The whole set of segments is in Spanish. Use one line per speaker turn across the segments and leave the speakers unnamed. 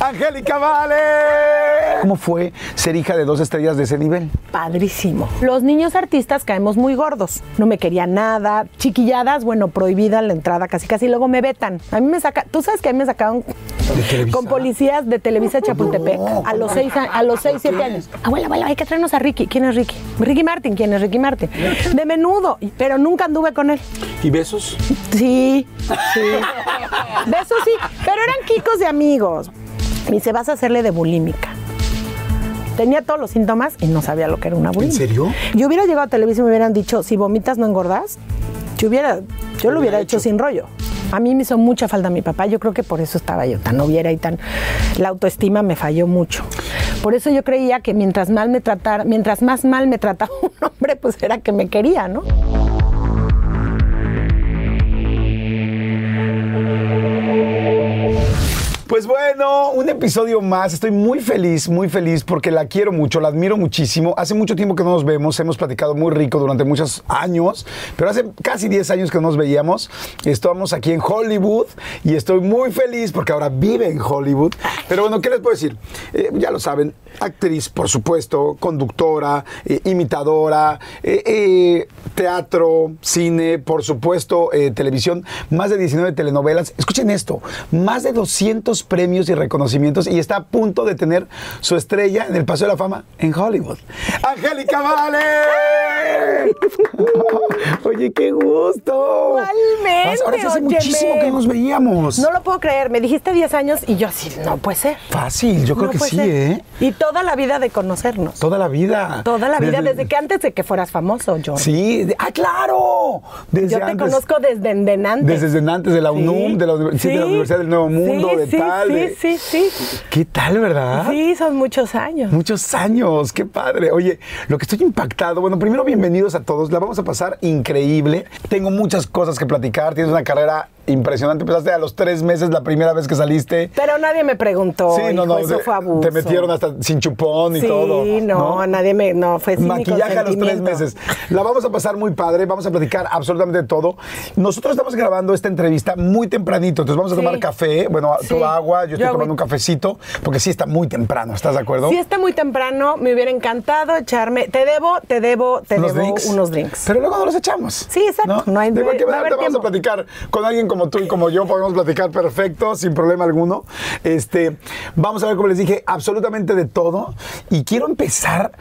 Angélica Vale. ¿Cómo fue ser hija de dos estrellas de ese nivel?
Padrísimo. Los niños artistas caemos muy gordos. No me querían nada. Chiquilladas, bueno, prohibida la entrada casi casi. Luego me vetan. A mí me saca. Tú sabes que a mí me sacaron con policías de Televisa Chapultepec a los seis, a, los seis, siete años. Abuela, abuela, hay que traernos a Ricky. ¿Quién es Ricky? Ricky Martin. ¿Quién es Ricky Martin? De menudo. Pero nunca anduve con él.
¿Y besos?
Sí, sí. Besos sí, pero eran kikos de amigos. Y se vas a hacerle de bulímica. Tenía todos los síntomas y no sabía lo que era una bulímica.
¿En serio?
Yo hubiera llegado a televisión y me hubieran dicho, si vomitas no engordas. Yo hubiera, yo lo hubiera hecho sin rollo. A mí me hizo mucha falta mi papá, yo creo que por eso estaba yo tan noviera y tan... La autoestima me falló mucho. Por eso yo creía que mientras mal me tratara, mientras más mal me trataba un hombre, pues era que me quería, ¿no?
Pues bueno, un episodio más. Estoy muy feliz, muy feliz porque la quiero mucho, la admiro muchísimo. Hace mucho tiempo que no nos vemos, hemos platicado muy rico durante muchos años, pero hace casi 10 años que no nos veíamos. Estamos aquí en Hollywood y estoy muy feliz porque ahora vive en Hollywood. Pero bueno, ¿qué les puedo decir? Eh, ya lo saben, actriz, por supuesto, conductora, eh, imitadora, eh, eh, teatro, cine, por supuesto, televisión, más de 19 telenovelas. Escuchen esto, más de 200 premios y reconocimientos y está a punto de tener su estrella en el Paseo de la Fama en Hollywood. ¡Angélica Vale! Oye, qué gusto.
Igualmente,
Ahora hace muchísimo que nos veíamos.
No lo puedo creer. Me dijiste 10 años y yo así, no puede ser.
Fácil, yo creo
No
que sí,
ser.
¿eh?
Y toda la vida de conocernos.
Toda la vida.
Toda la vida, desde, que antes de que fueras famoso, John.
Sí, de- ah, claro. Desde
Yo te
antes.
conozco desde en antes.
Desde antes de la UNUM, de la, sí, de la Universidad del Nuevo Mundo, de tal.
Sí, sí, sí.
¿Qué tal, verdad?
Sí, son muchos años.
Muchos años, qué padre. Oye, lo que estoy impactado, bueno, primero bienvenidos a todos, la vamos a pasar increíble. Tengo muchas cosas que platicar, tienes una carrera impresionante, empezaste a los tres meses la primera vez que saliste.
Pero nadie me preguntó.
sí, no,
hijo,
no,
eso
te-
fue abuso.
te metieron hasta sin chupón y
sí,
todo.
no, nadie me. No, fue sin
Maquillaje a los tres meses. La vamos a pasar muy padre, vamos a platicar absolutamente todo. Nosotros estamos grabando esta entrevista muy tempranito, entonces vamos a
Sí.
tomar café, bueno,
Sí.
tú agua, yo estoy
Yo
tomando un cafecito, porque sí está muy temprano, ¿estás de acuerdo?
Si está muy temprano, me hubiera encantado echarme. Te debo, te debo, te debo
drinks.
unos drinks.
Pero luego no los echamos.
Sí, exacto. No hay-
De
va a haber
vamos a platicar con alguien como tú y como yo, podemos platicar perfecto, sin problema alguno. Este, vamos a ver, como les dije, absolutamente de todo. Y quiero empezar,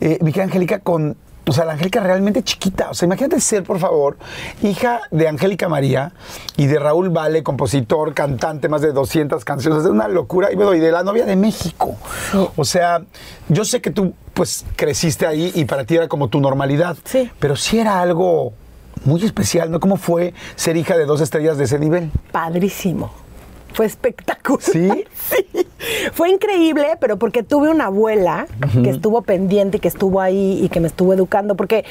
eh, mi querida Angélica, con. O sea, la Angélica realmente chiquita. O sea, imagínate ser, por favor, hija de Angélica María y de Raúl Vale, compositor, cantante, más de 200 canciones. Es una locura. Y, bueno, y de la novia de México. O sea, yo sé que tú, pues, creciste ahí y para ti era como tu normalidad.
Sí.
Pero sí era algo muy especial, ¿no? ¿Cómo fue ser hija de dos estrellas de ese nivel?
Padrísimo. Fue espectacular.
¿Sí?
Sí. Fue increíble, pero porque tuve una abuela que estuvo pendiente y que estuvo ahí y que me estuvo educando, porque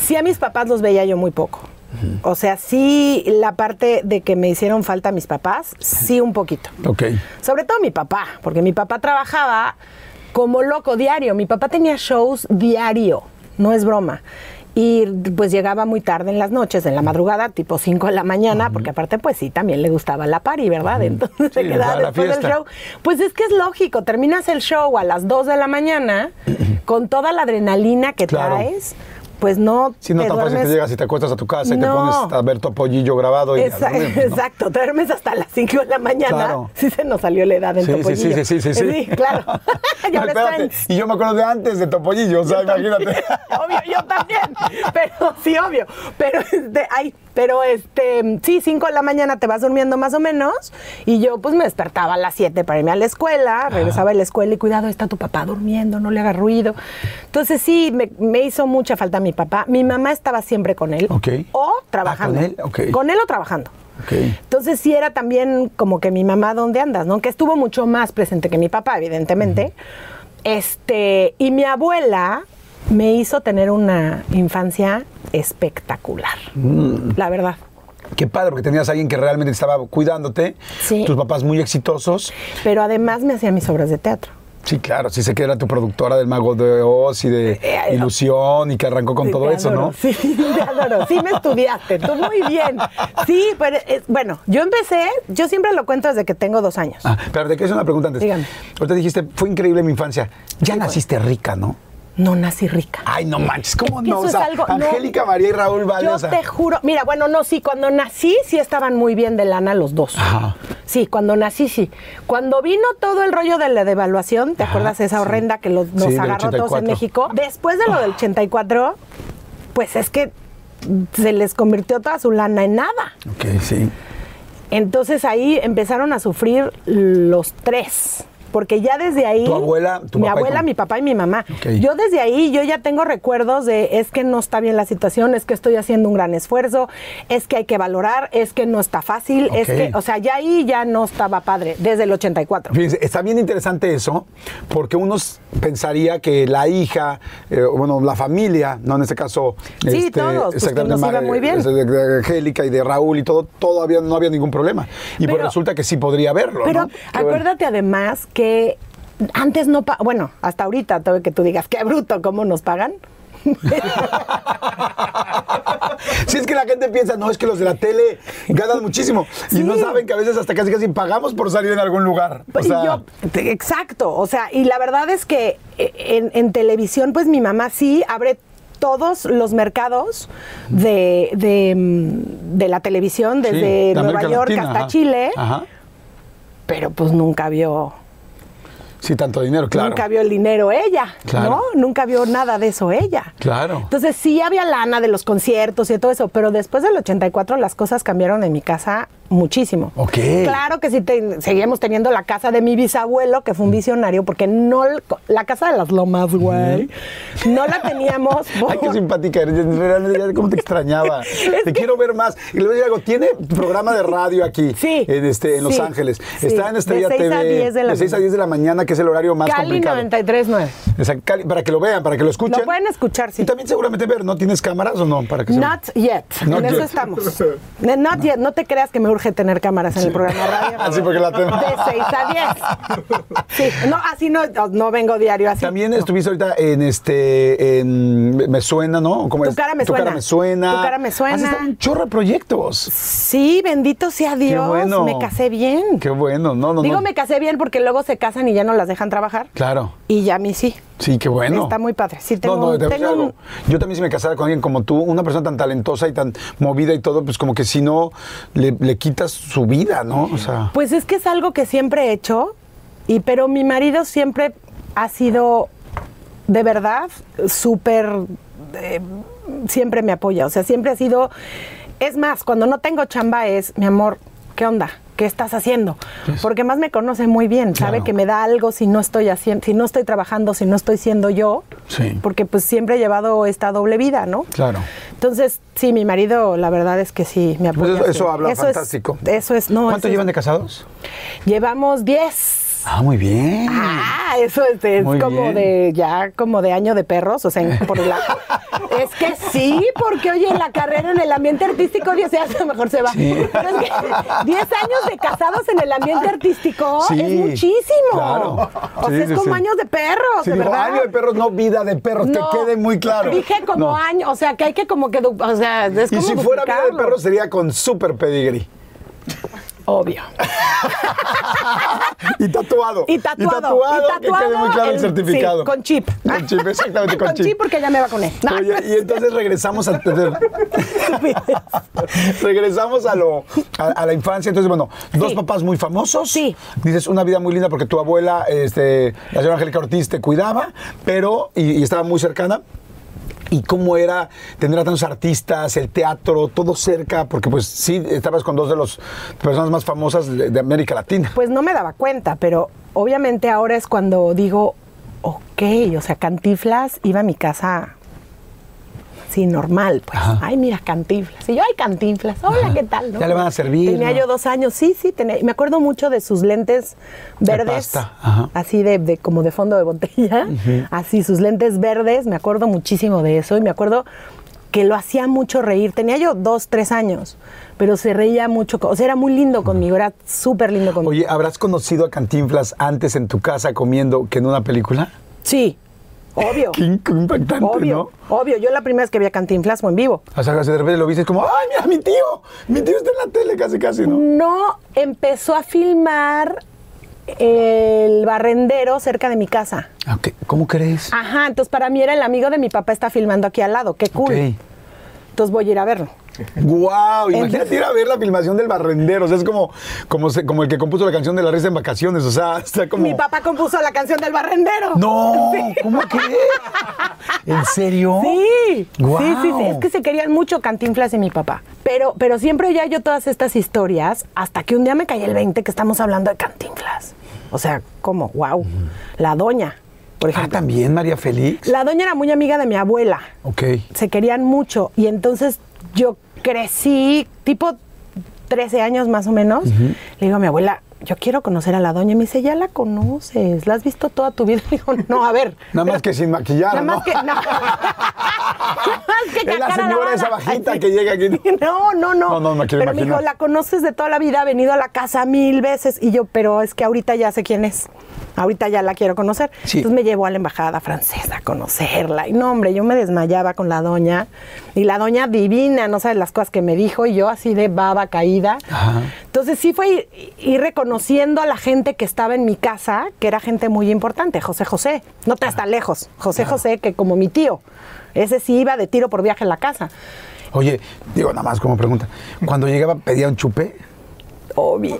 sí a mis papás los veía yo muy poco. O sea, sí la parte de que me hicieron falta mis papás, sí un poquito.
Ok.
Sobre todo mi papá, porque mi papá trabajaba como loco diario. Mi papá tenía shows diario, no es broma. Y pues llegaba muy tarde en las noches, en la madrugada, tipo 5 de la mañana, porque aparte pues sí, también le gustaba la party, ¿verdad? Entonces se quedaba después del show. Pues es que es lógico, terminas el show a las 2 de la mañana con toda la adrenalina que
Claro.
traes, pues no
Si no
te
tan fácil que
duermes
llegas y te acuestas a tu casa y te pones a ver tu grabado y
Esa-
dormir, ¿no?
Exacto, te duermes hasta las 5 de la mañana.
Claro.
Sí se nos salió la edad en
Sí, sí,
Topollillo.
sí, sí, sí, sí.
Sí, claro. y ahora están-
Y yo me acuerdo de antes de Topollillo, o sea, imagínate.
obvio, yo también. Pero sí, obvio. Pero este, ay, pero este, sí, 5 de la mañana te vas durmiendo más o menos. Y yo pues me despertaba a las 7 para irme a la escuela, regresaba de la escuela y cuidado, está tu papá durmiendo, no le haga ruido. Entonces sí, me, me hizo mucha falta mi papá. Mi mamá estaba siempre con él.
Ok.
O trabajando.
Ah, ¿con él?
Con él o trabajando.
Ok.
Entonces sí era también como que mi mamá, ¿dónde andas? ¿No? Que estuvo mucho más presente que mi papá, evidentemente. Este, y mi abuela me hizo tener una infancia espectacular.
Mm.
La verdad.
Qué padre, porque tenías a alguien que realmente estaba cuidándote.
Sí.
Tus papás muy exitosos.
Pero además me hacía mis obras de teatro.
Sí, claro, sí sé que era tu productora del Mago de Oz y de
Eh,
Ilusión y que arrancó con
Sí,
todo eso, ¿no?
Sí, te adoro. Sí me estudiaste, tú muy bien. Sí, pero eh, bueno, yo empecé, yo siempre lo cuento desde que tengo dos años.
Ah, pero te quiero hacer una pregunta antes.
Dígame.
Ahorita dijiste, fue increíble mi infancia. Ya naciste rica, ¿no?
No nací rica.
Ay, no manches, ¿cómo no?
eso
O sea,
es algo- no.
Angélica, María y Raúl Valle,
Yo
o sea,
te juro, mira, bueno, no, sí, cuando nací sí estaban muy bien de lana los dos.
Ajá.
Sí, cuando nací sí. Cuando vino todo el rollo de la devaluación, ¿te
Ajá,
acuerdas esa
sí.
horrenda que los- nos
Sí,
agarró todos en
84.
México? Después de lo del 84, pues es que se les convirtió toda su lana en nada.
Ok, sí.
Entonces ahí empezaron a sufrir los tres. Porque ya desde ahí.
¿Tu abuela, tu
mi
papá
abuela, mi papá y mi mamá. Yo desde ahí, yo ya tengo recuerdos de es que no está bien la situación, es que estoy haciendo un gran esfuerzo, es que hay que valorar, es que no está fácil, es que, o sea, ya ahí ya no estaba padre, desde el 84.
Fíjense, está bien interesante eso, porque uno pensaría que la hija, eh, bueno, la familia, no en este caso,
Sí, todos, pues, que nos iba muy bien.
de, Angélica y de Raúl y todo, todavía no había ningún problema. Y pues resulta que sí podría haberlo.
Pero
¿no? Qué bueno.
acuérdate además que antes no, bueno, hasta ahorita, todo que tú digas, qué bruto, ¿cómo nos pagan?
Si es que la gente piensa, no, es que los de la tele ganan muchísimo. Y no saben que a veces hasta casi casi pagamos por salir en algún lugar. O
Y
sea,
yo- exacto, o sea, y la verdad es que eh, en, en televisión, pues mi mamá sí abre todos los mercados de, de, mm, de la televisión,
sí,
desde
de
Nueva
América
York
Latina,
hasta
ajá.
Chile,
Ajá.
pero pues nunca vio,
Sí, tanto dinero, claro.
nunca vio el dinero ella,
Claro.
¿no? Nunca vio nada de eso ella.
Claro.
Entonces sí había lana de los conciertos y todo eso, pero después del 84 las cosas cambiaron en mi casa muchísimo.
Ok.
Claro que sí te- seguíamos teniendo la casa de mi bisabuelo, que fue un visionario, porque no la casa de las lomas, güey, no la teníamos.
Ay, qué simpática eres. ¿Cómo te extrañaba? te quiero ver más. Y le voy a decir algo. Tiene programa de radio aquí.
Sí,
En, este, en Los
sí,
Ángeles.
sí.
Está en Estrella
De seis
TV.
a diez de la
de 6 a
mañana.
10 de la mañana, que es el horario más
Cali
complicado.
93.9.
Exacto, Cali, para que lo vean, para que lo escuchen.
Lo pueden escuchar, sí.
Y también seguramente ver, ¿no? ¿Tienes cámaras o no? Para que se-
Not yet.
Not
en eso
yet.
estamos. Not yet. No te creas que me urge tener cámaras en el programa de radio.
Ah, sí, porque la tengo.
De 6 a 10. Sí. No, así no, no vengo diario así.
También estuviste ahorita en este, en Me Suena, ¿no? ¿Cómo
Tu
es?
cara me
tu
suena.
Cara me suena.
Tu cara me suena.
Has un chorro de proyectos.
Sí, bendito sea Dios.
bueno.
Me casé bien.
Qué bueno, no, no,
Digo,
no.
me casé bien porque luego se casan y ya no las dejan trabajar.
Claro.
Y ya a mí sí.
Sí, qué bueno.
Está muy padre. Sí, tengo,
no, no, te
tengo un-
Yo también si me casara con alguien como tú, una persona tan talentosa y tan movida y todo, pues como que si no le, le quitas su vida, ¿no? O sea,
Pues es que es algo que siempre he hecho, y pero mi marido siempre ha sido de verdad súper eh, siempre me apoya, o sea, siempre ha sido es más, cuando no tengo chamba es, mi amor, ¿qué onda? ¿Qué estás haciendo? Porque más me conoce muy bien, sabe
Claro.
que me da algo si no estoy haciendo, si no estoy trabajando, si no estoy siendo yo.
Sí.
Porque pues siempre he llevado esta doble vida, ¿no?
Claro.
Entonces, sí, mi marido, la verdad es que sí, me
Pues
apoya.
eso, eso habla fantástico.
eso es, no.
¿Cuánto llevan de casados?
Llevamos 10.
Ah, muy bien.
Ah, eso es, es
Muy
como
bien.
de ya como de año de perros, o sea, en- por la Es que sí, porque oye, la carrera en el ambiente artístico 10 años a lo mejor se va.
Sí.
Pero es que 10 años de casados en el ambiente artístico
Sí,
es muchísimo.
claro.
O
Sí,
sea, es como años de perros, de verdad.
año de perros, no vida de perros,
No,
que quede muy claro.
Dije como
No.
año, o sea, que hay que como que, o sea, es
Y
como
si fuera vida de perros sería con super pedigree.
Obvio.
Y tatuado.
Y tatuado.
Y tatuado,
y tatuado
que quede muy claro el,
el-
certificado.
sí, con chip.
Con chip, exactamente, con,
Con chip porque ya me vacuné. No.
Oye, y entonces regresamos a regresamos a lo a, a la infancia. Entonces, bueno, dos
Sí.
papás muy famosos.
Sí.
Dices una vida muy linda porque tu abuela, este, la señora Angélica Ortiz, te cuidaba, pero y, y estaba muy cercana. ¿Y cómo era tener a tantos artistas, el teatro, todo cerca? Porque pues sí, estabas con dos de las personas más famosas de, América Latina.
Pues no me daba cuenta, pero obviamente ahora es cuando digo, ok, o sea, Cantiflas iba a mi casa sí, normal, pues.
Ajá.
Ay, mira, Cantiflas. Y yo, ay, Cantiflas, hola, ¿qué tal? no?
Ya le van a servir,
Tenía
¿no?
yo dos años, sí, sí, tenía, me acuerdo mucho de sus lentes
De
verdes,
pasta, ajá.
así de, de- como de fondo de botella, así sus lentes verdes, me acuerdo muchísimo de eso y me acuerdo que lo hacía mucho reír. Tenía yo dos, tres años, pero se reía mucho. O sea, era muy lindo conmigo, era súper lindo conmigo.
Oye, ¿habrás conocido a Cantinflas antes en tu casa comiendo que en una película?
Sí, obvio.
Qué impactante,
obvio,
¿no?
obvio. Yo la primera vez que vi a Cantinflas fue en vivo.
O sea, de repente lo viste como, ¡ay, mira, mi tío! Mi tío está en la tele casi, casi, ¿no?
No, empezó a filmar el barrendero cerca de mi casa.
Ok, ¿Cómo crees?
Ajá, entonces para mí era el amigo de mi papá, está filmando aquí al lado, qué cool.
Ok.
Entonces voy a ir a verlo.
¡Guau! Imagínate
Entonces-
ir a ver la filmación del barrendero. O sea, es como, como, se- como el que compuso la canción de la risa en vacaciones. O sea, está como.
Mi papá compuso la canción del barrendero.
¡No! ¿Cómo crees? ¿En serio?
Sí,
Guau.
sí, sí, sí, es que se querían mucho Cantinflas y mi papá. Pero, pero siempre ya yo todas estas historias, hasta que un día me caí el 20 que estamos hablando de Cantinflas. O sea, como, wow. La doña, por
Ah,
ejemplo.
también, María Félix.
La doña era muy amiga de mi abuela.
Ok.
Se querían mucho. Y entonces yo crecí, tipo 13 años más o menos. Le digo a mi abuela, yo quiero conocer a la doña. Y me dice, ya la conoces, la has visto toda tu vida. Le digo, no, a ver.
Nada más que sin maquillar,
Nada
¿no?
más que. No. Nada más que
Es la señora esa bajita
Ay,
que llega aquí.
No, no, no.
No, no me quiero
Pero me dijo, la conoces de toda la vida, ha venido a la casa mil veces. Y yo, pero es que ahorita ya sé quién es. Ahorita ya la quiero conocer.
Sí.
Entonces me llevó a la embajada francesa a conocerla. Y no, hombre, yo me desmayaba con la doña. Y la doña divina, no sabes las cosas que me dijo. Y yo así de baba caída.
Ajá.
Entonces sí fue ir, ir reconociendo a la gente que estaba en mi casa, que era gente muy importante. José José, no te hasta lejos. José José, que como mi tío. Ese sí iba de tiro por viaje en la casa.
Oye, digo nada más como pregunta. Cuando llegaba, pedía un chupe.
Obvio.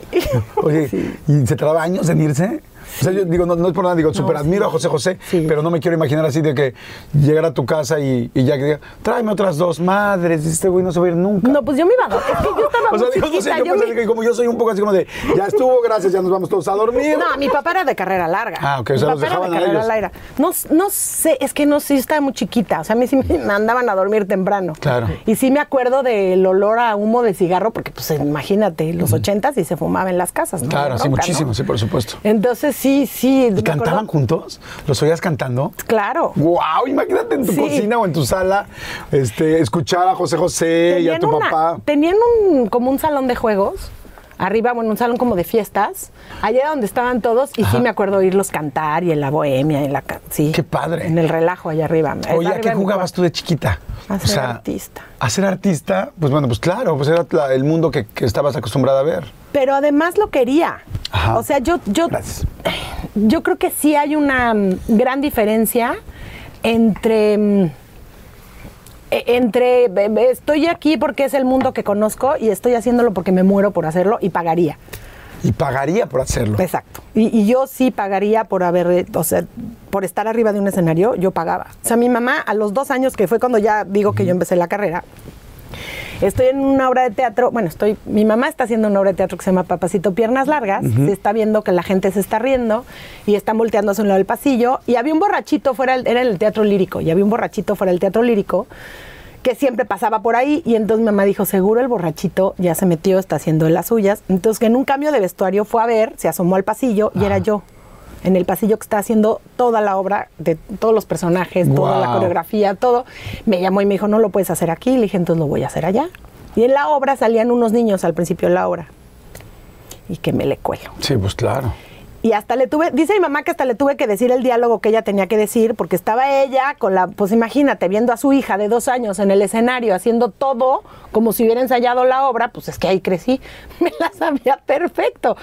Oye, ¿y se tardaba años en irse? O sea, yo digo, no, no es por nada, digo, súper admiro a José José,
Sí.
pero no me quiero imaginar así de que llegara a tu casa y, y ya que diga, tráeme otras dos madres, este güey no se va a ir nunca.
No, pues yo me iba a dormir. Es que yo estaba
o sea,
muy
digo, no sé, yo
yo
pensé
me-
que como yo soy un poco así como de, ya estuvo, gracias, ya nos vamos todos a dormir.
No, mi papá era de carrera larga.
Ah, ok, o
Mi
sea, los
papá era
dejaban
de
a
carrera
ellos.
larga. No, no sé, es que no sé, yo estaba muy chiquita. O sea, a mí sí me mandaban a dormir temprano.
Claro.
Y sí me acuerdo del olor a humo de cigarro, porque pues imagínate, los ochentas y se fumaba en las casas, ¿no?
Claro, sí,
¿no?
muchísimo, sí, por supuesto.
Entonces sí, sí.
¿Y cantaban juntos? ¿Los oías cantando?
Claro.
¡Wow! Imagínate en tu
Sí.
cocina o en tu sala este, escuchar a José José y a tu
una-
papá.
tenían un, como un salón de juegos. Arriba, bueno, un salón como de fiestas. Allá donde estaban todos. Y sí me acuerdo oírlos cantar y en la bohemia, en la... Sí.
Qué padre.
En el relajo allá arriba.
Oye, ¿a qué jugabas tú de chiquita?
A ser artista.
A ser artista, pues bueno, pues claro, pues era la- el mundo que, que estabas acostumbrada a ver.
Pero además lo quería.
Ajá.
O sea, yo, yo,
Gracias.
yo creo que sí hay una mm, gran diferencia entre... mm, e- entre estoy aquí porque es el mundo que conozco y estoy haciéndolo porque me muero por hacerlo y pagaría.
Y pagaría por hacerlo.
Exacto. Y, y yo sí pagaría por haber, eh, o sea, por estar arriba de un escenario, yo pagaba. O sea, mi mamá a los dos años, que fue cuando ya digo que yo empecé la carrera, estoy en una obra de teatro, bueno, estoy, mi mamá está haciendo una obra de teatro que se llama Papacito Piernas Largas, se está viendo que la gente se está riendo y están volteando hacia un lado del pasillo y había un borrachito fuera, era en el teatro lírico, y había un borrachito fuera del teatro lírico que siempre pasaba por ahí y entonces mi mamá dijo, seguro el borrachito ya se metió, está haciendo las suyas. Entonces que en un cambio de vestuario fue a ver, se asomó al pasillo y era yo. En el pasillo que está haciendo toda la obra, de todos los personajes, toda la coreografía, todo. Me llamó y me dijo, no lo puedes hacer aquí. Le dije, entonces lo voy a hacer allá. Y en la obra salían unos niños al principio de la obra. Y que me le cuelo.
Sí, pues claro.
Y hasta le tuve, dice mi mamá que hasta le tuve que decir el diálogo que ella tenía que decir, porque estaba ella con la, pues imagínate, viendo a su hija de dos años en el escenario haciendo todo como si hubiera ensayado la obra, pues es que ahí crecí, me la sabía perfecto.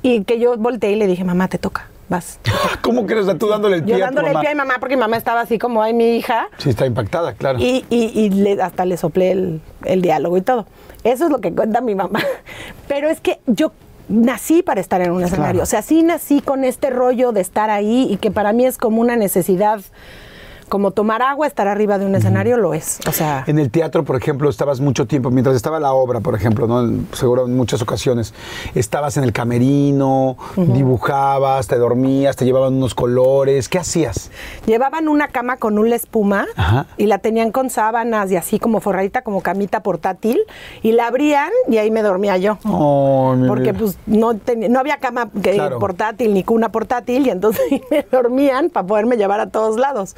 Y que yo volteé y le dije, mamá, te toca, vas. te toca".
¿Cómo crees? Tú dándole el pie
Yo
a tu
dándole el
mamá.
pie a mi mamá porque mi mamá estaba así como, ay, mi hija.
Sí, está impactada, claro.
Y, y- y le- hasta le soplé el, el diálogo y todo. Eso es lo que cuenta mi mamá. Pero es que yo nací para estar en un escenario.
Claro.
O sea, sí nací con este rollo de estar ahí y que para mí es como una necesidad, como tomar agua, estar arriba de un escenario, lo es. O sea,
En el teatro, por ejemplo, estabas mucho tiempo, mientras estaba la obra, por ejemplo, ¿no? Seguro en muchas ocasiones, estabas en el camerino, dibujabas, te dormías, te llevaban unos colores, ¿qué hacías?
llevaban una cama con una espuma
Ajá.
y la tenían con sábanas y así como forradita, como camita portátil, y la abrían y ahí me dormía yo.
Oh,
Porque pues no, ten- no había cama que-
Claro.
portátil ni cuna portátil y entonces me dormían para poderme llevar a todos lados.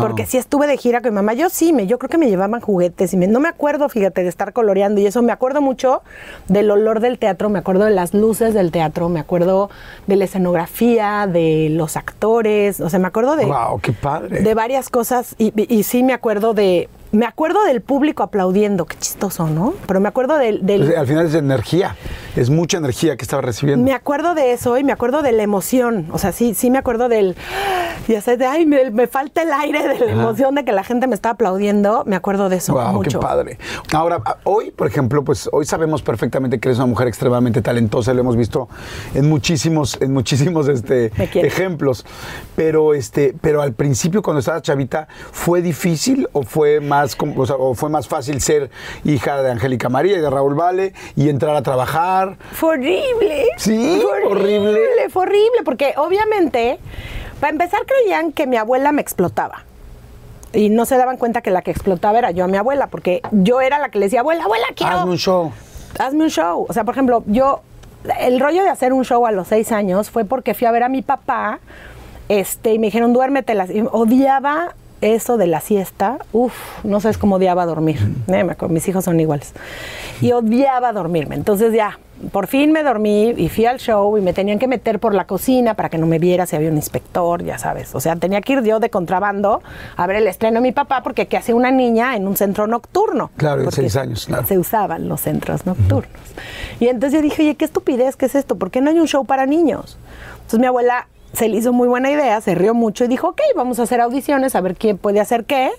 Porque sí estuve de gira con mi mamá. Yo sí, me, yo creo que me llevaban juguetes y me- no me acuerdo, fíjate, de estar coloreando y eso. Me acuerdo mucho del olor del teatro, me acuerdo de las luces del teatro, me acuerdo de la escenografía, de los actores, o sea, me acuerdo de,
Wow, qué padre.
de varias cosas y sí me acuerdo de... Me acuerdo del público aplaudiendo, qué chistoso, ¿no? Pero me acuerdo del, del,
al final es energía, es mucha energía que estaba recibiendo.
me acuerdo de eso y me acuerdo de la emoción. O sea, sí, sí me acuerdo del. Ya sé, de ay, me, me falta el aire de la emoción de que la gente me está aplaudiendo. Me acuerdo de eso
Wow,
mucho.
qué padre. Ahora, hoy, por ejemplo, pues hoy sabemos perfectamente que eres una mujer extremadamente talentosa, lo hemos visto en muchísimos, en muchísimos este, ejemplos. Pero este, pero al principio, cuando estabas chavita, ¿fue difícil o fue más, o sea, o fue más fácil ser hija de Angélica María y de Raúl Vale y entrar a trabajar?
Fue horrible.
Sí,
Fue
horrible.
Fue horrible, porque obviamente, para empezar, creían que mi abuela me explotaba. Y no se daban cuenta que la que explotaba era yo a mi abuela, porque yo era la que le decía, abuela, abuela, quiero.
Hazme un show.
hazme un show. O sea, por ejemplo, yo, el rollo de hacer un show a los seis años fue porque fui a ver a mi papá, este, y me dijeron, duérmete. las-". Y odiaba eso de la siesta. Uf, no sabes cómo odiaba dormir. Eh, mis hijos son iguales. Y odiaba dormirme. Entonces ya, por fin me dormí y fui al show y me tenían que meter por la cocina para que no me viera si había un inspector, ya sabes. O sea, tenía que ir yo de contrabando a ver el estreno de mi papá porque ¿qué hace una niña en un centro nocturno?
Claro, de seis años, claro.
Se usaban los centros nocturnos. Y entonces yo dije, oye, qué estupidez, ¿qué es esto? ¿Por qué no hay un show para niños? Entonces mi abuela se le hizo muy buena idea, se rió mucho y dijo, ok, vamos a hacer audiciones, a ver quién puede hacer qué.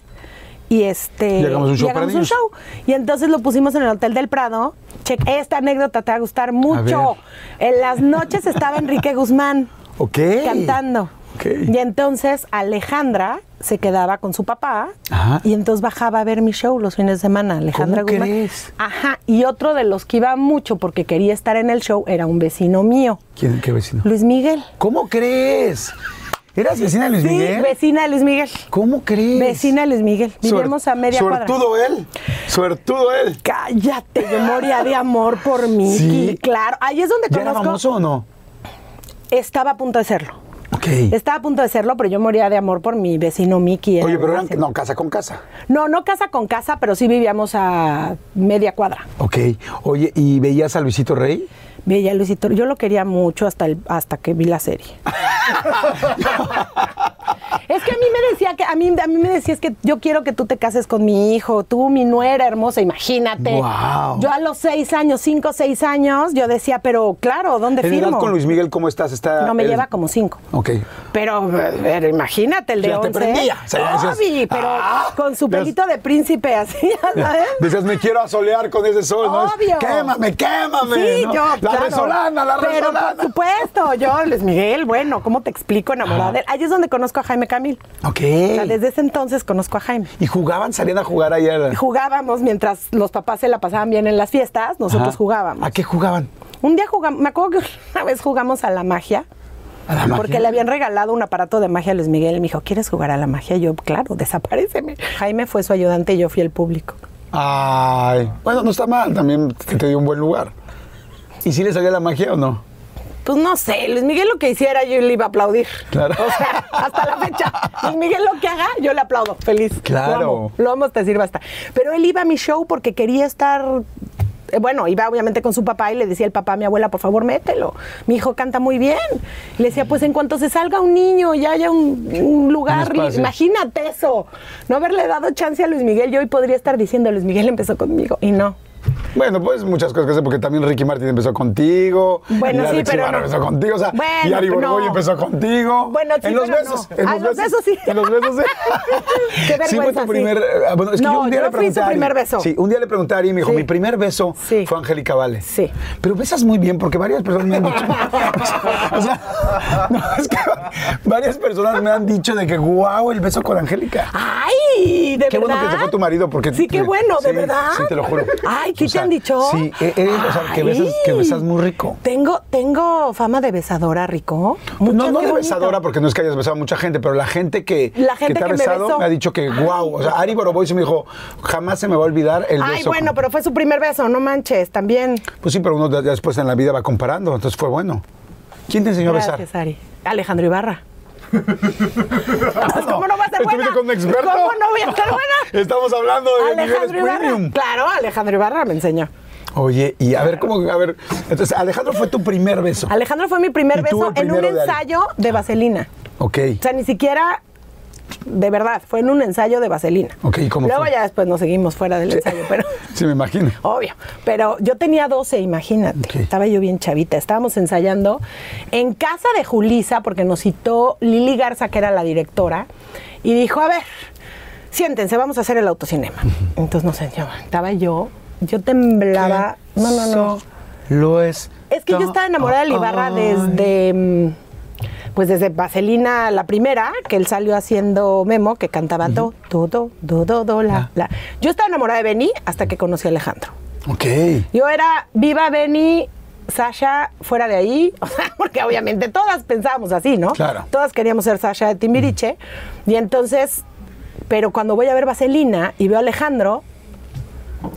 Y este.
Y hagamos un show
y hagamos un show. Y entonces lo pusimos en el Hotel del Prado. Check, esta anécdota te va a gustar mucho. En las noches estaba Enrique Guzmán
Ok.
cantando. Y entonces Alejandra se quedaba con su papá
Ajá.
y entonces bajaba a ver mi show los fines de semana. Alejandra
¿Cómo crees?
Ajá. Y otro de los que iba mucho porque quería estar en el show era un vecino mío,
¿Quién, qué vecino?
Luis Miguel.
¿Cómo crees? ¿Eras vecina de Luis
Sí,
Miguel?
vecina de Luis Miguel.
¿Cómo crees?
Vecina de Luis Miguel. Vivíamos a media cuadra.
Suertudo él. Suertudo él.
Cállate, yo moría de amor por mí.
Sí.
Claro. Ahí es donde
¿Ya era famoso o no?
Estaba a punto de serlo.
Ok.
Estaba a punto de serlo, pero yo moría de amor por mi vecino Mickey. era
Oye, pero eran,
demasiado.
no, casa con casa.
No, no casa con casa, pero sí vivíamos a media cuadra.
Ok. Oye, ¿y veías a Luisito Rey?
Veía a Luisito, yo lo quería mucho hasta, el, hasta que vi la serie. es que a mí me decía que a mí, a mí me decías que yo quiero que tú te cases con mi hijo, tú mi nuera hermosa, imagínate. Yo a los seis años, cinco seis años, yo decía, pero claro, ¿dónde
En edad
firmo?
con Luis Miguel, ¿cómo estás? Está,
no me
eres-
lleva como cinco.
Ok.
Pero, pero imagínate, el de 11.
prendía, o sea, ya decías,
Obi, pero
"Ah".
con su pelito de príncipe así, ¿sabes?
Dices, me quiero asolear con ese sol, ¿no? Es,
Obvio.
Quémame, quémame.
Sí,
¿no?
yo,
La
claro.
resolana, la
Pero
resolana.
por supuesto, yo, Luis Miguel, bueno, ¿cómo te explico enamorada de él? Ahí es donde conozco a Jaime Camil.
Ok.
O sea, desde ese entonces conozco a Jaime.
¿Y jugaban? ¿Salían a jugar ayer?
Jugábamos mientras los papás se la pasaban bien en las fiestas, nosotros
Ajá.
jugábamos.
¿A qué jugaban?
Un día jugamos, me acuerdo que una vez jugamos a la magia.
¿A la magia?
Porque le habían regalado un aparato de magia a Luis Miguel y me dijo, ¿quieres jugar a la magia? Y yo, claro, desapareceme. Jaime fue su ayudante y yo fui el público.
Ay. Bueno, no está mal, también que te dio un buen lugar. ¿Y si le salía la magia o no?
Pues no sé, Luis Miguel lo que hiciera yo le iba a aplaudir.
Claro.
O sea, hasta la fecha. Luis Miguel lo que haga, yo le aplaudo, feliz.
Claro.
Lo amo, lo amo hasta decir basta. Pero él iba a mi show porque quería estar. eh, Bueno, iba obviamente con su papá y le decía el papá a mi abuela, por favor, mételo. Mi hijo canta muy bien. Le decía, pues en cuanto se salga un niño y haya un, un lugar,
Un
imagínate eso. No haberle dado chance a Luis Miguel, yo hoy podría estar diciendo, Luis Miguel empezó conmigo. Y no.
Bueno, pues muchas cosas que sé, porque también Ricky Martin empezó contigo.
Bueno,
y
sí, pero no.
empezó contigo. O sea,
Bueno,
y Ari Borgoy
no.
empezó contigo.
Bueno, sí,
En los
pero
besos.
no.
En
Ah,
los
los
besos
besos sí.
En los besos sí.
Qué
Sí, fue
vergüenza,
tu primer.
sí.
eh, Bueno, es que yo un día
yo
le
fui
pregunté.
su
a Ari-
primer beso.
Sí, un día le pregunté a Ari y me dijo. Mi primer beso fue Angélica Vale.
Sí.
Pero besas muy bien, porque varias personas me han dicho. o sea, no, es que varias personas me han dicho de que, wow, el beso con Angélica.
¡Ay! ¿De
Qué bueno
verdad?
que te fue tu marido porque
Sí, qué bueno, ¿de verdad?
Sí, te lo juro.
Ay, ¿qué han dicho?
Sí, eh, eh, o sea, que besas, que besas muy rico.
Tengo, tengo fama de besadora, Rico.
no,
Muchas,
no de besadora, porque no es que hayas besado a mucha gente, pero la gente que,
La gente
que te ha
que
besado me ha dicho que, wow. O sea, Ari Boroboy se me dijo, jamás se me va a olvidar el beso.
Ay, bueno,
con-".
pero fue su primer beso, no manches, también.
Pues sí, pero uno de- después en la vida va comparando, entonces fue bueno. ¿Quién te enseñó a besar?
Ari. Alejandro Ibarra. Pues, ¿Cómo no va a ser buena?
¿Estuviste con un experto?
¿Cómo no voy a ser buena?
Estamos hablando de
Alejandro Ibarra.
premium.
Claro, Alejandro Ibarra me enseñó.
Oye, y a ver, ¿cómo? A ver, entonces, Alejandro fue tu primer beso.
Alejandro fue mi primer
¿Y tú
beso en un
de
ensayo de vaselina.
Ok.
O sea, ni siquiera, de verdad, fue en un ensayo de vaselina.
Ok, ¿y cómo
Luego
fue?
ya después nos seguimos fuera del ensayo, pero...
Sí, me imagino.
Obvio. Pero yo tenía 12, imagínate. Estaba yo bien chavita. Estábamos ensayando en casa de Julisa, porque nos citó Lili Garza, que era la directora, y dijo, a ver, siéntense, vamos a hacer el autocinema. Entonces nos sentó. Estaba yo, yo temblaba. No, no, no.
Lo es.
Es que yo estaba enamorada de Ibarra desde... Pues desde Vaselina, la primera, que él salió haciendo Memo, que cantaba do, do, do, do, do, do, la, la. Yo estaba enamorada de Benny hasta que conocí a Alejandro.
Ok.
Yo era viva Benny, Sasha fuera de ahí, o sea, porque obviamente todas pensábamos así, ¿no?
Claro.
Todas queríamos ser Sasha de Timbiriche. Y entonces, pero cuando voy a ver Vaselina y veo a Alejandro,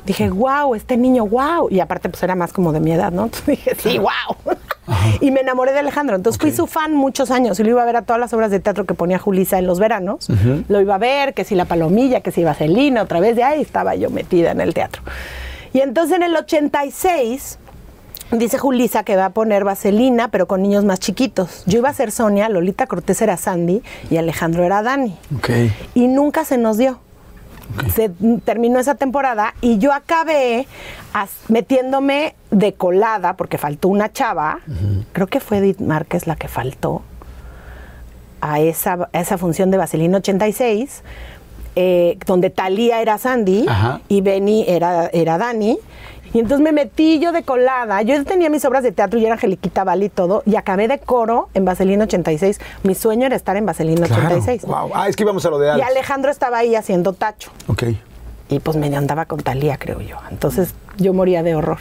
dije, wow, este niño, wow. Y aparte, pues era más como de mi edad, ¿no? Entonces dije, sí, wow. Y me enamoré de Alejandro. Entonces fui su fan muchos años y lo iba a ver a todas las obras de teatro que ponía Julisa en los veranos. Lo iba a ver, que si La Palomilla, que si Vaselina, otra vez de ahí estaba yo metida en el teatro. Y entonces en el 86 dice Julisa que va a poner Vaselina, pero con niños más chiquitos. Yo iba a ser Sonia, Lolita Cortés era Sandy y Alejandro era Dani
Ok.
y nunca se nos dio. Se terminó esa temporada y yo acabé metiéndome de colada porque faltó una chava. Creo que fue Edith Márquez la que faltó a esa, a esa función de Vaselina 86, eh, donde Talía era Sandy
Ajá.
y Benny era, era Dani. Y entonces me metí yo de colada. Yo tenía mis obras de teatro y era Angeliquita Vale y todo. Y acabé de coro en Vaselina 86. Mi sueño era estar en Vaselina
Claro.
86.
Wow. Ah, es que íbamos a lo de
Y
Alex.
Alejandro estaba ahí haciendo tacho.
Ok.
Y pues me andaba con Talía, creo yo. Entonces yo moría de horror.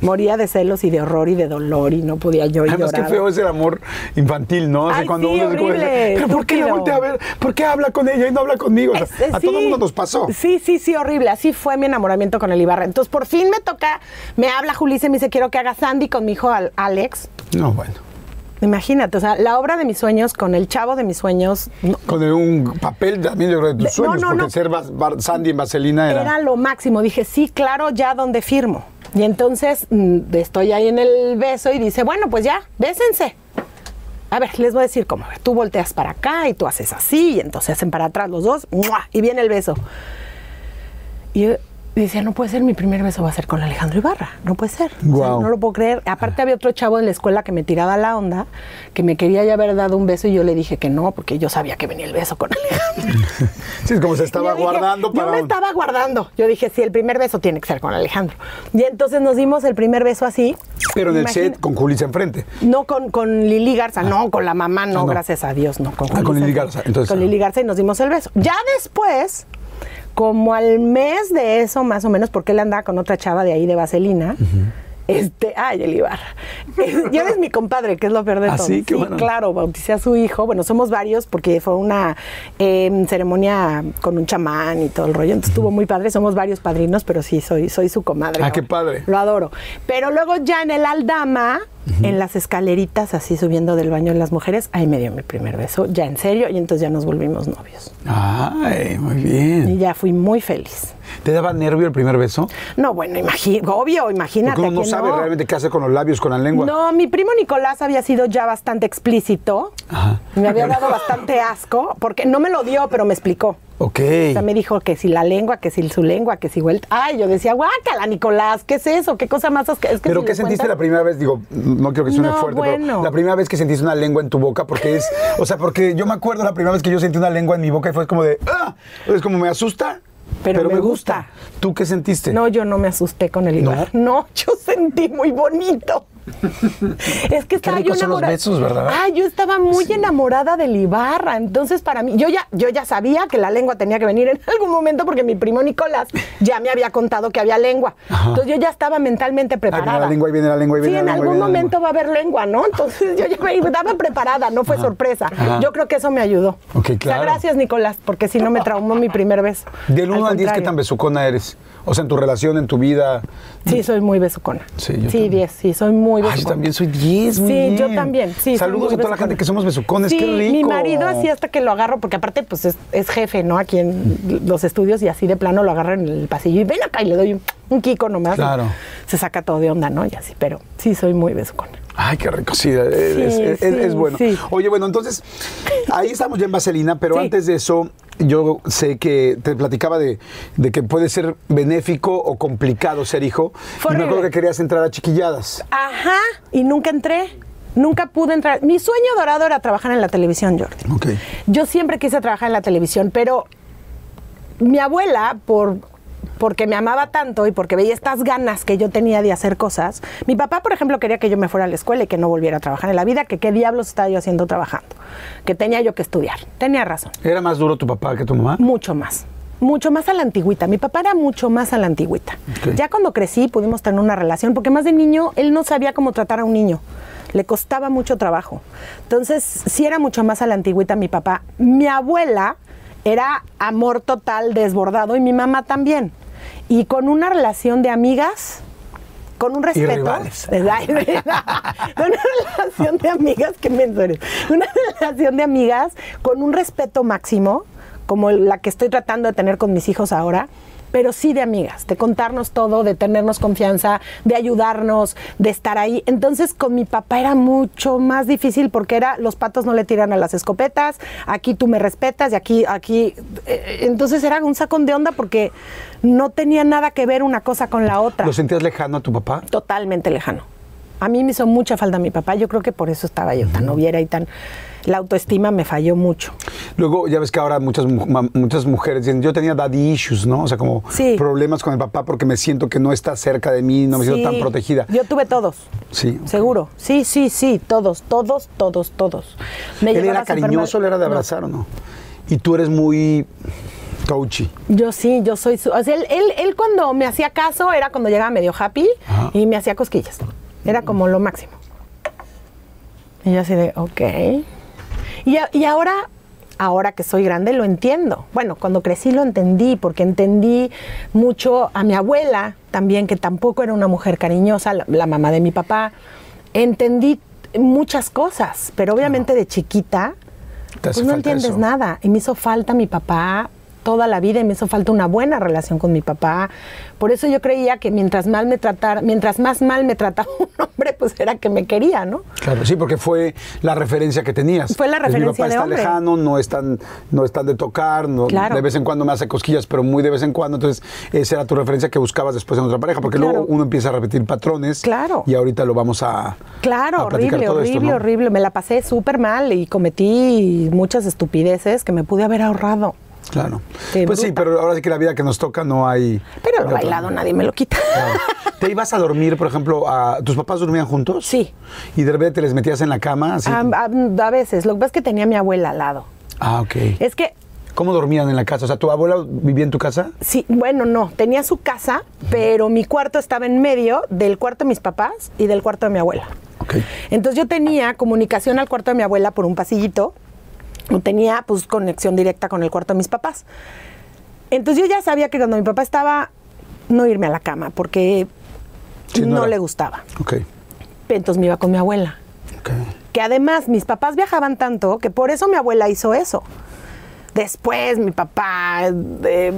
Moría de celos y de horror y de dolor y no podía yo
Además, qué
lloraba.
feo es el amor infantil, ¿no? Así
Ay,
cuando
sí,
uno se
horrible,
Pero ¿por qué la voltea a ver? ¿Por qué habla con ella y no habla conmigo? O sea,
Es- es-
a todo el mundo nos pasó.
Sí, sí, sí, horrible. Así fue mi enamoramiento con el Ibarra. Entonces, por fin me toca, me habla Julissa y me dice, quiero que haga Sandy con mi hijo Al- Alex.
No, bueno.
Imagínate, o sea, la obra de mis sueños con el chavo de mis sueños no,
Con un papel también yo creo de tus
no,
sueños,
no,
porque ser Bas- Bar- Sandy en Vaselina era...
era lo máximo. Dije, sí, claro, ya donde firmo. Y entonces mm, estoy ahí en el beso y dice, bueno, pues ya, bésense. A ver, les voy a decir cómo. Tú volteas para acá y tú haces así, y entonces hacen para atrás los dos, ¡mua! y viene el beso. Y yo decía, no puede ser, mi primer beso va a ser con Alejandro Ibarra, no puede ser. O sea, no lo puedo creer. Aparte había otro chavo en la escuela que me tiraba la onda, que me quería ya haber dado un beso y yo le dije que no, porque yo sabía que venía el beso con Alejandro.
Sí, es como se estaba
Yo dije,
guardando para...
Yo me estaba guardando. Yo dije, sí, el primer beso tiene que ser con Alejandro. Y entonces nos dimos el primer beso así.
Pero en el set con Julissa enfrente.
No con, con Lili Garza, no, con la mamá, no,
Ah, no.
gracias a Dios, no. Con,
Ah, con. Lili Garza, entonces,
Con
ah.
Lili Garza y nos dimos el beso. Ya después, como al mes de eso, más o menos, porque él andaba con otra chava de ahí de Vaselina. Este, ay, el Ibarra. ya eres mi compadre, que es lo peor de
¿Ah,
todo.
sí? Qué bueno.
claro, bauticé a su hijo. Bueno, somos varios porque fue una eh, ceremonia con un chamán y todo el rollo. Entonces estuvo muy padre. Somos varios padrinos, pero sí, soy, soy su comadre.
Ah, qué padre.
Lo adoro. Pero luego ya en el Aldama, en las escaleritas, así subiendo del baño de las mujeres, ahí me dio mi primer beso, ya en serio, y entonces ya nos volvimos novios.
Ay, muy
Y
bien.
ya fui muy feliz.
¿Te daba nervio el primer beso?
No, bueno, imagi- obvio, imagínate.
Porque uno no
que
sabe
no.
realmente qué hacer con los labios, con la lengua.
No, mi primo Nicolás había sido ya bastante explícito.
Ajá.
Me había dado bastante asco, porque no me lo dio, pero me explicó.
Ok.
O sea, me dijo que si la lengua, que si su lengua, que si vuelta. Ay, yo decía, guácala, Nicolás, ¿qué es eso? ¿Qué cosa más? Es que
¿Pero
si
qué sentiste la primera vez? Digo, no quiero que suene
No,
fuerte,
bueno.
pero la primera vez que sentiste una lengua en tu boca, porque es, o sea, porque yo me acuerdo la primera vez que yo sentí una lengua en mi boca y fue como de, ¡ah! Es como me asusta,
Pero me gusta.
¿Tú qué sentiste?
No, yo no me asusté con el Ibar. No, yo sentí muy bonito. Es que estaba yo enamorada.
besos, ¿verdad?
Ah, yo estaba muy enamorada del Ibarra. Entonces, para mí, yo ya, yo ya sabía que la lengua tenía que venir en algún momento porque mi primo Nicolás ya me había contado que había lengua. Entonces yo ya estaba mentalmente preparada.
la lengua, ahí viene la lengua, ahí
Sí,
viene
en
la lengua, ahí
algún
viene la
momento va a haber lengua, ¿no? Entonces yo ya me estaba preparada, no fue sorpresa.
ajá.
Yo creo que eso me ayudó.
Ok,
O sea,
claro.
gracias, Nicolás, porque si no me traumó mi primer beso.
Del 1 al 10, ¿qué tan besucona eres? O sea, en tu relación, en tu vida.
Sí, soy muy besucona.
Sí, yo
Sí,
también.
10, sí, soy muy muy
Ay, yo
besucona.
también soy 10, muy
Sí, yo
bien.
también. Sí,
Saludos a toda la
besucona.
gente que somos besucones,
Sí,
qué rico.
mi marido así hasta que lo agarro, porque aparte pues es, es jefe, ¿no? Aquí en los estudios y así de plano lo agarro en el pasillo y ven acá y le doy un, un kiko nomás.
Claro.
Se saca todo de onda, ¿no? Y así, pero sí soy muy besucona.
Ay, qué rico, sí, es, es- es-
sí,
es bueno.
sí.
Oye, bueno, entonces, ahí estamos ya en Vaselina, pero antes de eso, yo sé que te platicaba de, de que puede ser benéfico o complicado ser hijo.
Fue
y me acuerdo que querías entrar a chiquilladas.
Ajá, y nunca entré. Nunca pude entrar. Mi sueño dorado era trabajar en la televisión, Jordi.
Ok.
Yo siempre quise trabajar en la televisión, pero mi abuela, por, porque me amaba tanto y porque veía estas ganas que yo tenía de hacer cosas, mi papá, por ejemplo, quería que yo me fuera a la escuela y que no volviera a trabajar en la vida, que qué diablos estaba yo haciendo trabajando, que tenía yo que estudiar. Tenía razón.
¿Era más duro tu papá que tu mamá?
Mucho más. Mucho más a la antigüita. Mi papá era mucho más a la antigüita. Ya cuando crecí pudimos tener una relación, porque más de niño él no sabía cómo tratar a un niño. Le costaba mucho trabajo. Entonces, sí era mucho más a la antigüita mi papá. Mi abuela era amor total, desbordado, y mi mamá también. Y con una relación de amigas, con un respeto.
rivales.
Una relación de amigas, qué menso eres. Una relación de amigas con un respeto máximo, como la que estoy tratando de tener con mis hijos ahora, pero sí de amigas, de contarnos todo, de tenernos confianza, de ayudarnos, de estar ahí. Entonces con mi papá era mucho más difícil porque era los patos no le tiran a las escopetas, aquí tú me respetas y aquí, aquí. eh, Entonces era un sacón de onda porque no tenía nada que ver una cosa con la otra
¿Lo sentías lejano a tu papá?
totalmente lejano. A mí me hizo mucha falta mi papá. Yo creo que por eso estaba yo tan noviera y tan. La autoestima me falló mucho.
Luego, ya ves que ahora muchas, muchas mujeres dicen, yo tenía daddy issues, ¿no? O sea, como
Sí.
problemas con el papá porque me siento que no está cerca de mí, no me siento tan protegida.
Yo tuve todos.
Sí.
Seguro. Sí, sí, sí. Todos, todos, todos, todos. Me
¿Él era cariñoso, él era de
No.
abrazar o no? Y tú eres muy touchy.
Yo sí, yo soy su. O sea, él, él, él cuando me hacía caso era cuando llegaba medio happy
Ajá.
y me hacía cosquillas. Era como lo máximo. Y yo así de, ok. Y, a- y ahora, ahora que soy grande, lo entiendo. Bueno, cuando crecí lo entendí, porque entendí mucho a mi abuela también, que tampoco era una mujer cariñosa, la, la mamá de mi papá. Entendí muchas cosas, pero obviamente de chiquita pues no entiendes
eso.
nada. Y me hizo falta mi papá toda la vida y me hizo falta una buena relación con mi papá. Por eso yo creía que mientras mal me tratara, mientras más mal me trataba un hombre, pues era que me quería, ¿no?
Claro, sí, porque fue la referencia que tenías.
Fue la
Pues
referencia
Mi papá
de
está
hombre.
lejano, no es tan, no es tan de tocar, no,
Claro.
de vez en cuando me hace cosquillas, pero muy de vez en cuando. Entonces, esa era tu referencia que buscabas después en otra pareja, porque
Claro.
luego uno empieza a repetir patrones.
Claro.
Y ahorita lo vamos a.
Claro,
a platicar
horrible,
todo esto,
horrible,
¿no?
horrible. Me la pasé súper mal y cometí muchas estupideces que me pude haber ahorrado.
Claro. Pues sí, pero ahora sí que la vida que nos toca no hay.
Pero lo bailado nadie me lo quita.
Claro. ¿Te ibas a dormir, por ejemplo, a, tus papás dormían juntos?
Sí.
Y de repente te les metías en la cama, así.
A, a- a veces, lo que pasa es que tenía a mi abuela al lado.
ah, ok.
Es que
¿Cómo dormían en la casa? O sea, ¿tu abuela vivía en tu casa?
Sí, bueno, no, tenía su casa, pero mi cuarto estaba en medio del cuarto de mis papás y del cuarto de mi abuela.
Ok.
Entonces yo tenía comunicación al cuarto de mi abuela por un pasillito, o tenía pues conexión directa con el cuarto de mis papás. Entonces yo ya sabía que cuando mi papá estaba, no irme a la cama, porque
Sí, no
no, le gustaba.
Ok.
Entonces me iba con mi abuela.
Ok.
Que además mis papás viajaban tanto que por eso mi abuela hizo eso. Después mi papá, eh,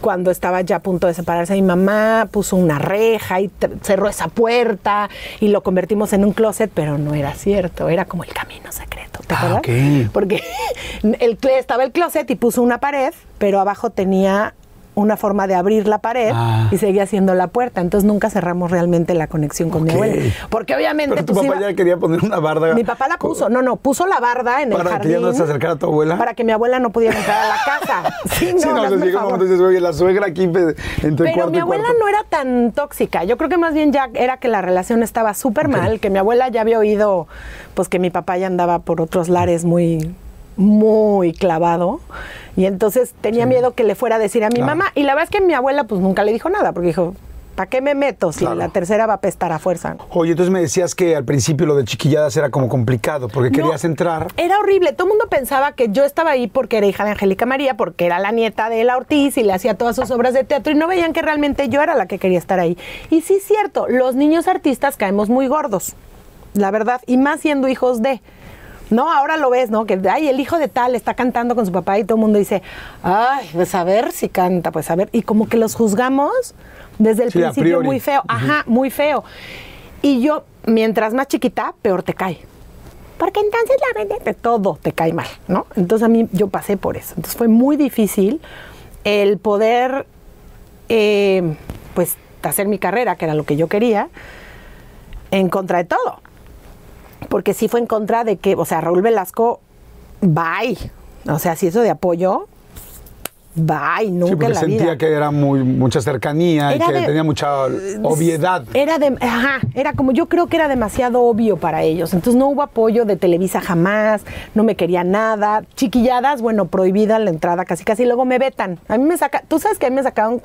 cuando estaba ya a punto de separarse mi mamá, puso una reja y cerró esa puerta y lo convertimos en un closet, pero no era cierto, era como el camino secreto, ¿te
Ah,
acuerdas?
ok.
Porque el, estaba el closet y puso una pared, pero abajo tenía una forma de abrir la pared
Ah.
y seguía siendo la puerta. Entonces nunca cerramos realmente la conexión con mi abuela. Porque obviamente
Pero tu
pues,
papá
iba-
ya quería poner una barda.
mi papá la puso, no, no, puso la barda en el
Para que
jardín.
ya no se acercara a tu abuela.
Para que mi abuela no pudiera entrar a la casa. Sí, no,
Sí, no,
hazme
entonces llega un momento y dices, oye, la suegra aquí entre
Pero
cuarto
mi
y
abuela
cuarto.
no era tan tóxica. Yo creo que más bien ya era que la relación estaba súper mal, que mi abuela ya había oído pues que mi papá ya andaba por otros lares muy muy clavado y entonces tenía miedo que le fuera a decir a mi
Claro.
mamá y la verdad es que mi abuela pues nunca le dijo nada porque dijo ¿para qué me meto si
Claro.
la tercera va a pestar a fuerza?
Oye, entonces me decías que al principio lo de chiquilladas era como complicado, porque querías entrar.
Era horrible. Todo el mundo pensaba que yo estaba ahí porque era hija de Angélica María, porque era la nieta de la Ortiz y le hacía todas sus obras de teatro y no veían que realmente yo era la que quería estar ahí. Y sí es cierto, los niños artistas caemos muy gordos, la verdad, y más siendo hijos de. No, ahora lo ves, ¿no? Que, ay, el hijo de tal está cantando con su papá y todo el mundo dice, ay, pues a ver si canta, pues a ver. Y como que los juzgamos desde el
Sí,
principio muy feo. Ajá, muy feo. Y yo, mientras más chiquita, peor te cae. Porque entonces la mente de todo te cae mal, ¿no? Entonces a mí yo pasé por eso. Entonces fue muy difícil el poder, eh, pues, hacer mi carrera, que era lo que yo quería, en contra de todo. Porque sí fue en contra de que, o sea, Raúl Velasco, bye. O sea, si eso de apoyo, bye, nunca
Sí, porque
en la
sentía
vida.
que era muy mucha cercanía
Era
y que
de-
tenía mucha obviedad.
Era de, ajá, era como yo creo que era demasiado obvio para ellos. Entonces no hubo apoyo de Televisa jamás, no me quería nada. Chiquilladas, bueno, prohibida la entrada casi casi. Luego me vetan. A mí me saca, tú sabes que a mí me sacaron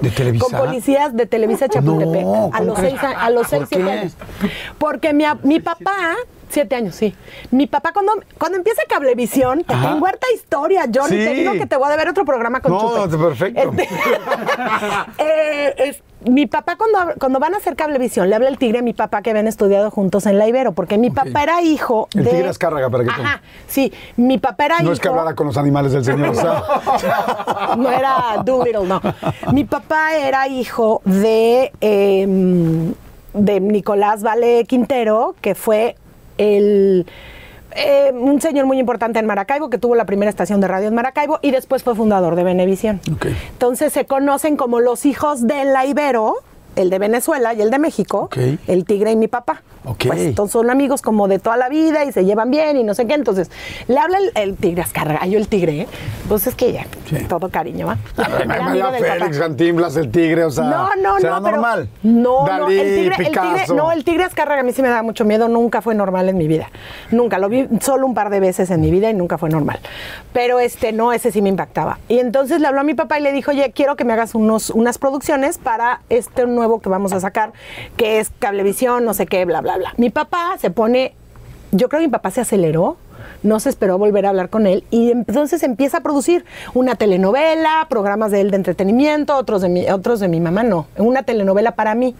¿De Televisa?
con policías de Televisa Chapultepec
No,
a
¿cómo
los seis, a, a los
¿Por
seis, siete años. Porque mi, mi papá Siete años, sí. Mi papá, cuando, cuando empieza Cablevisión, te
Ajá.
tengo harta historia, Johnny.
Sí.
Te digo que te voy a ver otro programa con
No,
Chupe.
perfecto.
Este, eh, es- mi papá, cuando, cuando van a hacer Cablevisión, le habla el tigre a mi papá que habían estudiado juntos en la Ibero, porque mi papá era hijo
El
de...
tigre Azcárraga, para que
Ajá, sí. Mi papá era
No
hijo...
es que hablara con los animales del señor. o sea.
no era Doolittle, no. Mi papá era hijo de, eh, de Nicolás Vale Quintero, que fue el, eh, un señor muy importante en Maracaibo, que tuvo la primera estación de radio en Maracaibo y después fue fundador de Venevisión. Entonces se conocen como los hijos de la Ibero, el de Venezuela y el de México, el tigre y mi papá.
Ok.
Pues entonces son amigos como de toda la vida y se llevan bien y no sé qué. Entonces le habla el, el tigre Azcárraga, yo el tigre, ¿eh? pues es que ya,
Sí.
todo cariño, ¿va?
A ver,
Era amigo
María
del
Félix,
papá.
Cantinflas, el tigre, o sea.
No, no,
¿será
no.
normal?
No, no,
Dalí,
el tigre, el tigre,
Picasso.
no, el tigre Azcárraga a mí sí me da mucho miedo, nunca fue normal en mi vida. Nunca, lo vi solo un par de veces en mi vida y nunca fue normal. Pero este, no, ese sí me impactaba. Y entonces le habló a mi papá y le dijo, oye, quiero que me hagas unos, unas producciones para este nuevo que vamos a sacar, que es Cablevisión, no sé qué, bla, bla, bla. Mi papá se pone, yo creo que mi papá se aceleró, no se esperó volver a hablar con él y entonces empieza a producir una telenovela, programas de él de entretenimiento, otros de mi, otros de mi mamá no, una telenovela para mí.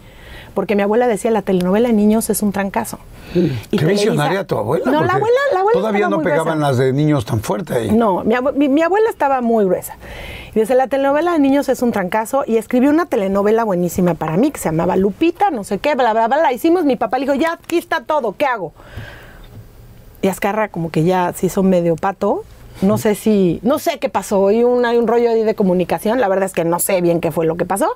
Porque mi abuela decía, la telenovela de niños es un trancazo. Y
Qué
Televisa-
visionaria tu abuela.
No, la abuela, la abuela
Todavía no pegaban
gruesa.
las de niños tan fuerte ahí.
No, mi, abue- mi- mi abuela estaba muy gruesa. Y dice, la telenovela de niños es un trancazo. Y escribió una telenovela buenísima para mí que se llamaba Lupita, no sé qué, bla, bla, bla. La hicimos, mi papá le dijo, ya, aquí está todo, ¿qué hago? Y Azcarra como que ya se hizo medio pato. No sé si, no sé qué pasó, hay un, hay un rollo ahí de comunicación, la verdad es que no sé bien qué fue lo que pasó.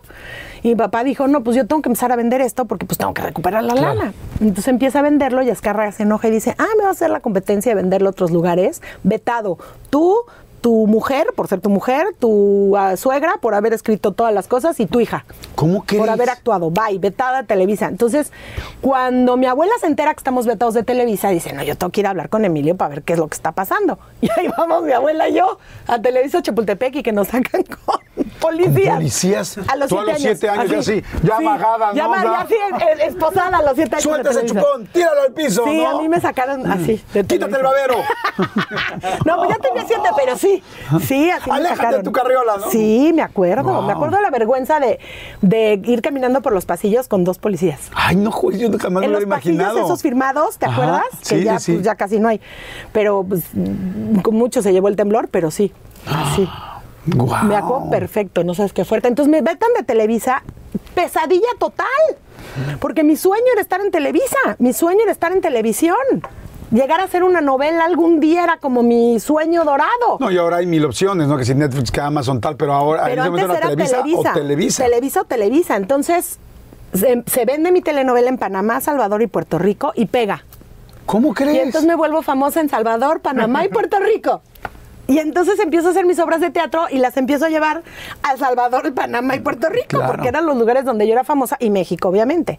Y mi papá dijo, no, pues yo tengo que empezar a vender esto porque pues tengo que recuperar la
Claro.
lana. Entonces empieza a venderlo y Azcarra se enoja y dice, ah, me va a hacer la competencia de venderlo a otros lugares. Vetado, tú, tu mujer, por ser tu mujer, tu ah, suegra, por haber escrito todas las cosas, y tu hija.
¿Cómo crees?
Por haber actuado. Bye, vetada Televisa. Entonces, cuando mi abuela se entera que estamos vetados de Televisa, dice, no, yo tengo que ir a hablar con Emilio para ver qué es lo que está pasando. Y ahí vamos mi abuela y yo a Televisa Chapultepec y que nos sacan con policías.
policías?
A los
Tú a
siete
los siete años ya así, ya bajada,
ya
¿no? Ya.
ya así, eh, esposada a los siete años. de
Suelta ese
Televisa.
chupón, tíralo al piso,
Sí,
¿no?
a mí me sacaron así. de
Quítate el babero.
No, pues ya tenía siete, pero sí. Sí, así me
Aléjate
sacaron.
de tu carriola, ¿no?
Sí, me acuerdo.
Wow.
Me acuerdo de la vergüenza de, de ir caminando por los pasillos con dos policías.
Ay, no, juez, yo jamás me
en
lo
los
hubiera imaginado.
pasillos esos firmados, ¿te
Ajá,
acuerdas?
sí,
que ya,
sí, sí.
pues, ya casi no hay. Pero pues, con mucho se llevó el temblor, pero sí. Sí. Me acuerdo perfecto, no sabes qué fuerte. Entonces me vetan de Televisa, pesadilla total. Porque mi sueño era estar en Televisa, mi sueño era estar en televisión. Llegar a hacer una novela algún día era como mi sueño dorado.
No, y ahora hay mil opciones, ¿no? Que si Netflix, que Amazon, tal, pero ahora
Pero antes era
Televisa,
Televisa.
o Televisa.
Televisa o Televisa. Entonces se, se vende mi telenovela en Panamá, Salvador y Puerto Rico y pega.
¿Cómo crees?
Y entonces me vuelvo famosa en Salvador, Panamá y Puerto Rico. Y entonces empiezo a hacer mis obras de teatro y las empiezo a llevar a El Salvador, Panamá y Puerto Rico,
Claro.
porque eran los lugares donde yo era famosa y México, obviamente.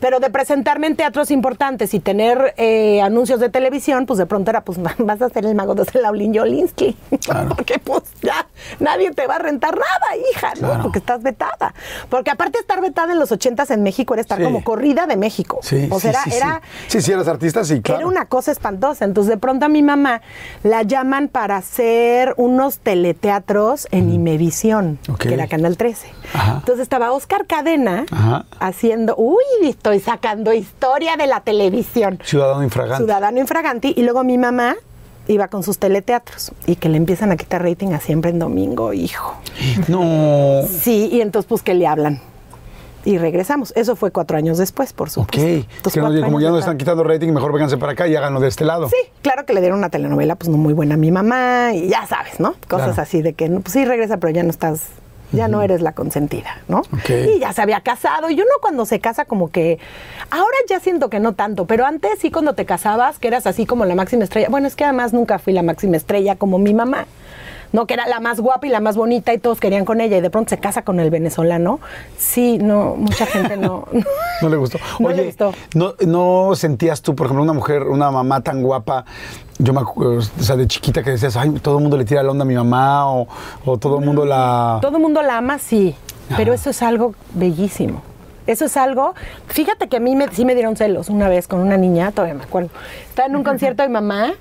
Pero de presentarme en teatros importantes y tener eh, anuncios de televisión, pues de pronto era, pues vas a ser el mago de Laulín Jolinsky.
Claro.
porque pues ya nadie te va a rentar nada, hija, ¿no?
Claro.
Porque estás vetada. Porque aparte de estar vetada en los ochentas en México era estar
Sí.
como corrida de México.
Sí,
o sea,
sí,
era,
sí.
era
Sí, sí, eras artista, sí, claro.
era una cosa espantosa. Entonces, de pronto a mi mamá la llaman para hacer unos teleteatros en Imevisión, que era Canal 13.
Ajá.
Entonces estaba Oscar Cadena
Ajá.
haciendo, uy, estoy sacando historia de la televisión.
Ciudadano infragante.
Ciudadano Infraganti. Y luego mi mamá iba con sus teleteatros y que le empiezan a quitar rating a siempre en domingo, hijo.
No.
Sí, y entonces pues que le hablan. Y regresamos. Eso fue cuatro años después, por
Ok.
supuesto. Entonces,
que no, como ya nos están quitando rating, mejor vénganse para acá y háganlo de este lado.
Sí, claro que le dieron una telenovela pues no muy buena a mi mamá y ya sabes, ¿no? Cosas
Claro.
así de que pues sí regresa, pero ya no estás, ya no eres la consentida, ¿no?
Ok.
Y ya se había casado. Y yo no cuando se casa como que, ahora ya siento que no tanto, pero antes sí cuando te casabas, que eras así como la máxima estrella. Bueno, es que además nunca fui la máxima estrella como mi mamá. No, que era la más guapa y la más bonita y todos querían con ella y de pronto se casa con el venezolano. Sí, no, mucha gente no.
No le gustó.
No
Oye,
le gustó.
¿no, ¿no sentías tú, por ejemplo, una mujer, una mamá tan guapa? Yo me acuerdo, o sea, de chiquita que decías, ay, todo el mundo le tira la onda a mi mamá o, o todo el mundo la...
Todo el mundo la ama, sí, pero eso es algo bellísimo. Eso es algo, fíjate que a mí me, sí me dieron celos una vez con una niña, todavía me acuerdo. Estaba en un concierto de mamá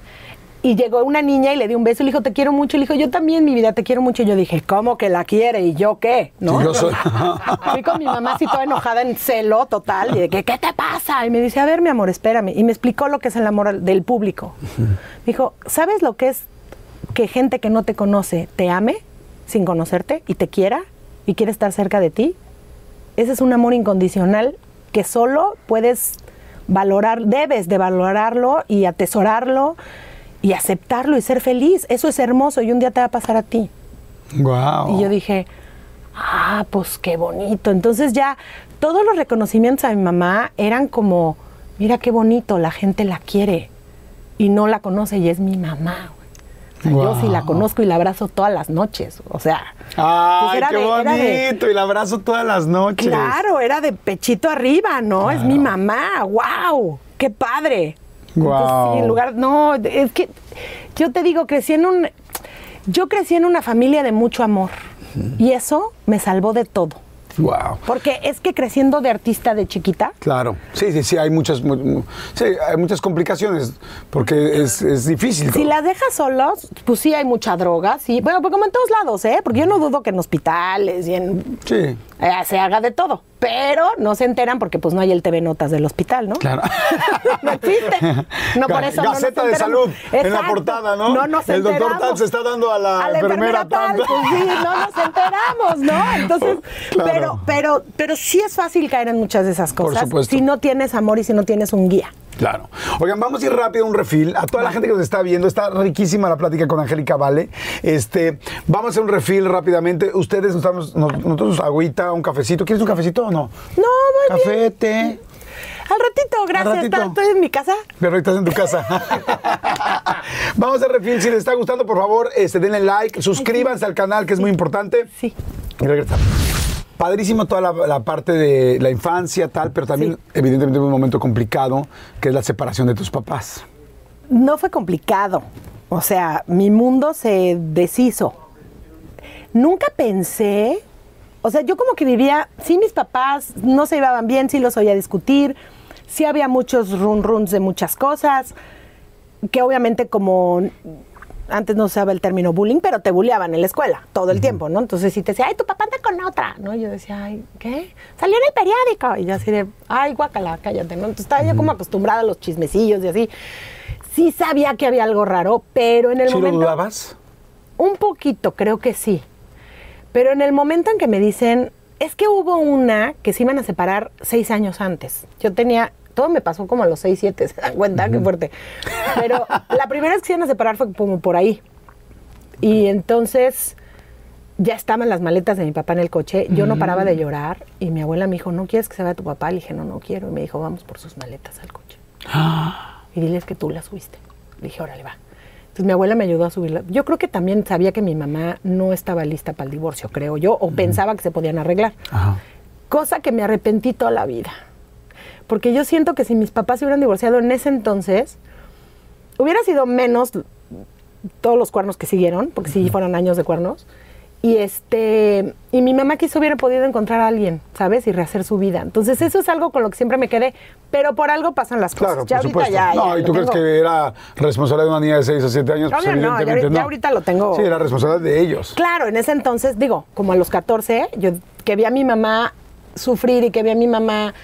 y llegó una niña y le dio un beso y le dijo, te quiero mucho. Y le dijo, yo también, mi vida, te quiero mucho. Y yo dije, ¿cómo que la quiere? ¿Y yo qué? ¿No?
Sí, yo soy-
Fui con mi mamá así toda enojada en celo total y de que, ¿qué te pasa? Y me dice, a ver, mi amor, espérame. Y me explicó lo que es el amor del público. Me dijo, ¿sabes lo que es que gente que no te conoce te ame sin conocerte y te quiera y quiere estar cerca de ti? Ese es un amor incondicional que solo puedes valorar, debes de valorarlo y atesorarlo y aceptarlo y ser feliz. Eso es hermoso y un día te va a pasar a ti.
Wow.
Y yo dije, ah, pues qué bonito. Entonces ya todos los reconocimientos a mi mamá eran como, mira qué bonito, la gente la quiere y no la conoce y es mi mamá. O sea, Yo sí la conozco y la abrazo todas las noches. O sea,
Ay,
pues era
qué
de- era de-
bonito. Y la abrazo todas las noches.
claro, era de pechito arriba, ¿no? Es mi mamá. ¡Wow! ¡Qué padre! Entonces, sí, en lugar, no, es que yo te digo, crecí en un, yo crecí en una familia de mucho amor y eso me salvó de todo.
Wow.
Porque es que creciendo de artista de chiquita,
Claro, sí, sí, sí, hay muchas, mu- mu- sí, hay muchas complicaciones porque es, es difícil.
si las dejas solos, pues sí hay mucha droga, sí. Bueno, pues como en todos lados, ¿eh? Porque yo no dudo que en hospitales y en
Sí,
eh, se haga de todo. Pero no se enteran porque pues no hay el TV Notas del hospital, ¿no?
claro.
no existe. No por eso no nos
Gaceta de
enteramos.
salud en la portada, ¿no?
No nos
El doctor
enteramos.
tal se está dando a la enfermera
tal.
tal.
Pues sí, no nos enteramos, ¿no? Entonces,
Claro.
pero, pero, pero sí es fácil caer en muchas de esas
Por
cosas.
supuesto.
Si no tienes amor y si no tienes un guía.
Claro. Oigan, vamos a ir rápido a un refil. A toda la gente que nos está viendo, está riquísima la plática con Angélica Vale. Este, vamos a hacer un refil rápidamente. Ustedes nos estamos, nos- nosotros agüita, un cafecito. ¿Quieres un cafecito o no?
No, bien.
Café, té.
Al ratito, gracias.
ratito.
Está- Estoy en mi casa.
Pero estás en tu casa. Vamos a refil. Si les está gustando, por favor, este, denle like, suscríbanse al canal, que es muy importante.
Sí.
Y regresamos. Padrísimo toda la, la parte de la infancia, tal, pero también,
Sí.
evidentemente, un momento complicado, que es la separación de tus papás.
No fue complicado. O sea, mi mundo se deshizo. Nunca pensé, o sea, yo como que vivía, sí mis papás no se llevaban bien, sí los oía discutir, sí había muchos run runs de muchas cosas, que obviamente como antes no usaba el término bullying, pero te bulleaban en la escuela todo el tiempo, ¿no? Entonces si te decía, ay, tu papá anda con otra, ¿no? Yo decía, ay, ¿qué? Salió en el periódico. Y yo así de, ay, guacala, cállate, ¿no? Entonces estaba yo como acostumbrada a los chismecillos y así. Sí sabía que había algo raro, pero en el
¿Sí lo
momento...
dudabas?
Un poquito, creo que sí. Pero en el momento en que me dicen, es que hubo una que se iban a separar seis años antes. Yo tenía, todo me pasó como a los seis, siete, ¿se dan cuenta? Qué fuerte. Pero la primera vez que se iban a separar fue como por ahí. Y entonces ya estaban las maletas de mi papá en el coche. Yo no paraba de llorar y mi abuela me dijo, ¿no quieres que se vaya tu papá? Le dije, no, no quiero. Y me dijo, vamos por sus maletas al coche. Y diles que tú las subiste. Le dije, órale, va. Entonces mi abuela me ayudó a subirla. Yo creo que también sabía que mi mamá no estaba lista para el divorcio, creo yo, o pensaba que se podían arreglar.
Ajá.
Cosa que me arrepentí toda la vida. Porque yo siento que si mis papás se hubieran divorciado en ese entonces, hubiera sido menos todos los cuernos que siguieron, porque sí fueron años de cuernos. Y este y mi mamá quizá hubiera podido encontrar a alguien, ¿sabes? Y rehacer su vida. Entonces eso es algo con lo que siempre me quedé, pero por algo pasan las cosas.
Claro,
Ya
por
ahorita ya-
no,
ya
¿y tú crees
tengo.
que era responsable de una niña de 6 a 7 años? Pues
Obvio no,
evidentemente
ahorita-
no.
ya ahorita lo tengo.
Sí, era responsable de ellos.
Claro, en ese entonces, digo, como a los 14, yo que vi a mi mamá sufrir y que vi a mi mamá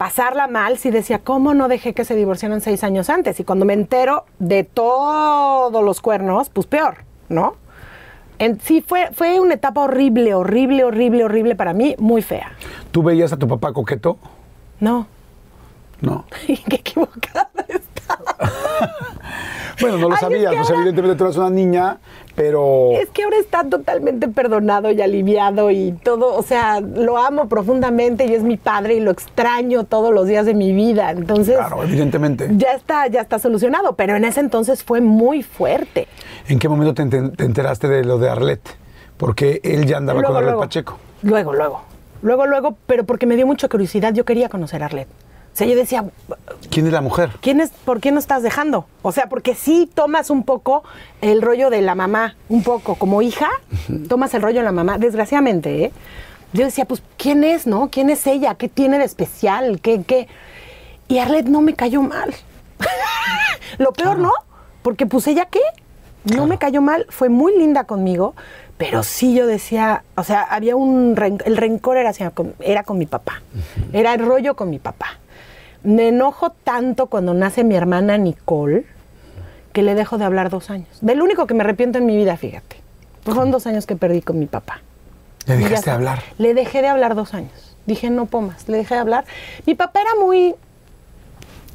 pasarla mal, sí decía, ¿cómo no dejé que se divorciaran seis años antes? Y cuando me entero de todos los cuernos, pues peor, ¿no? En, sí, fue, fue una etapa horrible, horrible, horrible, horrible para mí, muy fea.
¿Tú veías a tu papá coqueto?
No,
No.
qué equivocada estaba.
Bueno, no lo
Ay, es
sabías.
que
Pues
ahora-
evidentemente tú eras una niña, pero...
Es que ahora está totalmente perdonado y aliviado y todo, o sea, lo amo profundamente y es mi padre y lo extraño todos los días de mi vida. Entonces,
Claro, evidentemente.
ya está, ya está solucionado, pero en ese entonces fue muy fuerte.
¿En qué momento te, enteraste de lo de Arlette? Porque él ya andaba con Arlette Pacheco.
Luego, luego. Luego, luego, pero porque me dio mucha curiosidad, yo quería conocer a Arlet. O sea, yo decía,
¿Quién es la mujer?
¿quién es, ¿por qué no estás dejando? O sea, porque sí tomas un poco el rollo de la mamá, un poco como hija, tomas el rollo de la mamá, desgraciadamente, ¿eh? Yo decía, pues, ¿quién es, no? ¿Quién es ella? ¿Qué tiene de especial? ¿Qué, qué? Y Arlet no me cayó mal. Lo peor, ¿no? Porque, pues, ¿ella qué? No me cayó mal, fue muy linda conmigo, pero sí yo decía, o sea, había un, ren- el rencor era, era con mi papá, era el rollo con mi papá. Me enojo tanto cuando nace mi hermana Nicole que le dejo de hablar dos años. Del único que me arrepiento en mi vida, fíjate. Pues fueron dos años que perdí con mi papá.
Le dejaste
está.
hablar.
Le dejé de hablar dos años. Dije, no pomas, le dejé de hablar. Mi papá era muy...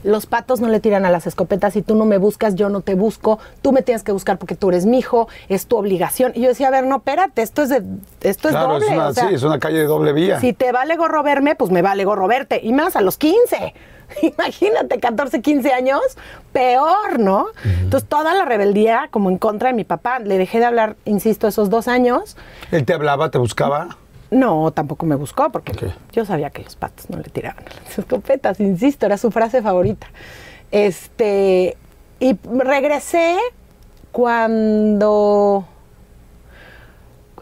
Los patos no le tiran a las escopetas. Si tú no me buscas, yo no te busco. Tú me tienes que buscar porque tú eres mi hijo. Es tu obligación. Y yo decía, a ver, no, espérate, esto es, de, esto es doble.
es una,
o sea,
sí, es una calle de doble vía.
si te vale gorro verme, pues me vale gorro verte. Y más a los 15. Imagínate, 14, 15 años, peor, ¿no? Entonces, toda la rebeldía como en contra de mi papá. Le dejé de hablar, insisto, esos dos años.
Él te hablaba, te buscaba.
No, tampoco me buscó porque yo sabía que los patos no le tiraban a las escopetas, insisto, era su frase favorita. Este, y regresé cuando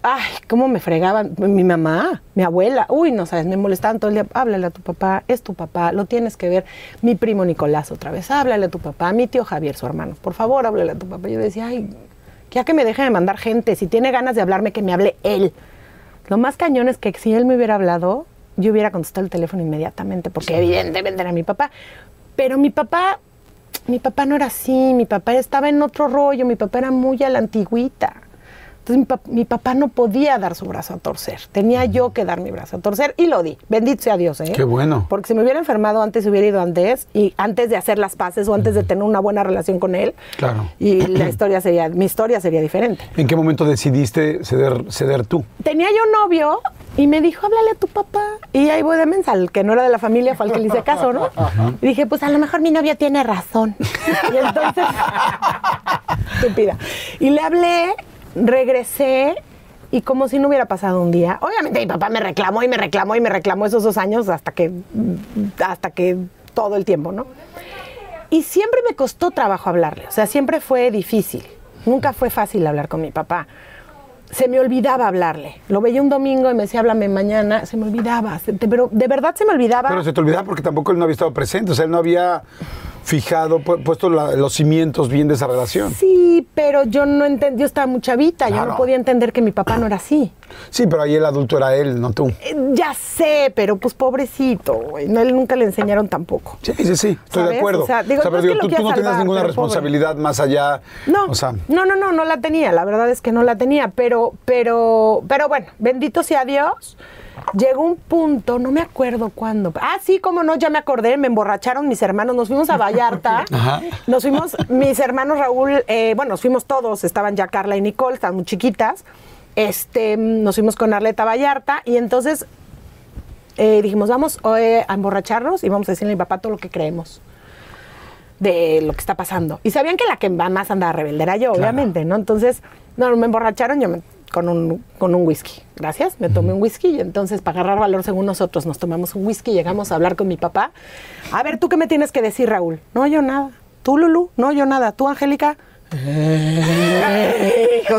Ay, cómo me fregaban mi mamá, mi abuela. Uy, no sabes, me molestaban todo el día. Háblale a tu papá, es tu papá, lo tienes que ver. Mi primo Nicolás otra vez, háblale a tu papá. Mi tío Javier, su hermano, por favor, háblale a tu papá. Yo decía, ay, ya que me deje de mandar gente, si tiene ganas de hablarme, que me hable él. Lo más cañón es que si él me hubiera hablado, yo hubiera contestado el teléfono inmediatamente, porque evidentemente era mi papá. Pero mi papá, mi papá no era así, mi papá estaba en otro rollo, mi papá era muy a la antigüita. Entonces mi, pap- mi papá no podía dar su brazo a torcer, tenía yo que dar mi brazo a torcer y lo di. Bendito sea Dios, ¿eh?
Qué bueno.
Porque si me hubiera enfermado antes, hubiera ido antes y antes de hacer las paces o antes de tener una buena relación con él.
Claro.
Y la historia sería, mi historia sería diferente.
¿En qué momento decidiste ceder, ceder tú?
Tenía yo novio y me dijo, háblale a tu papá. Y ahí voy de mensal, que no era de la familia, fue al que le hice caso, ¿no? Y dije, pues a lo mejor mi novio tiene razón. Y entonces, estúpida. Y le hablé, regresé y como si no hubiera pasado un día. Obviamente mi papá me reclamó y me reclamó y me reclamó esos dos años hasta que, hasta que todo el tiempo, ¿no? Y siempre me costó trabajo hablarle, o sea, siempre fue difícil. Nunca fue fácil hablar con mi papá. Se me olvidaba hablarle. Lo veía un domingo y me decía, háblame mañana. Se me olvidaba, pero de verdad se me olvidaba.
Pero se te olvidaba porque tampoco él no había estado presente, o sea, él no había fijado, pu- puesto la- los cimientos bien de esa relación.
Sí, pero yo no entendí, yo estaba muy chavita, yo
Claro.
no podía entender que mi papá no era así.
Sí, pero ahí el adulto era él, no tú.
Eh, ya sé, pero pues pobrecito, güey. No, él nunca le enseñaron tampoco.
Sí, sí, sí, estoy de acuerdo.
O sea, digo,
pero tú, no tenías ninguna
pobre.
responsabilidad más allá.
No,
O sea,
no, no, no, no la tenía. La verdad es que no la tenía. Pero, pero, pero bueno, bendito sea Dios. Llegó un punto, no me acuerdo cuándo. Ah, sí, cómo no, ya me acordé. Me emborracharon mis hermanos. Nos fuimos a Vallarta.
Ajá.
Nos fuimos, mis hermanos Raúl, eh, bueno, nos fuimos todos. Estaban ya Carla y Nicole, estaban muy chiquitas. Este, nos fuimos con Arleta Vallarta y entonces eh, dijimos, vamos eh, a emborracharnos y vamos a decirle a mi papá todo lo que creemos. de lo que está pasando. Y sabían que la que más andaba rebelde era yo, obviamente, ¿no? Entonces, no, me emborracharon yo me- con, un, con un whisky. Gracias, me tomé un whisky y entonces para agarrar valor según nosotros nos tomamos un whisky, llegamos a hablar con mi papá. A ver, ¿tú qué me tienes que decir, Raúl? No, yo nada. ¿Tú, Lulu? No, yo nada. ¿Tú, Angélica? Hijos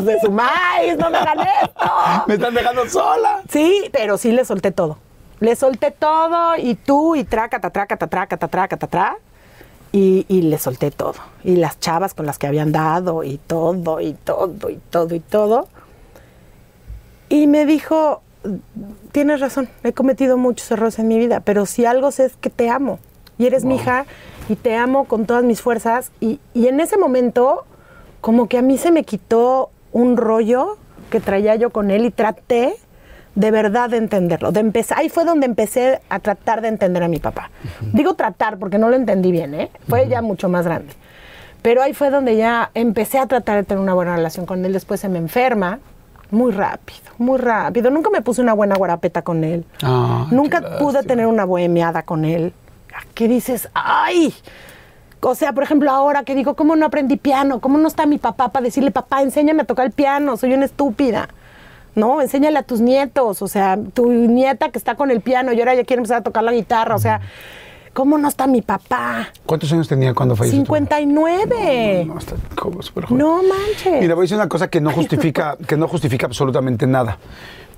de su maíz, no me hagan esto.
Me están dejando sola.
Sí, pero sí le solté todo. Le solté todo y tú y trácata, trácata, trácata, trácata, tra. Y, y le solté todo. Y las chavas con las que habían dado y todo, y todo, y todo, y todo. Y me dijo, tienes razón, he cometido muchos errores en mi vida, pero si algo sé es que te amo. Y eres mi hija y te amo con todas mis fuerzas. Y, y en ese momento, como que a mí se me quitó un rollo que traía yo con él y traté de verdad de entenderlo. De empezar, ahí fue donde empecé a tratar de entender a mi papá. Digo tratar porque no lo entendí bien, ¿eh? Fue ya mucho más grande. Pero ahí fue donde ya empecé a tratar de tener una buena relación con él. Después se me enferma. Muy rápido, muy rápido. Nunca me puse una buena guarapeta con él. Nunca pude tener una bohemiada con él. ¿Qué dices? ¡Ay! O sea, por ejemplo, ahora que digo, ¿cómo no aprendí piano? ¿Cómo no está mi papá para decirle, papá, enséñame a tocar el piano? Soy una estúpida. No, enséñale a tus nietos. O sea, tu nieta que está con el piano y ahora ya quiere empezar a tocar la guitarra. O sea, ¿cómo no está mi papá?
¿Cuántos años tenía cuando falleció? tu mamá?
59.
No, está como súper joven.
No manches.
Mira, voy a decir una cosa que no justifica, que no justifica absolutamente nada.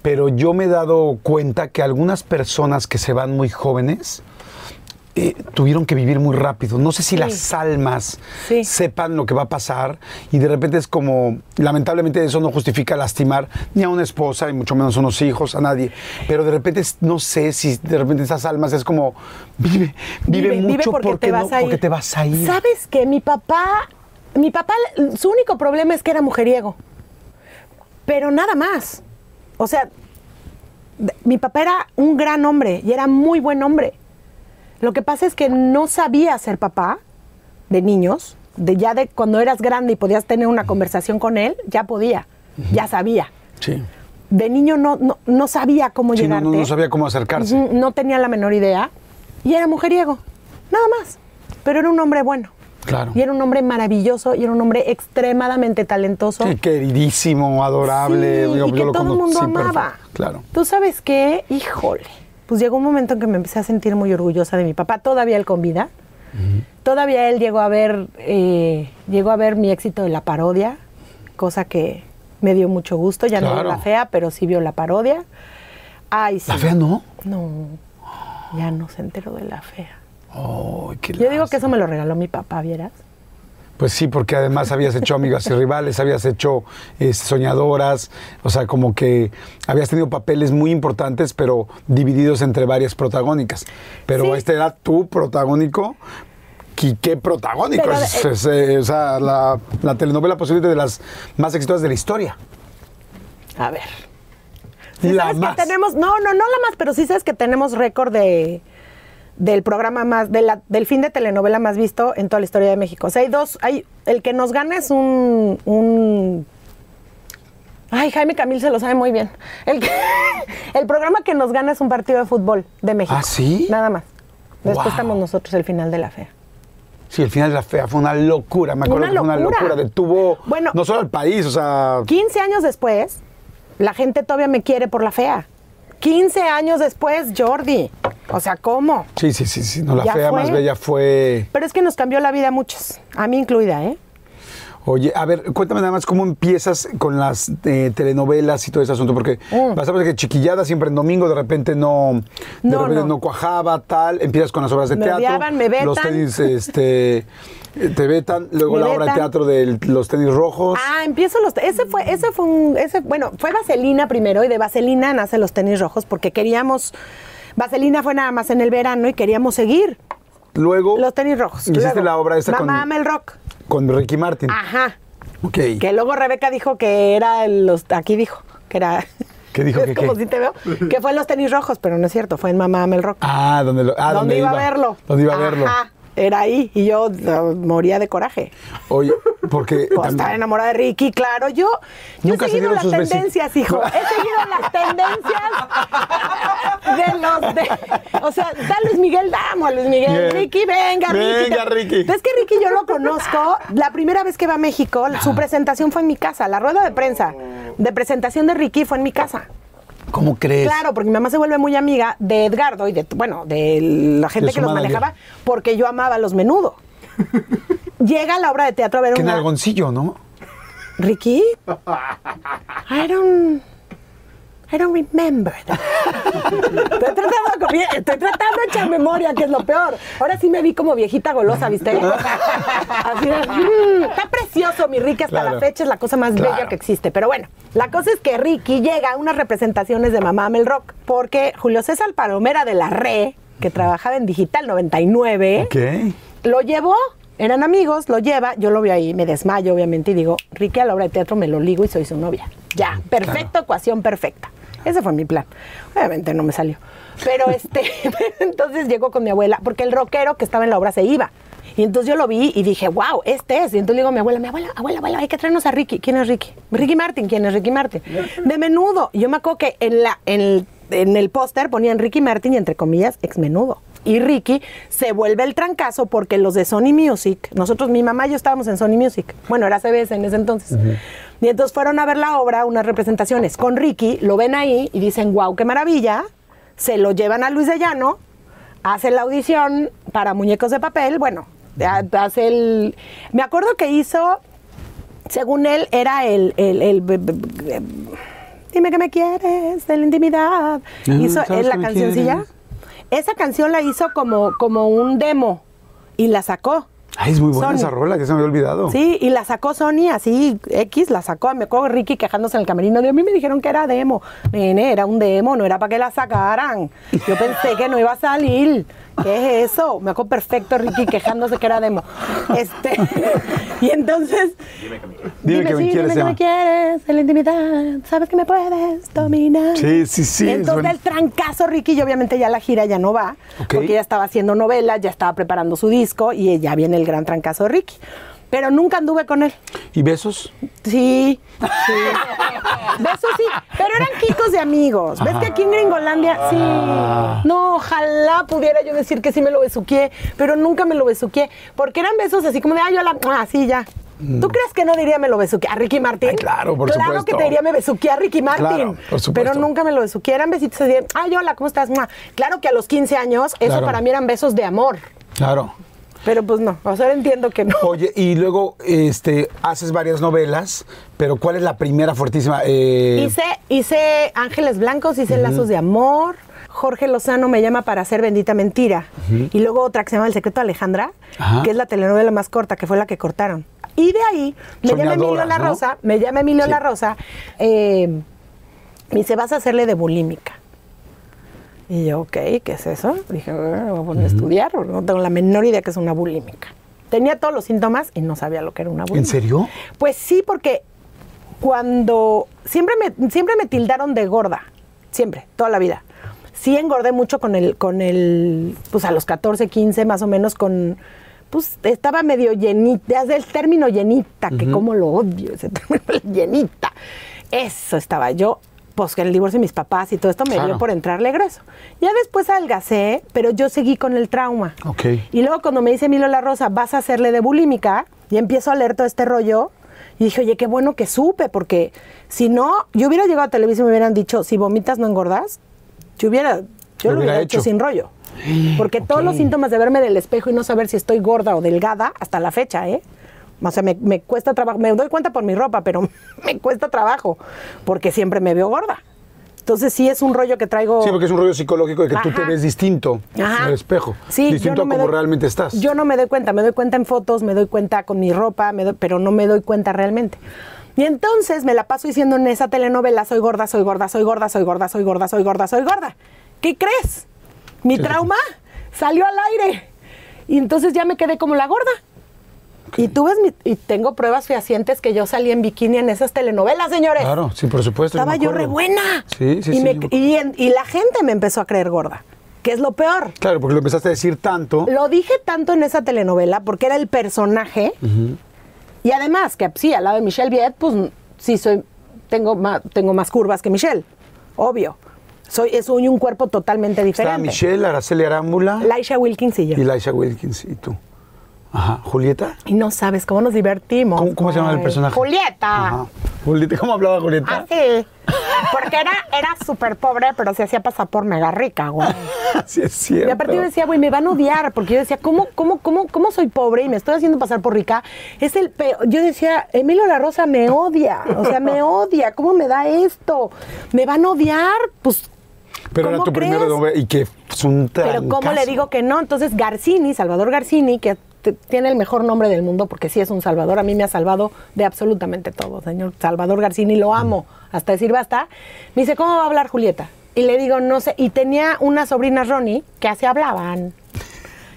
Pero yo me he dado cuenta que algunas personas que se van muy jóvenes eh, tuvieron que vivir muy rápido. No sé si
Sí.
las almas
Sí.
sepan lo que va a pasar y de repente es como, lamentablemente eso no justifica lastimar ni a una esposa y mucho menos a unos hijos, a nadie. Pero de repente es- no sé si de repente esas almas es como, vive, vive, mucho porque, no- porque te vas a ir.
¿Sabes qué? Mi papá, mi papá, su único problema es que era mujeriego. Pero nada más. O sea, mi papá era un gran hombre y era muy buen hombre. Lo que pasa es que no sabía ser papá de niños. De ya de cuando eras grande y podías tener una conversación con él, ya podía, ya sabía.
Sí.
De niño no, no, no sabía cómo
Sí, no,
llegarte.
no, no sabía cómo acercarse.
No tenía la menor idea. Y era mujeriego. Nada más. Pero era un hombre bueno.
Claro.
Y era un hombre maravilloso y era un hombre extremadamente talentoso.
Sí, queridísimo, adorable.
Sí,
digo,
y
yo
que todo el mundo amaba.
perfecto, Claro.
¿Tú sabes qué? Híjole. Pues llegó un momento en que me empecé a sentir muy orgullosa de mi papá. Todavía él con vida. Todavía él llegó a ver, eh, llegó a ver mi éxito de la parodia, cosa que me dio mucho gusto. Ya no vio la fea, pero sí vio la parodia. Ay, sí.
¿La fea no?
No, ya no se enteró de la fea.
Ay, qué
Yo digo que eso me lo regaló mi papá, ¿vieras?
Pues sí, porque además habías hecho amigas y rivales, habías hecho eh, soñadoras, o sea, como que habías tenido papeles muy importantes, pero divididos entre varias protagónicas. Pero
Sí.
este era tu protagónico. ¿Y qué protagónico?
Pero,
es,
eh,
es, eh, o sea, la, la telenovela posiblemente de las más exitosas de la historia.
A ver. Sí
La
sabes
más.
que tenemos, no, no, no la más, pero sí sabes que tenemos récord de del programa más, de la- del fin de telenovela más visto en toda la historia de México. O sea, hay dos, hay, el que nos gana es un, un Ay, Jaime Camil se lo sabe muy bien. El, que- el programa que nos gana es un partido de fútbol de México.
¿Ah, sí?
Nada más. Después
Wow.
estamos nosotros el final de la fea.
Sí, el final de la fea fue una locura, me acuerdo
Una
que fue una
locura.
locura. Detuvo
Bueno.
no solo al país, o sea,
15 años después, la gente todavía me quiere por la fea. 15 años después, Jordi. O sea, ¿cómo?
sí, sí, sí, sí, no, la
Ya
fea
fue.
más bella fue...
Pero es que nos cambió la vida a muchos, a mí incluida, ¿eh?
Oye, a ver, cuéntame nada más cómo empiezas con las eh, telenovelas y todo ese asunto, porque
Mm.
vas a ver que chiquillada siempre en domingo, de repente no, de
No,
repente
no.
no. cuajaba, tal, empiezas con las obras de
Me
teatro.
odiaban, me
Los
vetan.
tenis, este, te vetan, luego
Me
la obra de teatro de los tenis rojos.
Ah, empiezo los. Ese fue, ese fue un. Ese, bueno, fue Vaselina primero y de Vaselina nace los tenis rojos porque queríamos. Vaselina fue nada más en el verano y queríamos seguir
Luego
los tenis rojos.
hiciste
Luego,
la obra esta
Mamá
con,
ama el rock.
con Ricky Martin.
Ajá.
Ok.
Que luego Rebeca dijo que era los. Aquí dijo que era.
¿Qué dijo
Es
que
como
qué?
si te veo. Que fue en los tenis rojos, pero no es cierto, fue en Mamá ama el rock.
Ah, donde, lo, ah,
¿Dónde
donde
iba a verlo?
Donde iba a verlo.
Ajá. Era ahí y yo uh, moría de coraje.
Oye, porque.
Pues, estaba enamorada de Ricky, claro. Yo, yo he
Nunca
seguido las tendencias, hijo. He seguido las tendencias de los de. O sea, da Luis Miguel, damos a Luis Miguel.
Bien.
Ricky, venga, Ricky.
Venga,
Te-
Ricky.
Es que Ricky yo lo conozco. La primera vez que va a México, su presentación fue en mi casa. La rueda de prensa de presentación de Ricky fue en mi casa.
¿Cómo crees?
Claro, porque mi mamá se vuelve muy amiga de Edgardo y de, bueno, de la gente
De
que los manejaba, porque yo amaba los menudo. Llega a la obra de teatro a ver
Qué
una...
nalgoncillo, ¿no?
Ricky, I don't, I don't remember. that. Estoy tratando, estoy tratando de echar memoria, que es lo peor. Ahora sí me vi como viejita golosa, ¿viste? Así de, "Mm, está precioso mi Ricky, hasta
Claro.
la fecha es la cosa más
Claro.
bella que existe. Pero bueno, la cosa es que Ricky llega a unas representaciones de Mamá Mel Rock, porque Julio César Palomera de la RE, que trabajaba en Digital 99,
Ok.
lo llevó, eran amigos, lo lleva, yo lo veo ahí, me desmayo obviamente y digo, Ricky a la obra de teatro me lo ligo y soy su novia. Ya, perfecto, ecuación perfecta. Ese fue mi plan. Obviamente no me salió. Pero este, entonces llegó con mi abuela, porque el rockero que estaba en la obra se iba. Y entonces yo lo vi y dije, wow, este es. Y entonces le digo a mi abuela, mi abuela, abuela, abuela, hay que traernos a Ricky. ¿Quién es Ricky? Ricky Martin. ¿Quién es Ricky Martin? De menudo. Yo me acuerdo que en, la, en el, en el póster ponían Ricky Martin y entre comillas, ex menudo. Y Ricky se vuelve el trancazo porque los de Sony Music, nosotros, mi mamá y yo estábamos en Sony Music. Bueno, era CBS en ese entonces. Y entonces fueron a ver la obra, unas representaciones con Ricky, lo ven ahí y dicen, wow, qué maravilla. Se lo llevan a Luis de Llano, hace la audición para Muñecos de Papel, bueno, ha- hace el... Me acuerdo que hizo, según él, era el... el- el- Dime que me quieres, de la intimidad.
Ah,
hizo
¿sabes
él la cancioncilla. Esa canción la hizo como, como un demo y la sacó.
Ay, es muy buena
Sony.
esa rola que se me había olvidado.
Sí, y la sacó Sony así, X, la sacó. Me acuerdo Ricky quejándose en el camerino. De a mí me dijeron que era demo. Nene, era un demo, no era para que la sacaran. Yo pensé que no iba a salir. ¿Qué es eso? Me acuerdo perfecto Ricky quejándose que era demo. Este, y entonces.
Dime que me
sí,
quieres,
Dime que me quieres, en la intimidad. Sabes que me puedes dominar.
Sí, sí, sí, es
Entonces el trancazo Ricky, y obviamente ya la gira ya no va. Porque ya estaba haciendo novelas, ya estaba preparando su disco y ya viene el gran trancazo de Ricky. Pero nunca anduve con él.
¿Y besos?
Sí, sí. Besos sí, pero eran quicos de amigos. ¿Ves que aquí en Gringolandia sí? No, ojalá pudiera yo decir que sí me lo besuqué, pero nunca me lo besuqué. Porque eran besos así como de, ay, yo la... Ah, sí, ya. ¿Tú crees que no diría me lo besuqué a Ricky Martin?
Ay, claro, por
Claro
supuesto.
que te diría me besuqué a Ricky Martin.
Claro, por supuesto.
Pero nunca me lo besuqué. Eran besitos así de, ay, hola, ¿cómo estás? Claro que a los 15 años, eso
Claro.
para mí eran besos de amor.
Claro.
Pero pues no, o sea, entiendo que no.
Oye, y luego este, haces varias novelas, pero ¿cuál es la primera fuertísima? Eh,
Hice, hice Ángeles Blancos, hice Lazos de Amor. Jorge Lozano me llama para hacer Bendita Mentira. Y luego otra que se llama El Secreto de Alejandra,
Ajá.
que es la telenovela más corta, que fue la que cortaron. Y de ahí me llama Emilio La
¿no?
Rosa, me llama Emilio
Sí.
La Rosa, eh, me dice, vas a hacerle de bulímica. Y yo, ok, ¿qué es eso? Dije, "Bueno, voy a poner a estudiar, porque no tengo la menor idea que es una bulímica. Tenía todos los síntomas y no sabía lo que era una bulímica.
¿En serio?
Pues sí, porque cuando siempre me, siempre me tildaron de gorda, siempre, toda la vida. Sí engordé mucho con el, con el, pues a los 14, 15 más o menos con, pues estaba medio llenita, es el término llenita, que como lo odio, ese término llenita. Eso estaba yo, pues que el divorcio de mis papás y todo esto me
Claro.
dio por entrarle grueso. Ya después adelgacé, pero yo seguí con el trauma.
Ok.
Y luego cuando me dice Milo La Rosa, vas a hacerle de bulímica, y empiezo a leer todo este rollo, y dije, oye, qué bueno que supe, porque si no, yo hubiera llegado a televisión y me hubieran dicho, si vomitas no engordas, yo hubiera, yo lo, hubiera, hecho. sin rollo. Porque todos los síntomas de verme en el espejo y no saber si estoy gorda o delgada, hasta la fecha, ¿eh? O sea, me, me cuesta trabajo, me doy cuenta por mi ropa, pero me cuesta trabajo, porque siempre me veo gorda. Entonces sí es un rollo que traigo...
Sí, porque es un rollo psicológico de que tú te
Ajá.
ves distinto
Ajá.
en el espejo.
Sí,
distinto
no
a como
doy-
realmente estás.
Yo no me doy cuenta, me doy cuenta en fotos, me doy cuenta con mi ropa, me doy- pero no me doy cuenta realmente. Y entonces me la paso diciendo en esa telenovela, soy gorda, soy gorda, soy gorda, soy gorda, soy gorda, soy gorda, soy gorda. ¿Qué crees? Mi trauma salió al aire. Y entonces ya me quedé como la gorda. Y tú ves, mi- y tengo pruebas fehacientes que yo salí en bikini en esas telenovelas, señores.
Claro, sí, por supuesto.
Estaba yo
acuerdo.
re buena.
Sí, sí,
y,
sí.
me-
yo
y, en- y la gente me empezó a creer gorda. que es lo peor.
Claro, porque lo empezaste a decir tanto.
Lo dije tanto en esa telenovela porque era el personaje. Y además, que sí, al lado de Michelle Viet, pues sí soy, tengo más, tengo más curvas que Michelle, obvio. Soy, soy un cuerpo totalmente diferente.
Está Michelle, Araceli Arámbula.
Laisha Wilkins y yo.
Y Laisha Wilkins y tú. Ajá. ¿Julieta?
Y no sabes cómo nos divertimos.
¿Cómo, cómo se llama el personaje?
Julieta.
Ajá. Julieta, ¿cómo hablaba Julieta?
Así. Porque era, era súper pobre, pero se hacía pasar por mega rica, güey.
Sí, es cierto.
Y aparte yo decía, güey, me van a odiar, porque yo decía, ¿cómo, cómo, cómo, cómo soy pobre y me estoy haciendo pasar por rica? Es el peor. Yo decía, Emilio La Rosa me odia, o sea, me odia, ¿cómo me da esto? ¿Me van a odiar? Pues,
Pero era
¿cómo
tu
crees?
primera novela y que es un
Pero ¿cómo le digo que no? Entonces Garcini, Salvador Garcini, que tiene el mejor nombre del mundo porque sí es un salvador, a mí me ha salvado de absolutamente todo, señor Salvador Garcini, lo amo, hasta decir basta. Me dice, ¿cómo va a hablar Julieta? Y le digo, no sé, y tenía una sobrina Ronnie que así hablaban.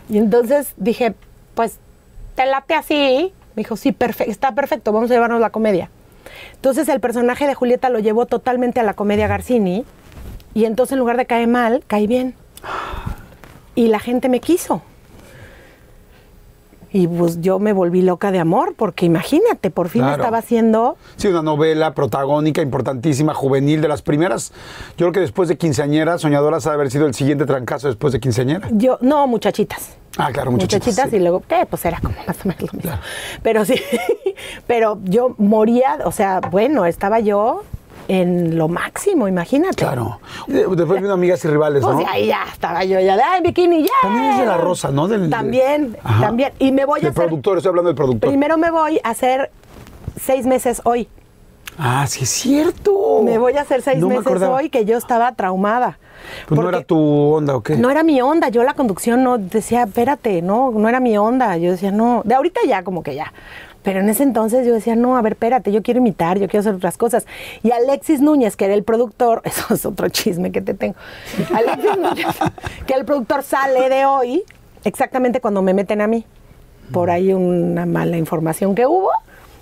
Y entonces dije, pues, te late así. Me dijo, sí, perfecto, está perfecto, vamos a llevarnos la comedia. Entonces el personaje de Julieta lo llevó totalmente a la comedia Garcini y entonces en lugar de caer mal, cae bien. Y la gente me quiso. Y pues yo me volví loca de amor, porque imagínate, por fin
Claro.
estaba haciendo...
Sí, una novela protagónica, importantísima, juvenil, de las primeras. Yo creo que después de quinceañeras, Soñadoras ha de haber sido el siguiente trancazo después de quinceañera.
Yo, no, muchachitas.
Ah, claro, muchachitas.
Muchachitas
sí.
y luego, ¿qué? Pues era como más o menos lo mismo. Pero sí, pero yo moría, o sea, bueno, estaba yo en lo máximo, imagínate.
Claro. Después vino Amigas y Rivales,
Pues
¿no?
ahí ya estaba yo ya de ay, bikini, ya.
También es de La Rosa, ¿no? Del-
también,
Ajá.
también. Y me voy a hacer.
productor, estoy hablando del productor.
Primero me voy a hacer seis meses hoy.
Ah, sí es cierto.
Me voy a hacer seis
No
meses hoy que yo estaba traumada.
Pues no era tu onda, ¿o qué?
no era mi onda. Yo la conducción no decía, espérate, no, no era mi onda. Yo decía, no. De ahorita ya, como que ya. Pero en ese entonces yo decía, no, a ver, espérate, yo quiero imitar, yo quiero hacer otras cosas. Y Alexis Núñez, que era el productor, eso es otro chisme que te tengo. Alexis Núñez, que el productor sale de hoy, exactamente cuando me meten a mí. Por ahí una mala información que hubo.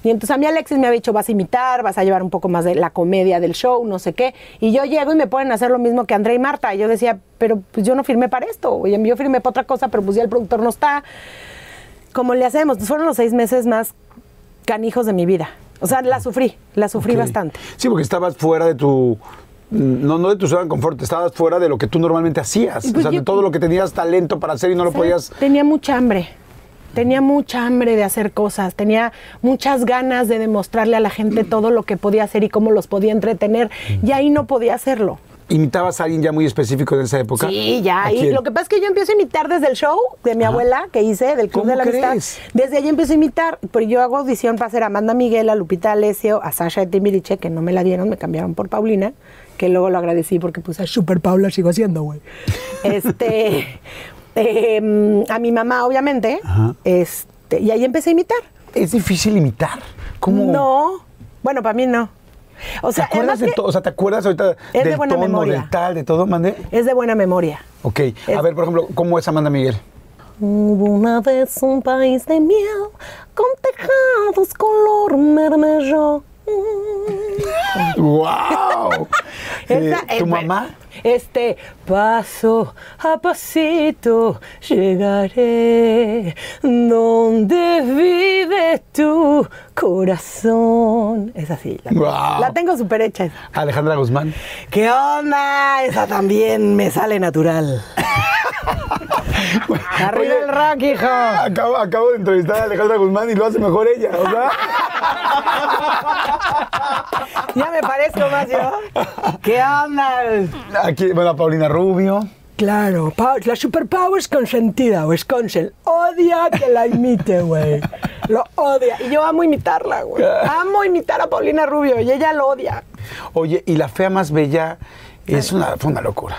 Y entonces a mí Alexis me había dicho, vas a imitar, vas a llevar un poco más de la comedia del show, no sé qué. Y yo llego y me pueden hacer lo mismo que André y Marta. Y yo decía, pero pues yo no firmé para esto. Oye, yo firmé para otra cosa, pero pues ya el productor no está. ¿Cómo le hacemos? Fueron los seis meses más canijos de mi vida. O sea, la sufrí, la sufrí bastante.
Sí, porque estabas fuera de tu. No, no de tu zona de confort, estabas fuera de lo que tú normalmente hacías.
Pues
o sea,
yo-
de todo lo que tenías talento para hacer y no lo podías.
Tenía mucha hambre. Tenía mucha hambre de hacer cosas, tenía muchas ganas de demostrarle a la gente todo lo que podía hacer y cómo los podía entretener. Y ahí no podía hacerlo.
¿Imitabas a alguien ya muy específico en esa época?
Sí, ya.
¿A
Y lo que pasa es que yo empiezo a imitar desde el show de mi abuela que hice, del Club
¿Cómo
de la Amistad.
crees?
Desde allí empiezo a imitar. Pero yo hago audición para hacer a Amanda Miguel, a Lupita Alessio, a Sasha de Timbiriche, que no me la dieron, me cambiaron por Paulina, que luego lo agradecí porque puse a Super Paula, sigo haciendo, güey. Este. eh, a mi mamá, obviamente.
Ajá.
Este, y ahí empecé a imitar.
Es difícil imitar. ¿Cómo?
No. Bueno, para mí no. O
¿Te
sea,
acuerdas
además
de? O sea, ¿te acuerdas ahorita
Es de
del
buena
tono,
memoria.
del tal, de todo, mandé?
es de buena memoria.
Ok.
Es-
A ver, por ejemplo, ¿cómo es Amanda Miguel?
Hubo una vez un país de miel con tejados color mermello.
¡Wow!
Es-
¿Tu mamá?
Este, paso a pasito llegaré donde vive tu corazón. Es así. La,
Guau.
la tengo súper hecha. esa.
Alejandra Guzmán.
¿Qué onda? Esa también me sale natural. Arriba
Oye,
el rock, hijo.
Acabo, acabo de entrevistar a Alejandra Guzmán y lo hace mejor ella, o sea.
Ya me parezco más yo. ¿Qué onda?
Aquí, bueno, Paulina Rubio.
Claro, la superpower es consentida, Wisconsin. Odia que la imite, güey. Lo odia. Y yo amo imitarla, güey. Amo imitar a Paulina Rubio y ella lo odia.
Oye, y la fea más bella es una, fue una locura.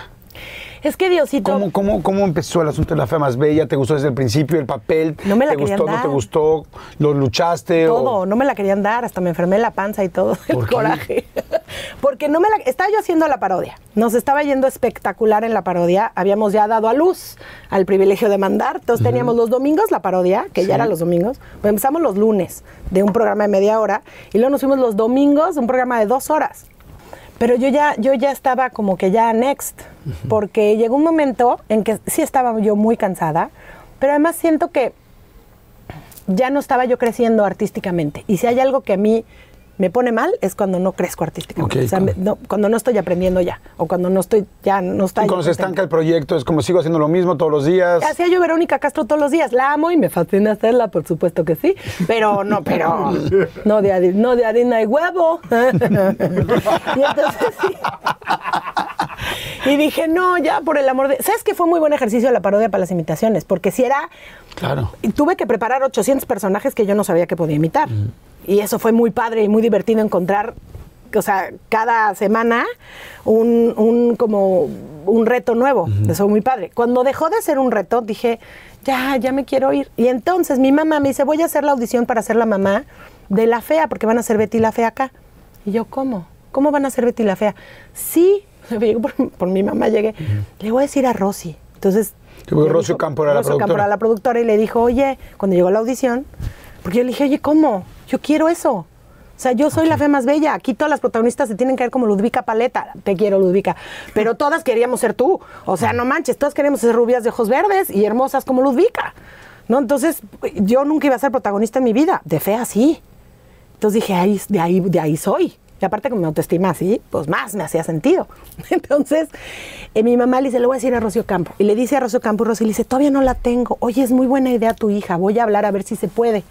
Es que Diosito.
¿Cómo, cómo, ¿Cómo empezó el asunto de la fea más bella? ¿Te gustó desde el principio el papel?
No me la
¿Te
querían
gustó, no
dar.
te gustó? ¿Lo luchaste?
Todo,
O...
no me la querían dar, hasta me enfermé la panza y todo, el coraje. Porque no me la estaba yo haciendo la parodia. Nos estaba yendo espectacular en la parodia. Habíamos ya dado a luz al privilegio de mandar. Entonces teníamos los domingos la parodia, que
Sí.
ya era los domingos. Pues empezamos los lunes de un programa de media hora y luego nos fuimos los domingos de un programa de dos horas. Pero yo ya, yo ya estaba como que ya next, porque llegó un momento en que sí estaba yo muy cansada, pero además siento que ya no estaba yo creciendo artísticamente. Y si hay algo que a mí me pone mal es cuando no crezco artísticamente. O sea, me- no- cuando no estoy aprendiendo ya. O cuando no estoy, ya no está.
Y cuando se estanca el proyecto, es como sigo haciendo lo mismo todos los días.
Hacía yo Verónica Castro todos los días. La amo y me fascina hacerla, por supuesto que sí. Pero no, pero no de, hari- no de harina y huevo. y entonces sí. Y dije, no, ya por el amor de. ¿Sabes que fue muy buen ejercicio la parodia para las imitaciones? Porque si era.
Claro.
Tuve que preparar 800 personajes que yo no sabía que podía imitar. Y eso fue muy padre y muy divertido encontrar, o sea, cada semana un, un como un reto nuevo. Eso fue muy padre. Cuando dejó de ser un reto, dije, ya, ya me quiero ir. Y entonces mi mamá me dice, voy a hacer la audición para ser la mamá de la fea, porque van a ser Betty la fea acá. Y yo, ¿cómo? ¿Cómo van a ser Betty la fea? Sí, por, por mi mamá llegué. Le voy a decir a Rosy. Entonces. Dijo-
Campo era la
Rocío Campo
productora.
era la productora y le dijo, oye, cuando llegó la audición, porque yo le dije, oye, ¿cómo? Yo quiero eso. O sea, yo soy la fe más bella. Aquí todas las protagonistas se tienen que ver como Ludvica Paleta. Te quiero, Ludvica. Pero todas queríamos ser tú. O sea, no manches, todas queríamos ser rubias de ojos verdes y hermosas como Ludvica. ¿No? Entonces, yo nunca iba a ser protagonista en mi vida. De fea, sí. Entonces dije, ahí, de, ahí, de ahí soy. Y aparte con mi autoestima así, pues más me hacía sentido. Entonces, eh, mi mamá le dice, le voy a decir a Rocío Campo. Y le dice a Rocío Campo, y Rocío le dice, todavía no la tengo. Oye, es muy buena idea tu hija, voy a hablar a ver si se puede.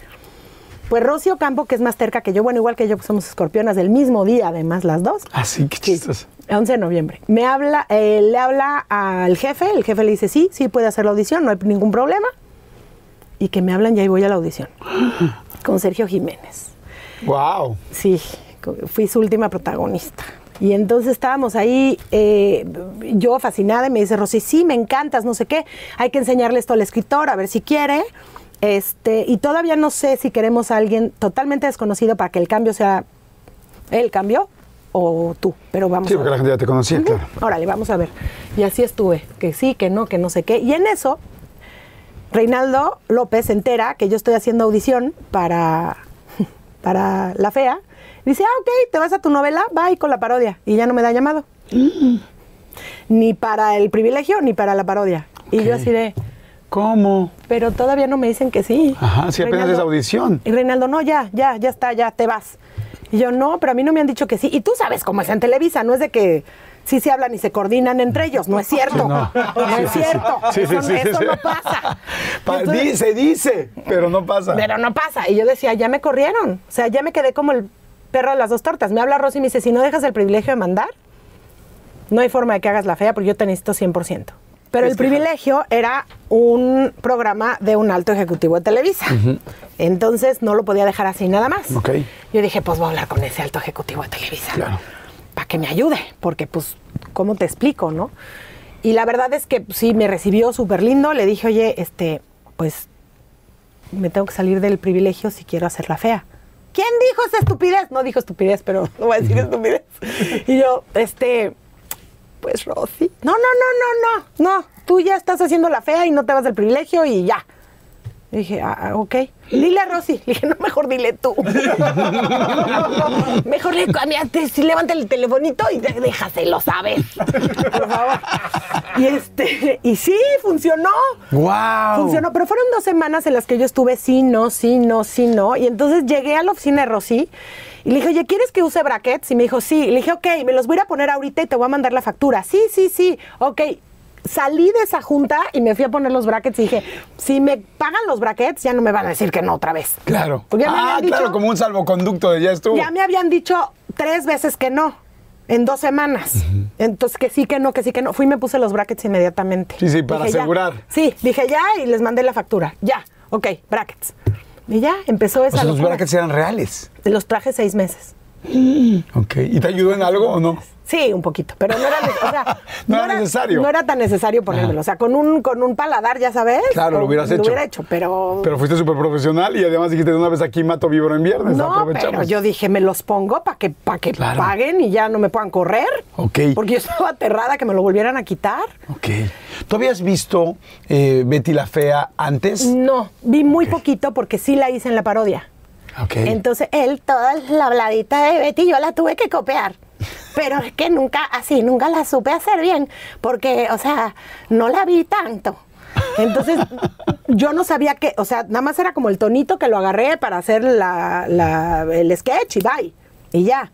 Pues Rocío Campo, que es más cerca que yo, bueno, igual que yo, pues somos escorpionas del mismo día, además las dos.
Así que chistos.
11 de noviembre. Me habla, eh, le habla al jefe, el jefe le dice, sí, sí puede hacer la audición, no hay ningún problema. Y que me hablan y ahí voy a la audición. Con Sergio Jiménez.
Wow.
Sí, fui su última protagonista. Y entonces estábamos ahí, eh, yo fascinada, y me dice Rosy, sí, me encantas, no sé qué, hay que enseñarle esto al escritor, a ver si quiere. Este, y todavía no sé si queremos a alguien totalmente desconocido para que el cambio sea el cambio o tú, pero vamos
Sí,
a
porque
ver.
la gente ya te conocía, claro.
Órale, vamos a ver. Y así estuve, que sí, que no, que no sé qué. Y en eso, Reinaldo López se entera que yo estoy haciendo audición para, para La Fea. Dice, ah, ok, te vas a tu novela, bye con la parodia. Y ya no me da llamado. Ni para el privilegio, ni para la parodia. Y yo así de,
¿Cómo?
pero todavía no me dicen que sí.
Ajá, sí, apenas es audición.
Y Reinaldo, no, ya, ya, ya está, ya te vas. Y yo, no, pero a mí no me han dicho que sí. Y tú sabes cómo es en Televisa, no es de que sí se hablan y se coordinan entre ellos, no es cierto.
No.
no. es cierto.
Sí, sí,
eso
sí,
eso no pasa.
Pa-
Entonces-
se dice, pero no pasa.
pero no pasa. Y yo decía, ya me corrieron. O sea, ya me quedé como el perro de las dos tortas. Me habla Rosy y me dice, si no dejas el privilegio de mandar, no hay forma de que hagas la fea porque yo te necesito 100%. Pero el privilegio era un programa de un alto ejecutivo de Televisa. Entonces no lo podía dejar así nada más.
Ok.
Yo dije, pues voy a hablar con ese alto ejecutivo de Televisa.
Claro.
Para que me ayude, porque pues, ¿cómo te explico, no? Y la verdad es que sí, me recibió súper lindo. Le dije, oye, este, pues me tengo que salir del privilegio si quiero hacer la fea. ¿Quién dijo esa estupidez? No dijo estupidez, pero no voy a decir estupidez. Y yo, este, pues Rosy. No, no, no, no, no, no. Tú ya estás haciendo la fea y no te vas del privilegio y ya. Dije, ah, ah, ok. Dile a Rosy. Le dije, no, mejor dile tú. mejor le cambiaste, si levanta el telefonito y déjaselo, ¿sabes? Por favor. Y este, y sí, funcionó.
Wow.
Funcionó, pero fueron dos semanas en las que yo estuve sí, no, sí, no, sí, no. Y entonces llegué a la oficina de Rosy y le dije, oye, ¿quieres que use brackets? Y me dijo, sí. Y le dije, ok, me los voy a poner ahorita y te voy a mandar la factura. Sí, sí, sí, ok. Salí de esa junta y me fui a poner los brackets y dije, si me pagan los brackets, ya no me van a decir que no otra vez.
Claro.
Porque ya me
ah,
habían dicho-
claro, como un salvoconducto de ya estuvo.
Ya me habían dicho tres veces que no, en dos semanas. Entonces, que sí, que no, que sí, que no. Fui y me puse los brackets inmediatamente.
Sí, sí, para
Dije, ya.
asegurar.
Sí, dije ya y les mandé la factura. Ya, ok, brackets. Y ya, empezó
O
esa
sea, los brackets eran reales.
Los traje seis meses.
Ok. ¿Y te ayudó en algo o no?
Sí, un poquito, pero no era, ne- o sea,
No era necesario.
No era tan necesario ponérmelo. O sea, con un, con un paladar, ya sabes.
Claro, lo hubieras
Lo
hecho.
hubiera hecho, pero...
Pero fuiste súper profesional y además dijiste de una vez aquí mato víbora en viernes.
no,
aprovechamos.
pero yo dije, me los pongo para que, pa que
Claro.
paguen y ya no me puedan correr.
Ok.
Porque yo estaba aterrada que me lo volvieran a quitar.
Ok. ¿Tú habías visto eh, Betty la Fea antes?
No, vi muy poquito porque sí la hice en la parodia.
Ok.
Entonces él, toda la habladita de Betty, yo la tuve que copiar.
Pero es que nunca, así, nunca la supe hacer bien, porque, o sea, no la vi tanto.
Entonces, yo no sabía que, o sea, nada más era como el tonito que lo agarré para hacer la, la- el sketch y bye. Y ya.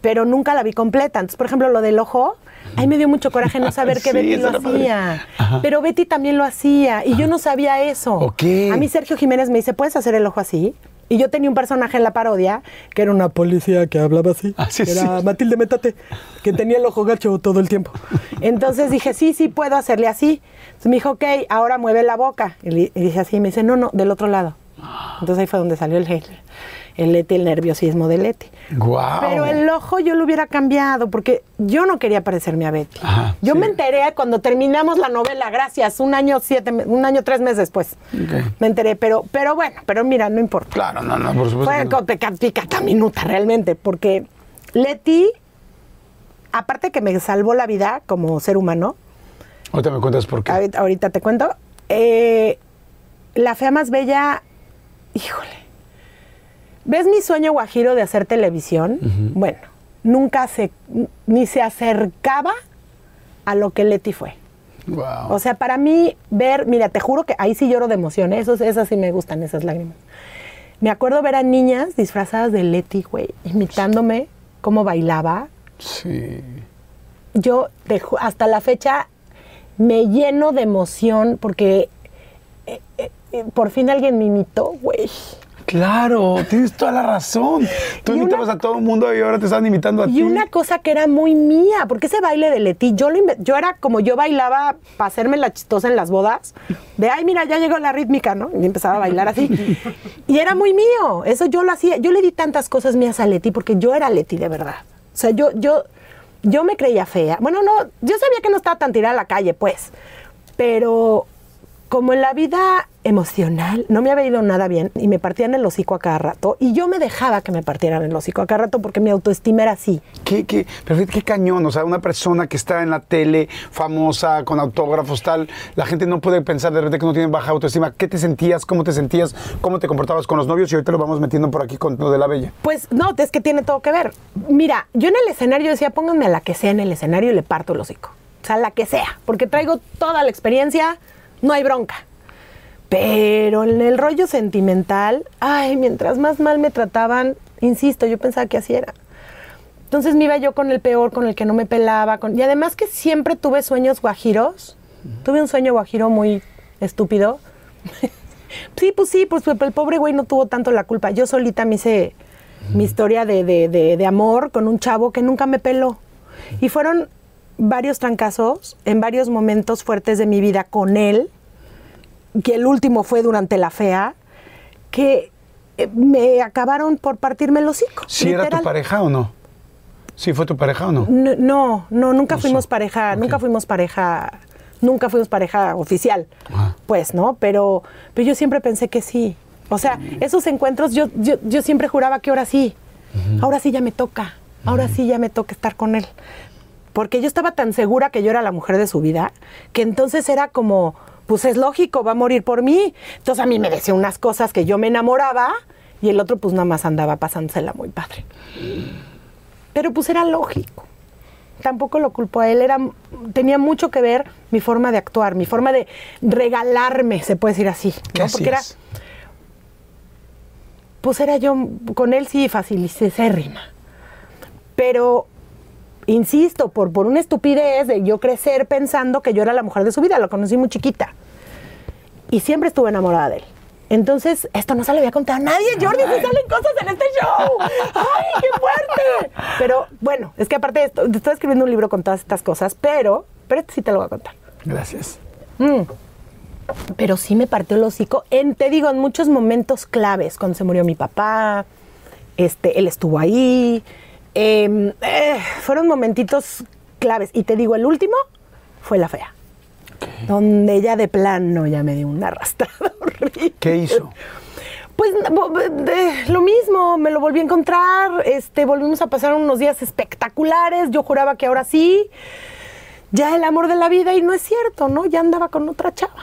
Pero nunca la vi completa. Entonces, por ejemplo, lo del ojo, ahí me dio mucho coraje no saber que
Sí,
Betty lo hacía. Pero Betty también lo hacía y yo no sabía eso. A mí Sergio Jiménez me dice, ¿puedes hacer el ojo así? Y yo tenía un personaje en la parodia que era una policía que hablaba así.
Ah, sí,
que era
sí.
Matilde Métate, que tenía el ojo gacho todo el tiempo. Entonces dije, sí, sí, puedo hacerle así. Entonces me dijo, ok, ahora mueve la boca. Y, le- y dije así, y me dice, no, no, del otro lado. Entonces ahí fue donde salió el, el, el Leti, el nerviosismo de Leti.
Guau.
Pero el ojo yo lo hubiera cambiado porque yo no quería parecerme a Betty.
Ajá,
yo
sí.
me enteré cuando terminamos la novela, gracias, un año siete, un año tres meses después. Me enteré, pero, pero bueno, pero mira, no importa.
Claro, no, no, por supuesto.
Fue
no.
con peca- picata minuta realmente, porque Leti, aparte que me salvó la vida como ser humano,
Ahorita me cuentas por qué.
ahorita, ahorita te cuento, eh, la fea más bella, híjole, ¿ves mi sueño guajiro de hacer televisión? Bueno, nunca se, ni se acercaba a lo que Leti fue.
Guau.
O sea, para mí, ver, mira, te juro que ahí sí lloro de emoción, ¿eh? Esos, esas sí me gustan, esas lágrimas. Me acuerdo ver a niñas disfrazadas de Leti, güey, imitándome cómo bailaba.
sí.
Yo, te hasta la fecha, me lleno de emoción porque eh, eh, por fin alguien me imitó, güey.
Claro, tienes toda la razón. Tú
Y una-
imitabas a todo el mundo y ahora te están imitando a ti.
Y una cosa que era muy mía, porque ese baile de Leti, yo, lo yo era como yo bailaba para hacerme la chistosa en las bodas, de ay, mira, ya llegó la rítmica, ¿no? Y empezaba a bailar así. Y era muy mío, eso yo lo hacía. Yo le di tantas cosas mías a Leti porque yo era Leti de verdad. O sea, yo, yo, yo me creía fea. Bueno, no, yo sabía que no estaba tan tirada a la calle, pues. Pero como en la vida emocional no me había ido nada bien y me partían el hocico a cada rato y yo me dejaba que me partieran el hocico a cada rato porque mi autoestima era así.
¿Qué, qué, pero qué cañón, o sea, una persona que está en la tele, famosa, con autógrafos, tal, la gente no puede pensar de repente que no tiene baja autoestima. ¿Qué te sentías? ¿Cómo te sentías? ¿Cómo te comportabas con los novios? Y ahorita lo vamos metiendo por aquí con lo de la bella.
Pues no, es que tiene todo que ver. Mira, yo en el escenario decía, pónganme a la que sea en el escenario y le parto el hocico. O sea, la que sea, porque traigo toda la experiencia, no hay bronca. Pero en el rollo sentimental, ay, mientras más mal me trataban, insisto, yo pensaba que así era. Entonces me iba yo con el peor, con el que no me pelaba. Con... Y además que siempre tuve sueños guajiros. Tuve un sueño guajiro muy estúpido. sí, pues sí, pues el pobre güey no tuvo tanto la culpa. Yo solita me hice mi historia de, de- de- de amor con un chavo que nunca me peló. Y fueron varios trancazos en varios momentos fuertes de mi vida con él, que el último fue durante la fea, que eh, me acabaron por partirme el hocico.
¿Sí era tu pareja o no? ¿Sí fue tu pareja o no?
No, no, no, nunca
No
fuimos
sé.
pareja, nunca fuimos pareja, nunca fuimos pareja oficial,
Ajá.
pues, ¿no? Pero, pero yo siempre pensé que sí. O sea, esos encuentros yo, yo, yo siempre juraba que ahora sí, ahora sí ya me toca, ahora sí ya me toca estar con él. Porque yo estaba tan segura que yo era la mujer de su vida, que entonces era como, pues es lógico, va a morir por mí. Entonces a mí me decía unas cosas que yo me enamoraba y el otro pues nada más andaba pasándosela muy padre. Pero pues era lógico. Tampoco lo culpo a él, era, tenía mucho que ver mi forma de actuar, mi forma de regalarme, se puede decir así.
¿Qué
¿no? Porque era, pues era yo, con él sí facilísima. Pero, insisto, por, por una estupidez de yo crecer pensando que yo era la mujer de su vida, lo conocí muy chiquita. Y siempre estuve enamorada de él. Entonces, esto no se lo había contado a nadie, Jordi, se salen cosas en este show. ¡Ay, qué fuerte! Pero bueno, es que aparte de esto, estoy escribiendo un libro con todas estas cosas, pero, pero este sí te lo voy a contar.
Gracias.
Mm. Pero sí me partió el hocico, en, te digo, en muchos momentos claves, cuando se murió mi papá, este, él estuvo ahí, em, eh, fueron momentitos claves. Y te digo, el último fue la fea, donde ella de plano ya me dio una arrastrada horrible.
¿Qué hizo?
Pues de- lo mismo, me lo volví a encontrar, este, volvimos a pasar unos días espectaculares, yo juraba que ahora sí, ya el amor de la vida y no es cierto, ¿no? Ya andaba con otra chava.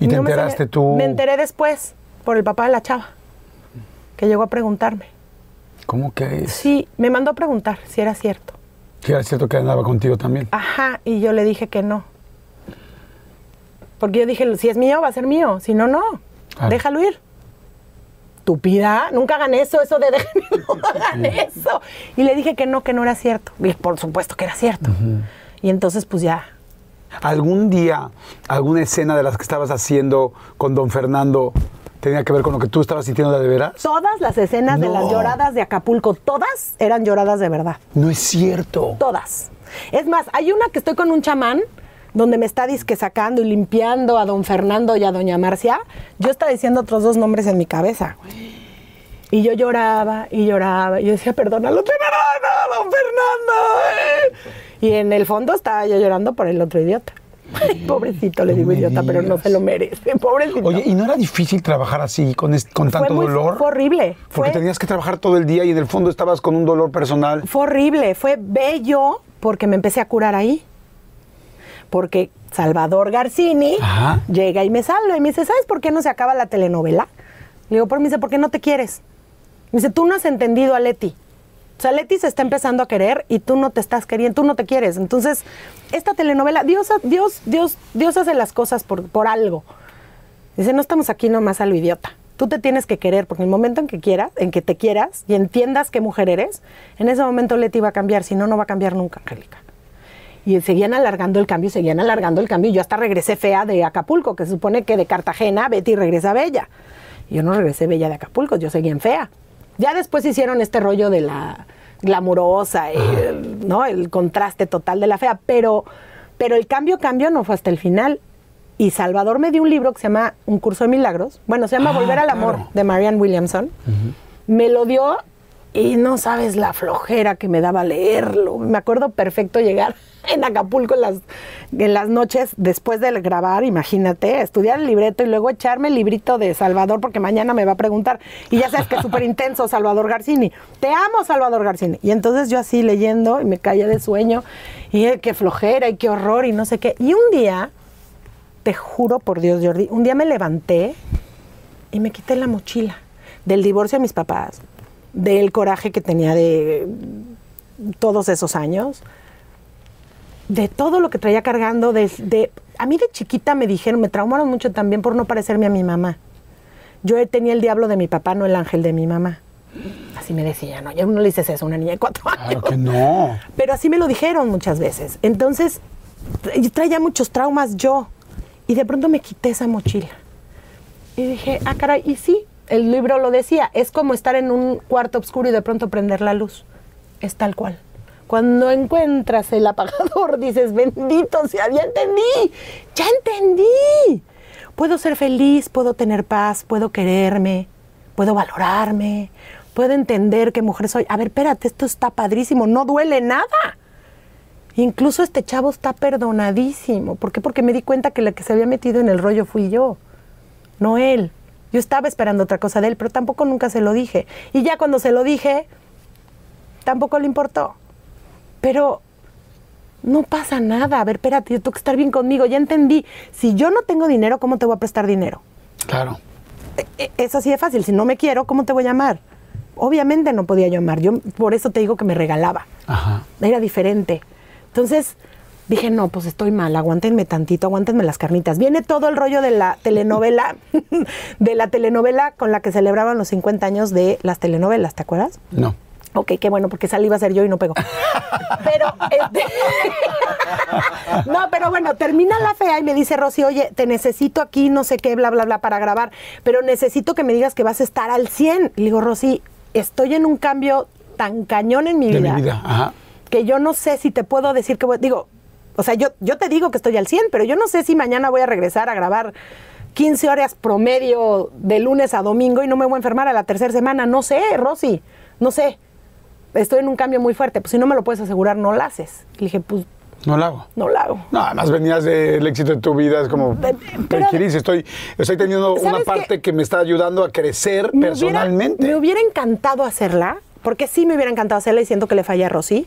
¿Y te
No
enteraste tú?
Me enteré después por el papá de la chava, que llegó a preguntarme.
¿Cómo que es?
Sí, me mandó a preguntar si era cierto.
Sí, era cierto que andaba contigo también.
Ajá, y yo le dije que no. Porque yo dije, si es mío, va a ser mío. Si no, no.
Claro.
Déjalo ir. Estúpida, nunca hagan eso, eso de déjenme, no hagan eso. Y le dije que no, que no era cierto. Y por supuesto que era cierto. Y entonces, pues ya.
¿Algún día, alguna escena de las que estabas haciendo con don Fernando tenía que ver con lo que tú estabas sintiendo de veras?
Todas las escenas de las lloradas de Acapulco, todas eran lloradas de verdad.
No es cierto.
Todas. Es más, hay una que estoy con un chamán donde me está disque sacando y limpiando a don Fernando y a doña Marcia. Yo estaba diciendo otros dos nombres en mi cabeza. Y yo lloraba y lloraba. Y yo decía, perdónalo, te don Fernando. eh". Y en el fondo estaba yo llorando por el otro idiota. Ay, pobrecito, le digo idiota, pero no se lo merece. Pobrecito.
Oye, ¿y no era difícil trabajar así, con, con
fue,
tanto
muy-
dolor?
fue horrible.
Porque
Fue-
tenías que trabajar todo el día y en el fondo estabas con un dolor personal.
Fue horrible, fue bello porque me empecé a curar ahí. Porque Salvador Garcini
Ajá.
llega y me salva y me dice, ¿sabes por qué no se acaba la telenovela? Le digo, por me dice, ¿por qué no te quieres? Me dice, tú no has entendido a Leti. O sea, Leti se está empezando a querer y tú no te estás queriendo, tú no te quieres. Entonces, esta telenovela, Dios, Dios, Dios, Dios hace las cosas por, por algo. Dice, no estamos aquí nomás a lo idiota. Tú te tienes que querer, porque en el momento en que quieras, en que te quieras y entiendas qué mujer eres, en ese momento Leti va a cambiar, si no, no va a cambiar nunca, Angélica. Y seguían alargando el cambio, seguían alargando el cambio. Yo hasta regresé fea de Acapulco, que se supone que de Cartagena Betty regresa bella. Yo no regresé bella de Acapulco, yo seguía en fea. Ya después hicieron este rollo de la glamurosa, el, ¿no? el contraste total de la fea. Pero, pero el cambio, cambio no fue hasta el final. Y Salvador me dio un libro que se llama Un curso de milagros. Bueno, se llama
Ah,
Volver al
claro.
amor, de Marianne Williamson. Me lo dio y no sabes la flojera que me daba leerlo. Me acuerdo perfecto llegar en Acapulco en las, noches después de grabar, imagínate, estudiar el libreto y luego echarme el librito de Salvador porque mañana me va a preguntar. Y ya sabes que es súper intenso Salvador Garcini. Te amo, Salvador Garcini. Y entonces yo así leyendo y me caía de sueño y eh, qué flojera y qué horror y no sé qué. Y un día, te juro por Dios, Jordi, un día me levanté y me quité la mochila del divorcio de mis papás, del coraje que tenía de todos esos años, de todo lo que traía cargando, de, de- a mí de chiquita me dijeron, me traumaron mucho también por no parecerme a mi mamá. Yo tenía el diablo de mi papá, no el ángel de mi mamá. Así me decía, no, ya no le dices eso a una niña de cuatro años.
Claro que no.
Pero así me lo dijeron muchas veces. Entonces, yo traía muchos traumas yo. Y de pronto me quité esa mochila. Y dije, ah, caray, y sí, el libro lo decía, es como estar en un cuarto oscuro y de pronto prender la luz. Es tal cual. Cuando encuentras el apagador, dices, bendito sea, ya entendí, ya entendí. Puedo ser feliz, puedo tener paz, puedo quererme, puedo valorarme, puedo entender qué mujer soy. A ver, espérate, esto está padrísimo, no duele nada. Incluso este chavo está perdonadísimo. ¿Por qué? Porque me di cuenta que la que se había metido en el rollo fui yo, no él. Yo estaba esperando otra cosa de él, pero tampoco nunca se lo dije. Y ya cuando se lo dije, tampoco le importó. Pero no pasa nada. A ver, espérate, yo tengo que estar bien conmigo. Ya entendí. Si yo no tengo dinero, ¿cómo te voy a prestar dinero?
Claro.
E- Es así de fácil. Si no me quiero, ¿cómo te voy a llamar? Obviamente no podía yo amar. Yo por eso te digo que me regalaba.
Ajá.
Era diferente. Entonces dije, no, pues estoy mal, aguántenme tantito, aguántenme las carnitas. Viene todo el rollo de la telenovela, de la telenovela con la que celebraban los 50 años de las telenovelas, ¿te acuerdas?
No.
Ok, qué bueno, porque esa la iba a ser yo y no pegó. Pero, este, no, pero bueno, termina la fea y me dice Rosy, oye, te necesito aquí, no sé qué, bla, bla, bla, para grabar, pero necesito que me digas que vas a estar al 100. Y le digo, Rosy, estoy en un cambio tan cañón en mi
De
vida,
mi vida. Ajá.
que yo no sé si te puedo decir que voy, digo, o sea, yo, yo te digo que estoy al 100, pero yo no sé si mañana voy a regresar a grabar 15 horas promedio de lunes a domingo y no me voy a enfermar a la tercera semana. No sé, Rosy, no sé. Estoy en un cambio muy fuerte. Pues si no me lo puedes asegurar, no lo haces. Le dije, pues
No lo hago.
no lo hago.
No, además venías del éxito de tu vida, es como,
Pe-
¿qué
pero-
quieres? Estoy, estoy teniendo una
¿Sabes
parte que me está ayudando a crecer
Me
personalmente.
Hubiera, me hubiera encantado hacerla, porque sí me hubiera encantado hacerla y siento que le falla a Rosy,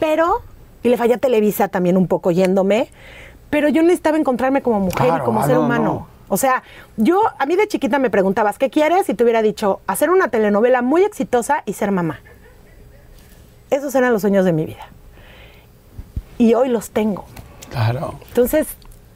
pero, y le falla a Televisa también un poco yéndome, pero yo necesitaba encontrarme como mujer
Claro,
y como
ah,
ser
no,
humano.
no.
O sea, yo, a mí de chiquita me preguntabas, ¿qué quieres? Y te hubiera dicho, hacer una telenovela muy exitosa y ser mamá. Esos eran los sueños de mi vida. Y hoy los tengo.
Claro.
Entonces,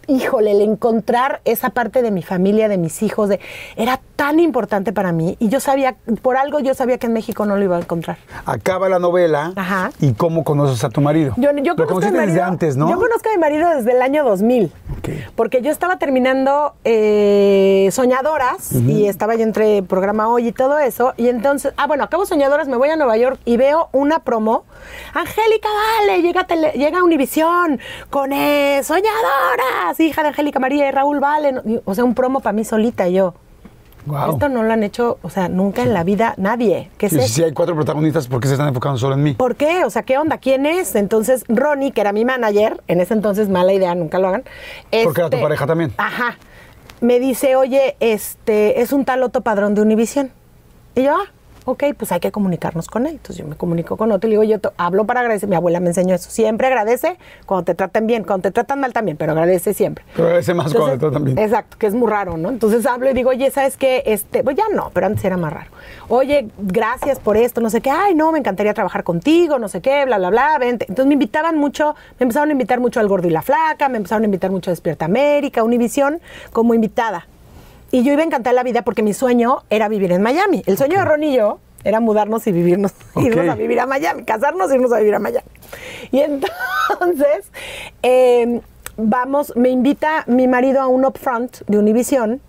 híjole, el encontrar esa parte de mi familia, de mis hijos, de, era tan importante para mí. Y yo sabía, por algo yo sabía que en México no lo iba a encontrar.
Acaba la novela.
Ajá.
¿Y cómo conoces a tu marido?
Yo, yo
Lo
conozco a mi
conociste desde
marido-
antes, ¿no?
Yo conozco a mi marido desde el año 2000.
Ok.
Porque yo estaba terminando eh, Soñadoras y estaba yo entre programa hoy y todo eso. Y entonces, ah, bueno, acabo Soñadoras, me voy a Nueva York y veo una promo. Angélica Vale, llega, tele- llega a Univisión con eh, Soñadoras, hija de Angélica María y Raúl Vale. No, y- O sea, un promo para mí solita y yo. Esto no lo han hecho, o sea, nunca en la vida nadie. ¿Qué
si hay cuatro protagonistas, ¿por qué se están enfocando solo en mí?
¿Por qué? O sea, ¿qué onda? ¿Quién es? Entonces, Ronnie, que era mi manager, en ese entonces, mala idea, nunca lo hagan.
Porque era tu
este,
pareja también.
Ajá. Me dice, oye, este, es un tal Otto Padrón de Univisión. Y yo, ah, ok, pues hay que comunicarnos con él. Entonces yo me comunico con Otto y le digo, yo hablo para agradecer. Mi abuela me enseñó eso. Siempre agradece cuando te tratan bien, cuando te tratan mal también, pero agradece siempre.
Pero agradece más cuando te tratan bien.
Exacto, que es muy raro, ¿no? Entonces hablo y digo, oye, ¿sabes qué? Este, pues ya no, pero antes era más raro. Oye, gracias por esto, no sé qué. Ay, no, me encantaría trabajar contigo, no sé qué, bla, bla, bla. Vente. Entonces me invitaban mucho, me empezaron a invitar mucho al Gordo y la Flaca, me empezaron a invitar mucho a Despierta América, Univisión, como invitada. Y yo iba a encantar la vida porque mi sueño era vivir en Miami. El sueño de Ron y yo era mudarnos y vivirnos, irnos a vivir a Miami, casarnos y irnos a vivir a Miami. Y entonces, eh, vamos, me invita mi marido a un upfront de Univision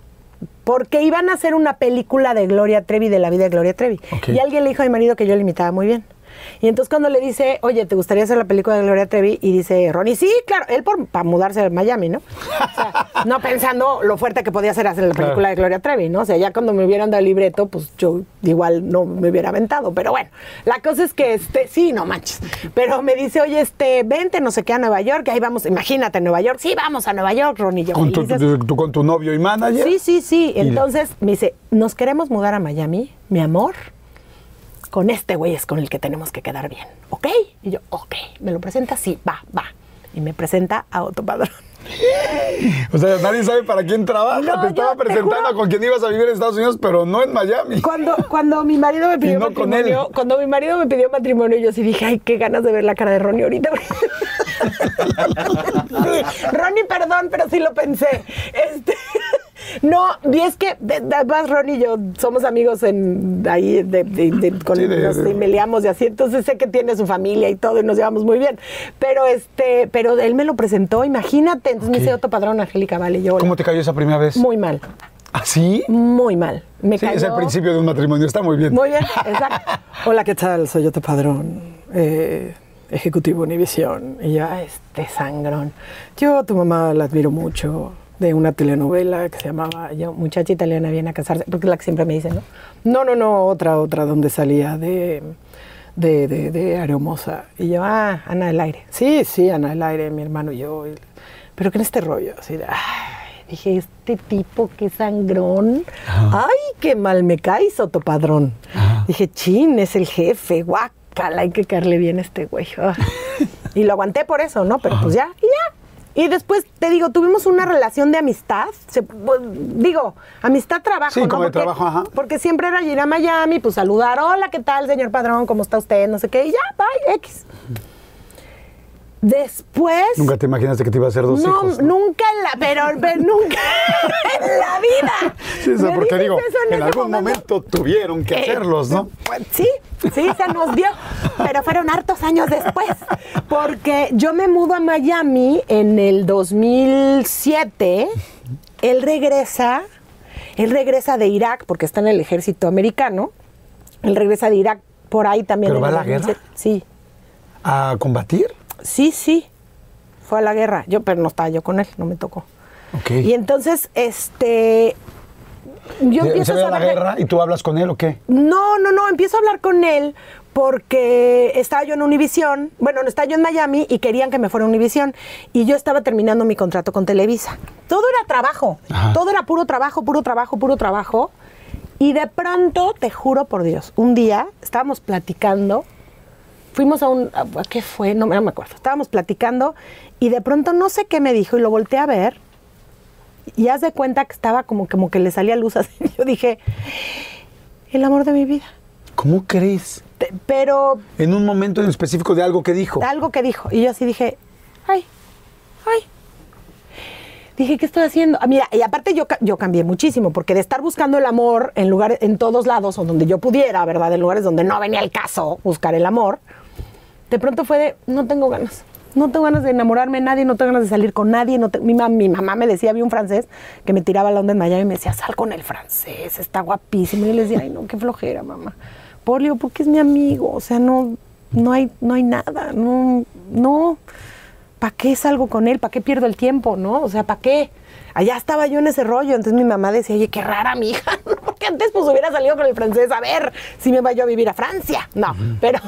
porque iban a hacer una película de Gloria Trevi, de la vida de Gloria Trevi. Y alguien le dijo a mi marido que yo le imitaba muy bien. Y entonces cuando le dice, oye, ¿te gustaría hacer la película de Gloria Trevi? Y dice Ronnie, sí, claro, él por, para mudarse a Miami, ¿no? O sea, no pensando lo fuerte que podía ser hacer la película
Claro.
de Gloria Trevi, ¿no? O sea, ya cuando me hubieran dado el libreto, pues yo igual no me hubiera aventado. Pero bueno, la cosa es que, este, sí, no manches. Pero me dice, oye, este, vente, no sé qué, a Nueva York, ahí vamos, imagínate, Nueva York. Sí, vamos a Nueva York, Ronnie. yo
Con tu, con tu novio y manager.
Sí, sí, sí. Entonces me dice, nos queremos mudar a Miami, mi amor. Con este güey es con el que tenemos que quedar bien, ¿ok? Y yo, ok. ¿Me lo presenta? Sí, va, va. Y me presenta a Otto Padrón.
O sea, nadie sabe para quién trabaja.
No,
te estaba
te
presentando
juro-
con quien ibas a vivir en Estados Unidos, pero no en Miami.
Cuando, cuando mi marido me pidió
no
matrimonio, cuando mi marido me pidió matrimonio, yo sí dije, ay, qué ganas de ver la cara de Ronnie ahorita. Sí, Ronnie, perdón, pero sí lo pensé. Este, no, y es que de- de- además Ronnie y yo somos amigos en ahí de, de- de- con
Sí,
nos
de-
emailamos y así, entonces sé que tiene su familia y todo y nos llevamos muy bien. Pero este, pero él me lo presentó, imagínate. Entonces me
Ok.
dice Otto Padrón, Angélica, vale, yo. hola.
¿Cómo te cayó esa primera vez?
Muy mal,
¿Ah, sí?
muy mal. Me
Sí,
cayó.
es el principio de un matrimonio. Está muy bien.
Muy bien, exacto. Hola, ¿qué tal? Soy Otto Padrón, eh, ejecutivo Univisión. Y yo, "Ah, este sangrón. Yo a tu mamá la admiro mucho de una telenovela que se llamaba yo, Muchacha Italiana viene a casarse, porque es la que siempre me dicen, ¿no? No, no, no, otra, otra, donde salía de, de, de, de Areomosa. Y yo, ah, Ana del Aire. Sí, sí, Ana del Aire, mi hermano y yo. Y- Pero que en este rollo, así de, ay, dije, este tipo, qué sangrón. Ay, qué mal me caes, Otto Padrón. Dije, chin, es el jefe, guácala, hay que caerle bien a este güey. Y lo aguanté por eso, ¿no? Pero pues ya, y ya. Y después, te digo, tuvimos una relación de amistad. Se- pues, digo, amistad-trabajo.
Sí,
¿no?
como de
Porque-
trabajo, ajá.
Porque siempre era ir a Miami, pues saludar, hola, ¿qué tal, señor padrón? ¿Cómo está usted? No sé qué. Y ya, bye, X. Después...
Nunca te imaginaste que te iba a hacer dos
no,
hijos. ¿no?
nunca en la, pero, pero nunca en la vida.
Sí, eso porque digo,
eso
en, algún momento tuvieron que
Eh,
hacerlos, ¿no?
pues, Sí, sí, se nos dio, pero fueron hartos años después, porque yo me mudo a Miami en el 2007, él regresa, él regresa de Irak, porque está en el ejército americano, él regresa de Irak por ahí también.
¿Pero
en
va a la guerra?
2007. Sí,
¿A combatir?
Sí, sí, fue a la guerra, yo, pero no estaba yo con él, no me tocó. Y entonces, este, yo
¿Se-
empiezo
¿Se ve a la guerra y tú hablas con él o qué?
no, no, no, empiezo a hablar con él porque estaba yo en Univisión, bueno, no estaba yo en Miami y querían que me fuera a Univisión y yo estaba terminando mi contrato con Televisa. Todo era trabajo,
Ajá.
todo era puro trabajo, puro trabajo, puro trabajo. Y de pronto, te juro por Dios, un día estábamos platicando, fuimos a un, a- ¿a ¿qué fue? No, no me acuerdo, estábamos platicando y de pronto no sé qué me dijo y lo volteé a ver Y haz de cuenta que estaba como, como que le salía luz así. Yo dije, el amor de mi vida.
¿Cómo crees?
Te- Pero
En un momento en específico de algo que dijo.
algo que dijo. Y yo así dije, ay, ay. Dije, ¿qué estoy haciendo? Ah, mira, y aparte yo, yo cambié muchísimo, porque de estar buscando el amor en lugares, en todos lados, o donde yo pudiera, ¿verdad? En lugares donde no venía el caso buscar el amor, de pronto fue de, no tengo ganas. No tengo ganas de enamorarme de nadie, no tengo ganas de salir con nadie. No te- mi, mam- mi mamá me decía, había un francés que me tiraba la onda en Miami y me decía, sal con el francés, está guapísimo. Y yo le decía, ay, no, qué flojera, mamá. Polio, porque es mi amigo. O sea, no, no, hay, no hay nada. No, no. ¿Para qué salgo con él? ¿Para qué pierdo el tiempo? ¿No? O sea, ¿para qué? Allá estaba yo en ese rollo. Entonces mi mamá decía, oye, qué rara mi hija. Porque antes pues hubiera salido con el francés. A ver, si me vaya yo a vivir a Francia. No, pero,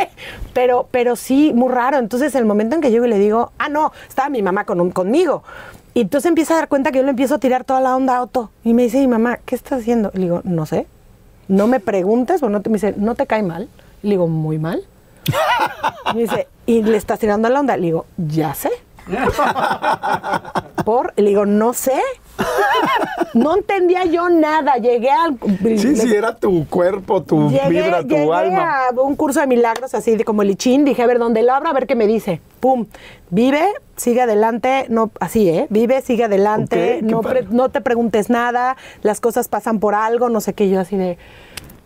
pero, pero sí, muy raro. Entonces el momento en que llego y le digo, ah, no, estaba mi mamá con un- conmigo. Y entonces empieza a dar cuenta que yo le empiezo a tirar toda la onda a Otto. Y me dice, mi mamá, ¿qué estás haciendo? Y le digo, no sé. No me preguntes, o no te, me dice, ¿no te cae mal? Y le digo, muy mal. Y me dice, ¿y le estás tirando la onda? Le digo, ya sé. Por, le digo, no sé. No entendía yo nada. Llegué al.
Sí, sí, era tu cuerpo, tu
Llegué,
vibra, tu
llegué
alma.
a un curso de milagros así de como lichín. Dije, a ver, donde lo abra, a ver qué me dice. Pum. Vive, sigue adelante. No, así, ¿eh? Vive, sigue adelante. Pre- no te preguntes nada. Las cosas pasan por algo. No sé qué. Yo así de,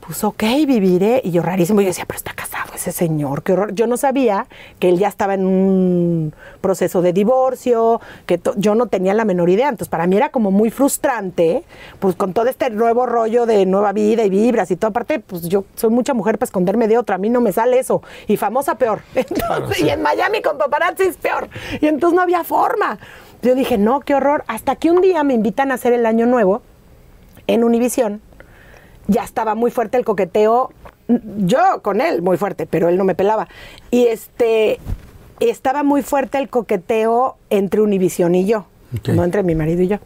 pues ok, viviré. Y yo rarísimo. Yo decía, pero está casado ese señor. Qué horror. Yo no sabía que él ya estaba en un proceso de divorcio. Que yo no tenía la menor idea. Entonces, para mí era como muy frustrante. Pues con todo este nuevo rollo de nueva vida y vibras y todo. Aparte, pues yo soy mucha mujer para esconderme de otra. A mí no me sale eso. Y famosa peor. Entonces,
sí.
Y en Miami con paparazzi es peor. Y entonces no había forma. Yo dije, no, qué horror. Hasta que un día me invitan a hacer el año nuevo en Univisión. Ya estaba muy fuerte el coqueteo. Yo con él, muy fuerte, pero él no me pelaba. Y este estaba muy fuerte el coqueteo entre Univisión y yo, no entre mi marido y yo.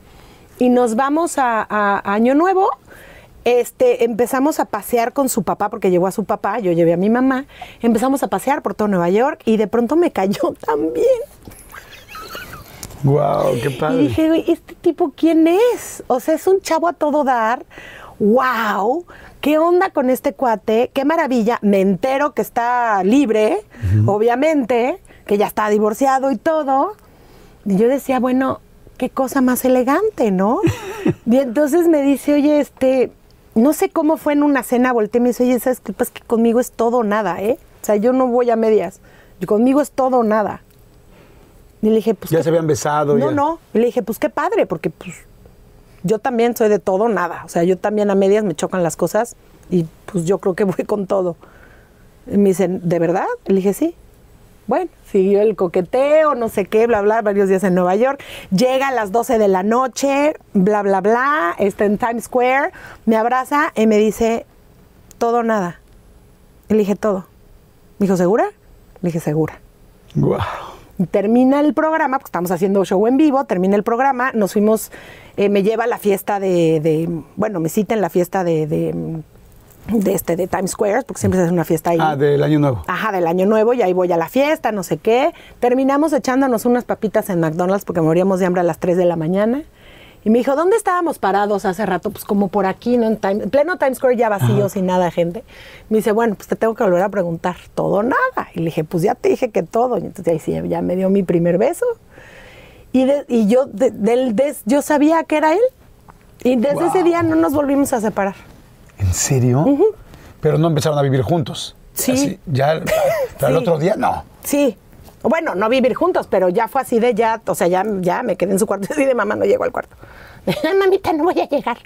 Y nos vamos a, a- a Año Nuevo. Este, empezamos a pasear con su papá, porque llevó a su papá, yo llevé a mi mamá. Empezamos a pasear por todo Nueva York y de pronto me cayó también.
Wow, qué padre.
Y dije, güey, ¿este tipo quién es? O sea, es un chavo a todo dar. ¡Wow! ¿Qué onda con este cuate? ¡Qué maravilla! Me entero que está libre, obviamente, que ya está divorciado y todo. Y yo decía, bueno, qué cosa más elegante, ¿no? y entonces me dice, oye, este, no sé cómo fue en una cena, volteé y me dice, oye, ¿sabes qué? Pues que conmigo es todo o nada, ¿eh? O sea, yo no voy a medias. Yo, conmigo es todo o nada. Y le dije, pues.
Ya
¿qué
se habían besado.
no,
ya.
no. Y le dije, pues qué padre, porque pues yo también soy de todo, nada. O sea, yo también a medias me chocan las cosas y pues yo creo que voy con todo. Y me dicen, ¿de verdad? Le dije, sí. Bueno, siguió el coqueteo, no sé qué, bla, bla, varios días en Nueva York. Llega a las 12 de la noche, bla, bla, bla, está en Times Square, me abraza y me dice, todo nada. Le dije, todo. Me dijo, ¿segura? Le dije, segura.
Wow.
Termina el programa, porque estamos haciendo show en vivo, termina el programa, nos fuimos, eh, me lleva a la fiesta de, de- bueno, me cita en la fiesta de, de, de este, de Times Square, porque siempre se hace una fiesta ahí.
Ah, del año nuevo.
Ajá, del año nuevo, y ahí voy a la fiesta, no sé qué. Terminamos echándonos unas papitas en McDonald's porque moríamos de hambre a las 3 de la mañana. Y me dijo, ¿dónde estábamos parados hace rato? Pues como por aquí, ¿no? En, Time- en pleno Times Square ya vacío, sin nada de gente. Me dice, bueno, pues te tengo que volver a preguntar, ¿todo nada? Y le dije, pues ya te dije que todo. Y entonces ahí sí, ya me dio mi primer beso. Y, de- y yo, de- del des- yo sabía que era él. Y desde
Wow.
ese día no nos volvimos a separar.
¿En serio? Pero no empezaron a vivir juntos.
Sí.
Así, ya, pero el
Sí.
otro día no.
Sí. Bueno, no vivir juntos, pero ya fue así de ya, o sea, ya, ya me quedé en su cuarto así de mamá, no llego al cuarto. "Ay, Mamita, no voy a llegar.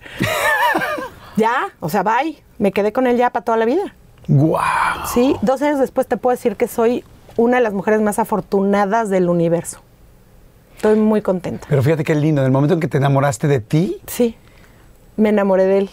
ya, o sea, bye. Me quedé con él ya para toda la vida.
Wow.
Sí, dos años después te puedo decir que soy una de las mujeres más afortunadas del universo. Estoy muy contenta.
Pero fíjate qué lindo, en el momento en que te enamoraste de ti,
Sí, me enamoré de él.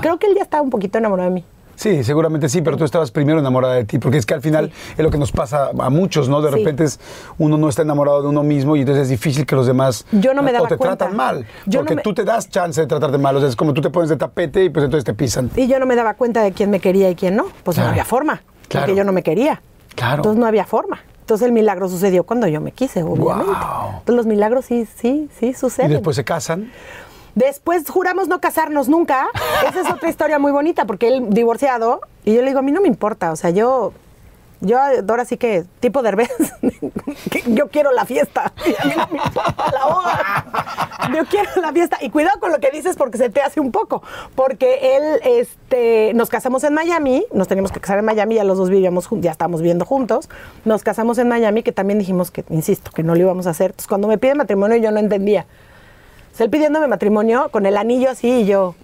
Creo que él ya estaba un poquito enamorado de mí.
sí, seguramente sí, pero tú estabas primero enamorada de ti, porque es que al final es lo que nos pasa a muchos, ¿no? De
Sí.
repente es, uno no está enamorado de uno mismo y entonces es difícil que los demás
Yo no me daba
o te
cuenta.
tratan mal,
Yo no
porque
me-
tú te das chance de tratarte mal, o sea, es como tú te pones de tapete y pues entonces te pisan.
Y yo no me daba cuenta de quién me quería y quién no. Pues
Claro.
no había forma.
Claro.
Porque yo no me quería.
Claro.
Entonces no había forma. Entonces el milagro sucedió cuando yo me quise, obviamente. Entonces los milagros sí, sí, sí
Y
suceden.
después se casan.
Después juramos no casarnos nunca. Esa es otra historia muy bonita, porque él divorciado, y yo le digo, a mí no me importa, o sea, yo, yo ahora sí que, tipo de yo quiero la fiesta, y a mí no me importa la boda. Yo quiero la fiesta. Y cuidado con lo que dices porque se te hace un poco, porque él, este, nos casamos en Miami, nos teníamos que casar en Miami, ya los dos vivíamos, ya estábamos viviendo juntos, nos casamos en Miami, que también dijimos que, insisto, que no lo íbamos a hacer. Entonces cuando me pide matrimonio yo no entendía. O sea, él pidiéndome matrimonio con el anillo así y yo,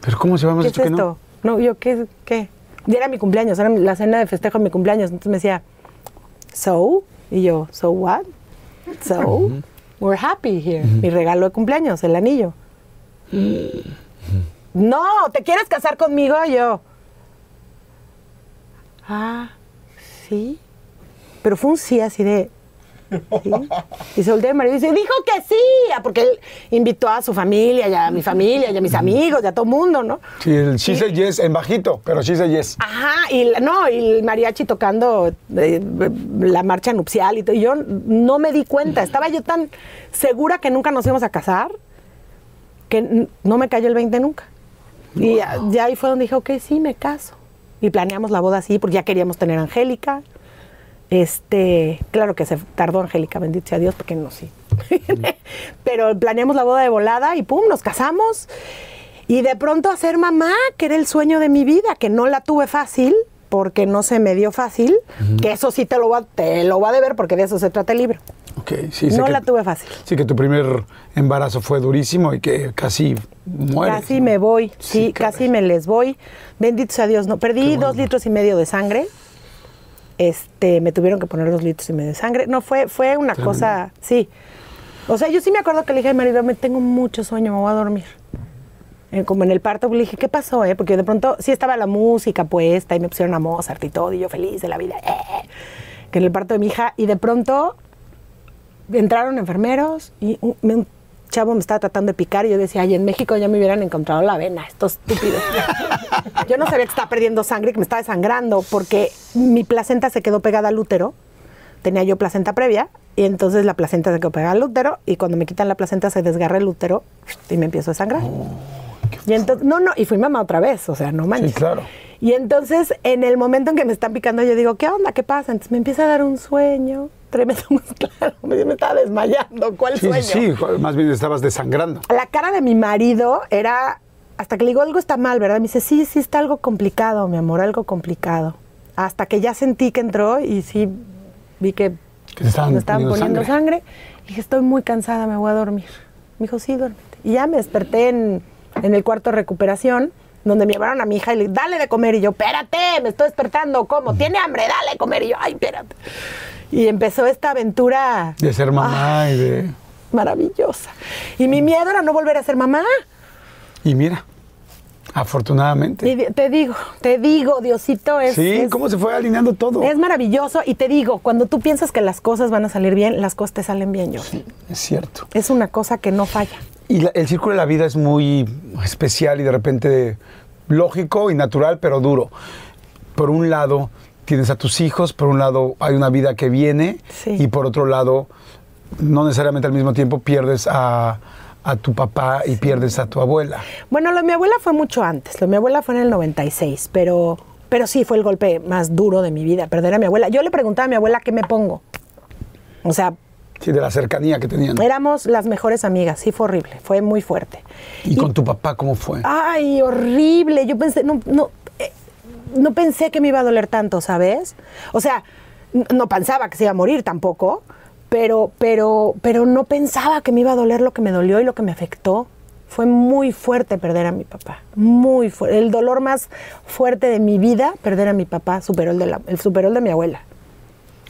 Pero ¿cómo se habíamos
¿qué es
dicho que
esto?
no?
No, yo, ¿qué? ¿Qué? Y era mi cumpleaños, era la cena de festejo de mi cumpleaños. Entonces me decía, ¿so? Y yo, ¿so what? So, we're happy here. Mi regalo de cumpleaños, el anillo. No, ¿te quieres casar conmigo? Yo, ah, sí. Pero fue un sí así de, ¿sí? Y se voltea el marido y dice, dijo que sí, ah, porque él invitó a su familia, y a mi familia, y a mis amigos, y a todo mundo, ¿no?
Sí, el she said yes en bajito, pero she said yes.
Ajá, y no, y el mariachi tocando eh, la marcha nupcial y todo. Y yo no me di cuenta, estaba yo tan segura que nunca nos íbamos a casar que no me cayó el 20 nunca. Y ya, ya ahí fue donde dije, ok, sí, me caso. Y planeamos la boda así, porque ya queríamos tener a Angélica. Este, claro que se tardó Angélica, bendito sea Dios, porque no, sí. Pero planeamos la boda de volada y pum, nos casamos. Y de pronto a ser mamá, que era el sueño de mi vida, que no la tuve fácil, porque no se me dio fácil, que eso sí te lo, va, te lo va a deber, porque de eso se trata el libro.
Ok, sí,
no
que-
la tuve fácil.
Sí, que tu primer embarazo fue durísimo y que casi mueres.
Casi
¿no?
me voy,
Sí,
casi me les voy. Bendito sea Dios, no. Perdí dos litros y medio de sangre. Este, me tuvieron que poner dos litros y medio de sangre. No, fue, fue una
Tremendo.
cosa, sí. O sea, yo sí me acuerdo que le dije a mi marido, me tengo mucho sueño, me voy a dormir. Eh, como en el parto, le dije, ¿qué pasó? Eh? Porque de pronto sí estaba la música puesta y me pusieron a Mozart y todo, y yo feliz de la vida. eh, que en el parto de mi hija, y de pronto entraron enfermeros y un chavo me estaba tratando de picar y yo decía, ay, en México ya me hubieran encontrado la vena, estos estúpidos. yo no sabía que estaba perdiendo sangre, que me estaba desangrando, porque mi placenta se quedó pegada al útero. Tenía yo placenta previa y entonces la placenta se quedó pegada al útero y cuando me quitan la placenta se desgarra el útero y me empiezo a sangrar. y entonces, no, no, y fui mamá otra vez, o sea, no manches.
Sí, claro.
Y entonces, en el momento en que me están picando, yo digo, ¿qué onda? ¿Qué pasa? Entonces me empieza a dar un sueño tremendo, claro, me, me estaba desmayando. ¿Cuál
Sí,
sueño?
sí, sí, más bien estabas desangrando.
La cara de mi marido era, hasta que le digo, algo está mal, ¿verdad? Me dice, sí, sí, está algo complicado, mi amor, algo complicado. Hasta que ya sentí que entró y sí vi que,
Que estaban
me estaban
poniendo
poniendo
sangre.
sangre. Y dije, estoy muy cansada, me voy a dormir. Me dijo, sí, duérmete. Y ya me desperté en, en el cuarto de recuperación, donde me llevaron a mi hija y le dije, dale de comer. Y yo, espérate, me estoy despertando, ¿cómo? ¿Tiene hambre? Dale de comer. Y yo, ay, espérate. Y empezó esta aventura
De ser mamá y de...
maravillosa. Y mi miedo era no volver a ser mamá.
Y mira, afortunadamente.
Y te digo, te digo, Diosito es,
sí,
es,
cómo se fue alineando todo.
es maravilloso. Y te digo, cuando tú piensas que las cosas van a salir bien, las cosas te salen bien, yo.
Es cierto.
Es una cosa que no falla.
Y la- el círculo de la vida es muy especial y de repente lógico y natural, pero duro. Por un lado, tienes a tus hijos, por un lado, hay una vida que viene,
Sí.
y por otro lado, no necesariamente al mismo tiempo pierdes a, a tu papá y pierdes a tu abuela.
Bueno, lo de mi abuela fue mucho antes. Lo de mi abuela fue en el 96, pero, pero sí fue el golpe más duro de mi vida, perder a mi abuela. Yo le preguntaba a mi abuela qué me pongo. O sea,
Sí, de la cercanía que tenían.
éramos las mejores amigas. Sí, fue horrible, fue muy fuerte.
¿Y con tu papá cómo fue?
Ay, horrible. Yo pensé, no, no, eh, no pensé que me iba a doler tanto, ¿sabes? O sea, no pensaba que se iba a morir tampoco, pero, pero, pero no pensaba que me iba a doler lo que me dolió y lo que me afectó. Fue muy fuerte perder a mi papá, muy fuerte. El dolor más fuerte de mi vida, perder a mi papá, superó el de, la, el superó el de mi abuela.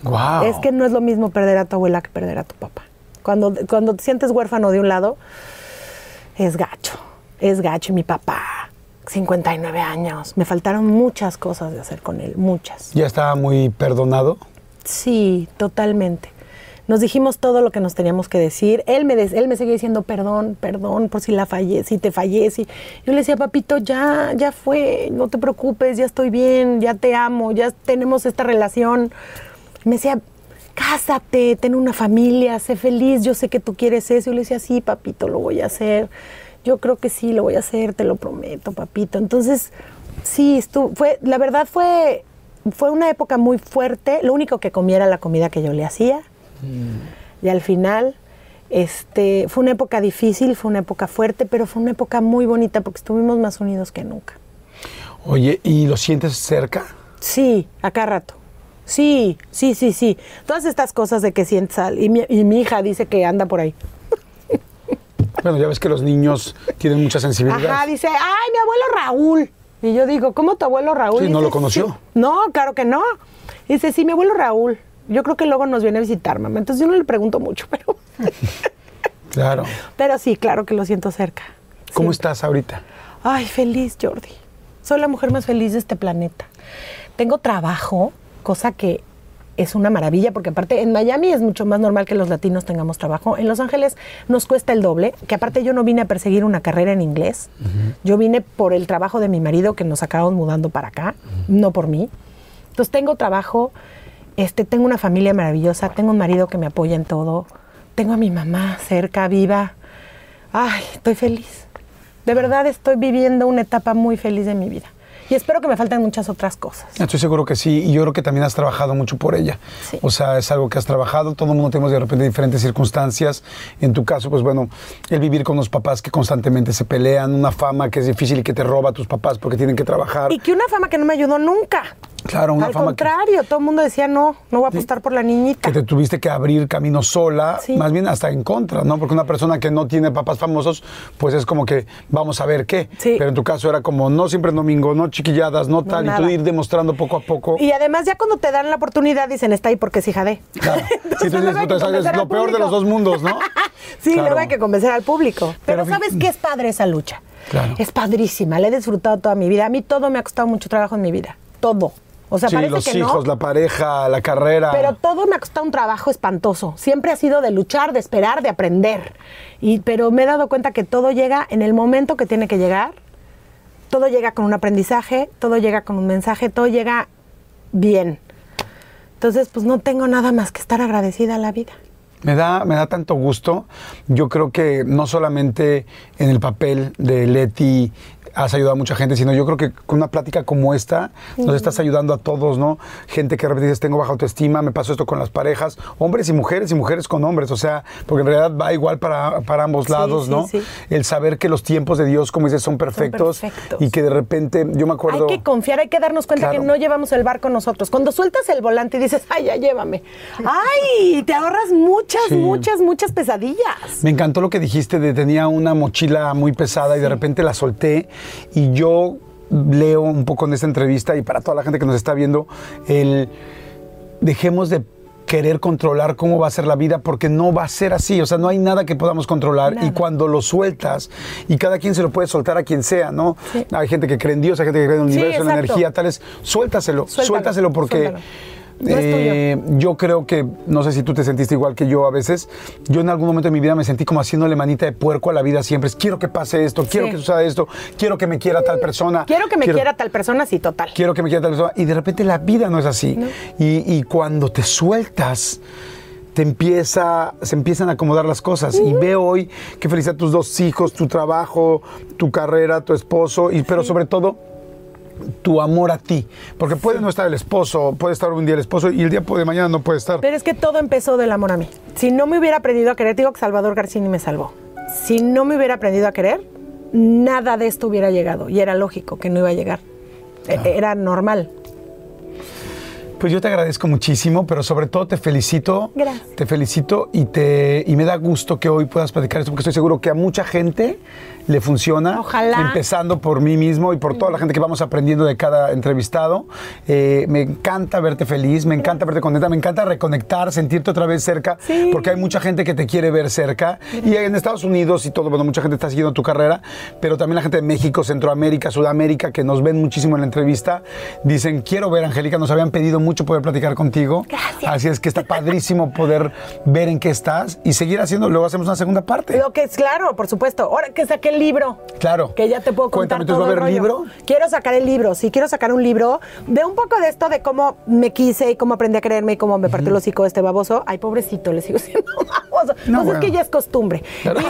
Wow.
Es que no es lo mismo perder a tu abuela que perder a tu papá. Cuando, cuando te sientes huérfano de un lado, es gacho, es gacho. Y mi papá, 59 años, me faltaron muchas cosas de hacer con él, muchas.
¿Ya estaba muy perdonado?
Sí, totalmente. Nos dijimos todo lo que nos teníamos que decir. Él me, él me seguía diciendo perdón, perdón por si la fallé, si te fallé. si-". Yo le decía, papito, ya, ya fue, no te preocupes, ya estoy bien, ya te amo, ya tenemos esta relación. Me decía, cásate, ten una familia, sé feliz, yo sé que tú quieres eso. Y le decía, sí, papito, lo voy a hacer. Yo creo que sí, lo voy a hacer, te lo prometo, papito. Entonces, sí, estuvo, fue, la verdad fue, fue una época muy fuerte. Lo único que comía era la comida que yo le hacía. Y al final, este, fue una época difícil, fue una época fuerte, pero fue una época muy bonita porque estuvimos más unidos que nunca.
Oye, ¿y lo sientes cerca?
Sí, acá rato. Sí, sí, sí, sí. Todas estas cosas de que sientes al- y mi, y mi hija dice que anda por ahí.
Bueno, ya ves que los niños tienen mucha sensibilidad.
Ajá, dice, ay, mi abuelo Raúl. Y yo digo, ¿cómo tu abuelo Raúl?
Sí, ¿no lo conoció?
"Sí". No, claro que no. Y dice, sí, mi abuelo Raúl. Yo creo que luego nos viene a visitar, mamá. Entonces yo no le pregunto mucho, pero,
Claro.
pero sí, claro que lo siento cerca.
¿Cómo
Siempre.
estás ahorita?
Ay, feliz, Jordi. Soy la mujer más feliz de este planeta. Tengo trabajo, cosa que es una maravilla, porque aparte en Miami es mucho más normal que los latinos tengamos trabajo. En Los Ángeles nos cuesta el doble, que aparte yo no vine a perseguir una carrera en inglés. Yo vine por el trabajo de mi marido que nos acabamos mudando para acá, no por mí. Entonces tengo trabajo, este, tengo una familia maravillosa, tengo un marido que me apoya en todo, tengo a mi mamá cerca, viva. Ay, estoy feliz. De verdad estoy viviendo una etapa muy feliz de mi vida. Y espero que me falten muchas otras cosas.
Estoy seguro que sí, y yo creo que también has trabajado mucho por ella.
Sí.
O sea, es algo que has trabajado, todo el mundo tenemos de repente diferentes circunstancias. En tu caso, pues bueno, el vivir con unos papás que constantemente se pelean, una fama que es difícil y que te roba a tus papás porque tienen que trabajar.
Y que una fama que no me ayudó nunca.
Claro, una
Al
fama que-
contrario, todo el mundo decía, no, no voy a apostar por la niñita.
que te tuviste que abrir camino sola,
Sí.
más bien hasta en contra, ¿no? Porque una persona que no tiene papás famosos, pues es como que vamos a ver qué.
Sí.
Pero en tu caso era como no siempre en domingo, no chiquilladas, no, tal, y tú ir demostrando poco a poco.
Y además ya cuando te dan la oportunidad dicen, está ahí porque es hija de.
Claro. Sí, tú dices, es lo peor de los dos mundos, ¿no?
Sí,
Claro.
luego hay que convencer al público. Pero, ¿sabes qué es padre esa lucha?
Claro.
Es padrísima, la he disfrutado toda mi vida. A mí todo me ha costado mucho trabajo en mi vida. Todo. O sea,
sí,
parece
los
que
hijos,
no.
la pareja, la carrera.
Pero todo me ha costado un trabajo espantoso. Siempre ha sido de luchar, de esperar, de aprender. Y, pero me he dado cuenta que todo llega en el momento que tiene que llegar. Todo llega con un aprendizaje, todo llega con un mensaje, todo llega bien. Entonces, pues no tengo nada más que estar agradecida a la vida.
Me da, me da tanto gusto. Yo creo que no solamente en el papel de Leti has ayudado a mucha gente, sino yo creo que con una plática como esta nos estás ayudando a todos, ¿no? Gente que de repente dices, tengo baja autoestima, me pasó esto con las parejas, hombres y mujeres y mujeres con hombres, o sea, porque en realidad va igual para, para ambos lados,
sí,
¿no?
sí.
El saber que los tiempos de Dios, como dices, son perfectos,
perfectos.
y que de repente, yo me acuerdo...
Hay que confiar, hay que darnos cuenta
Claro.
que no llevamos el barco nosotros. Cuando sueltas el volante y dices, ay, ya llévame. Ay, te ahorras muchas, muchas, muchas pesadillas.
Me encantó lo que dijiste de tenía una mochila muy pesada y de repente la solté y yo leo un poco en esta entrevista y para toda la gente que nos está viendo el dejemos de querer controlar cómo va a ser la vida porque no va a ser así, o sea, no hay nada que podamos controlar y cuando lo sueltas y cada quien se lo puede soltar a quien sea, ¿no?
Sí.
Hay gente que cree en Dios, hay gente que cree en el
Sí,
universo, en la energía, tales, suéltaselo,
Suéltalo,
suéltaselo porque
suéltalo. No es
eh, yo creo que, no sé si tú te sentiste igual que yo a veces, yo en algún momento de mi vida me sentí como haciéndole manita de puerco a la vida siempre. Es, quiero que pase esto, quiero
Sí.
que suceda esto, quiero que me quiera tal persona.
Quiero que me quiera tal persona, sí, total.
Quiero que me quiera tal persona. Y de repente la vida no es así. Y, y cuando te sueltas, te empieza, se empiezan a acomodar las cosas. Y veo hoy que felicidad tus dos hijos, tu trabajo, tu carrera, tu esposo, y, pero sobre todo tu amor a ti. Porque puede no estar el esposo, puede estar un día el esposo y el día de mañana no puede estar.
Pero es que todo empezó del amor a mí. Si no me hubiera aprendido a querer, digo que Salvador Garcini me salvó. Si no me hubiera aprendido a querer, nada de esto hubiera llegado. Y era lógico que no iba a llegar. E- Era normal.
Pues yo te agradezco muchísimo, pero sobre todo te felicito.
Gracias.
Te felicito y, te, y me da gusto que hoy puedas platicar esto, porque estoy seguro que a mucha gente le funciona.
Ojalá.
Empezando por mí mismo y por toda la gente que vamos aprendiendo de cada entrevistado. Eh, me encanta verte feliz, me encanta verte contenta, me encanta reconectar, sentirte otra vez cerca,
Sí.
porque hay mucha gente que te quiere ver cerca. Y en Estados Unidos y todo, bueno, mucha gente está siguiendo tu carrera, pero también la gente de México, Centroamérica, Sudamérica, que nos ven muchísimo en la entrevista, dicen, quiero ver Angélica, nos habían pedido mucho poder platicar contigo.
Gracias.
Así es que está padrísimo poder ver en qué estás y seguir haciendo. Luego hacemos una segunda parte.
Lo que es claro, por supuesto. Ahora que saqué el libro.
Claro.
Que ya te puedo contar
Cuéntame, ¿entonces
todo
va a
el
haber
rollo.
libro?
Quiero sacar el libro, sí, quiero sacar un libro de un poco de esto de cómo me quise y cómo aprendí a quererme y cómo me partió el hocico este baboso. Ay, pobrecito, le sigo siendo baboso.
No,
pues
bueno.
es que ya es costumbre.
Claro.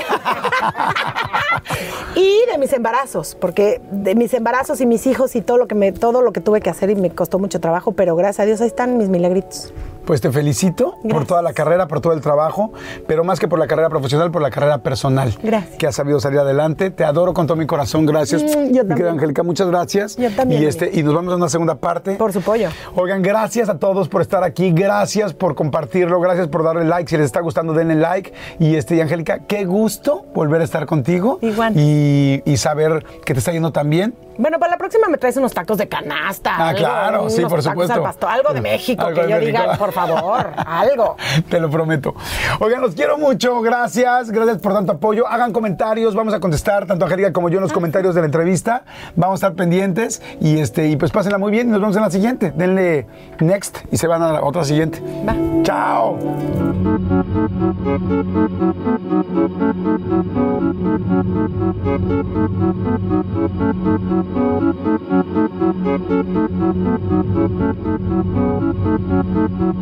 y de mis embarazos, porque de mis embarazos y mis hijos y todo lo que me, todo lo que tuve que hacer y me costó mucho trabajo, pero gracias a Dios ahí están mis milagritos.
Pues te felicito por toda la carrera, por todo el trabajo, pero más que por la carrera profesional, por la carrera personal.
Gracias.
Que has sabido salir adelante. Te adoro con todo mi corazón. Gracias.
Mm, yo también.
Angélica, muchas gracias.
Yo también,
Y, este, y nos vamos a una segunda parte.
Por su pollo.
Oigan, gracias a todos por estar aquí, gracias por compartirlo, gracias por darle like. Si les está gustando, denle like. Y este, y Angélica, qué gusto volver a estar contigo.
Igual.
Y, y saber que te está yendo tan bien.
Bueno, para la próxima me traes unos tacos de canasta.
Ah,
algo,
claro, sí, por supuesto.
al algo de México,
Algo
que
de
yo
México.
diga, por favor, algo.
Te lo prometo. Oigan, los quiero mucho. Gracias. Gracias por tanto apoyo. Hagan comentarios. Vamos a contestar tanto Angélica como yo en los comentarios de la entrevista. Vamos a estar pendientes. Y este, y pues pásenla muy bien. Y nos vemos en la siguiente. Denle next y se van a la otra siguiente.
Va.
Chao.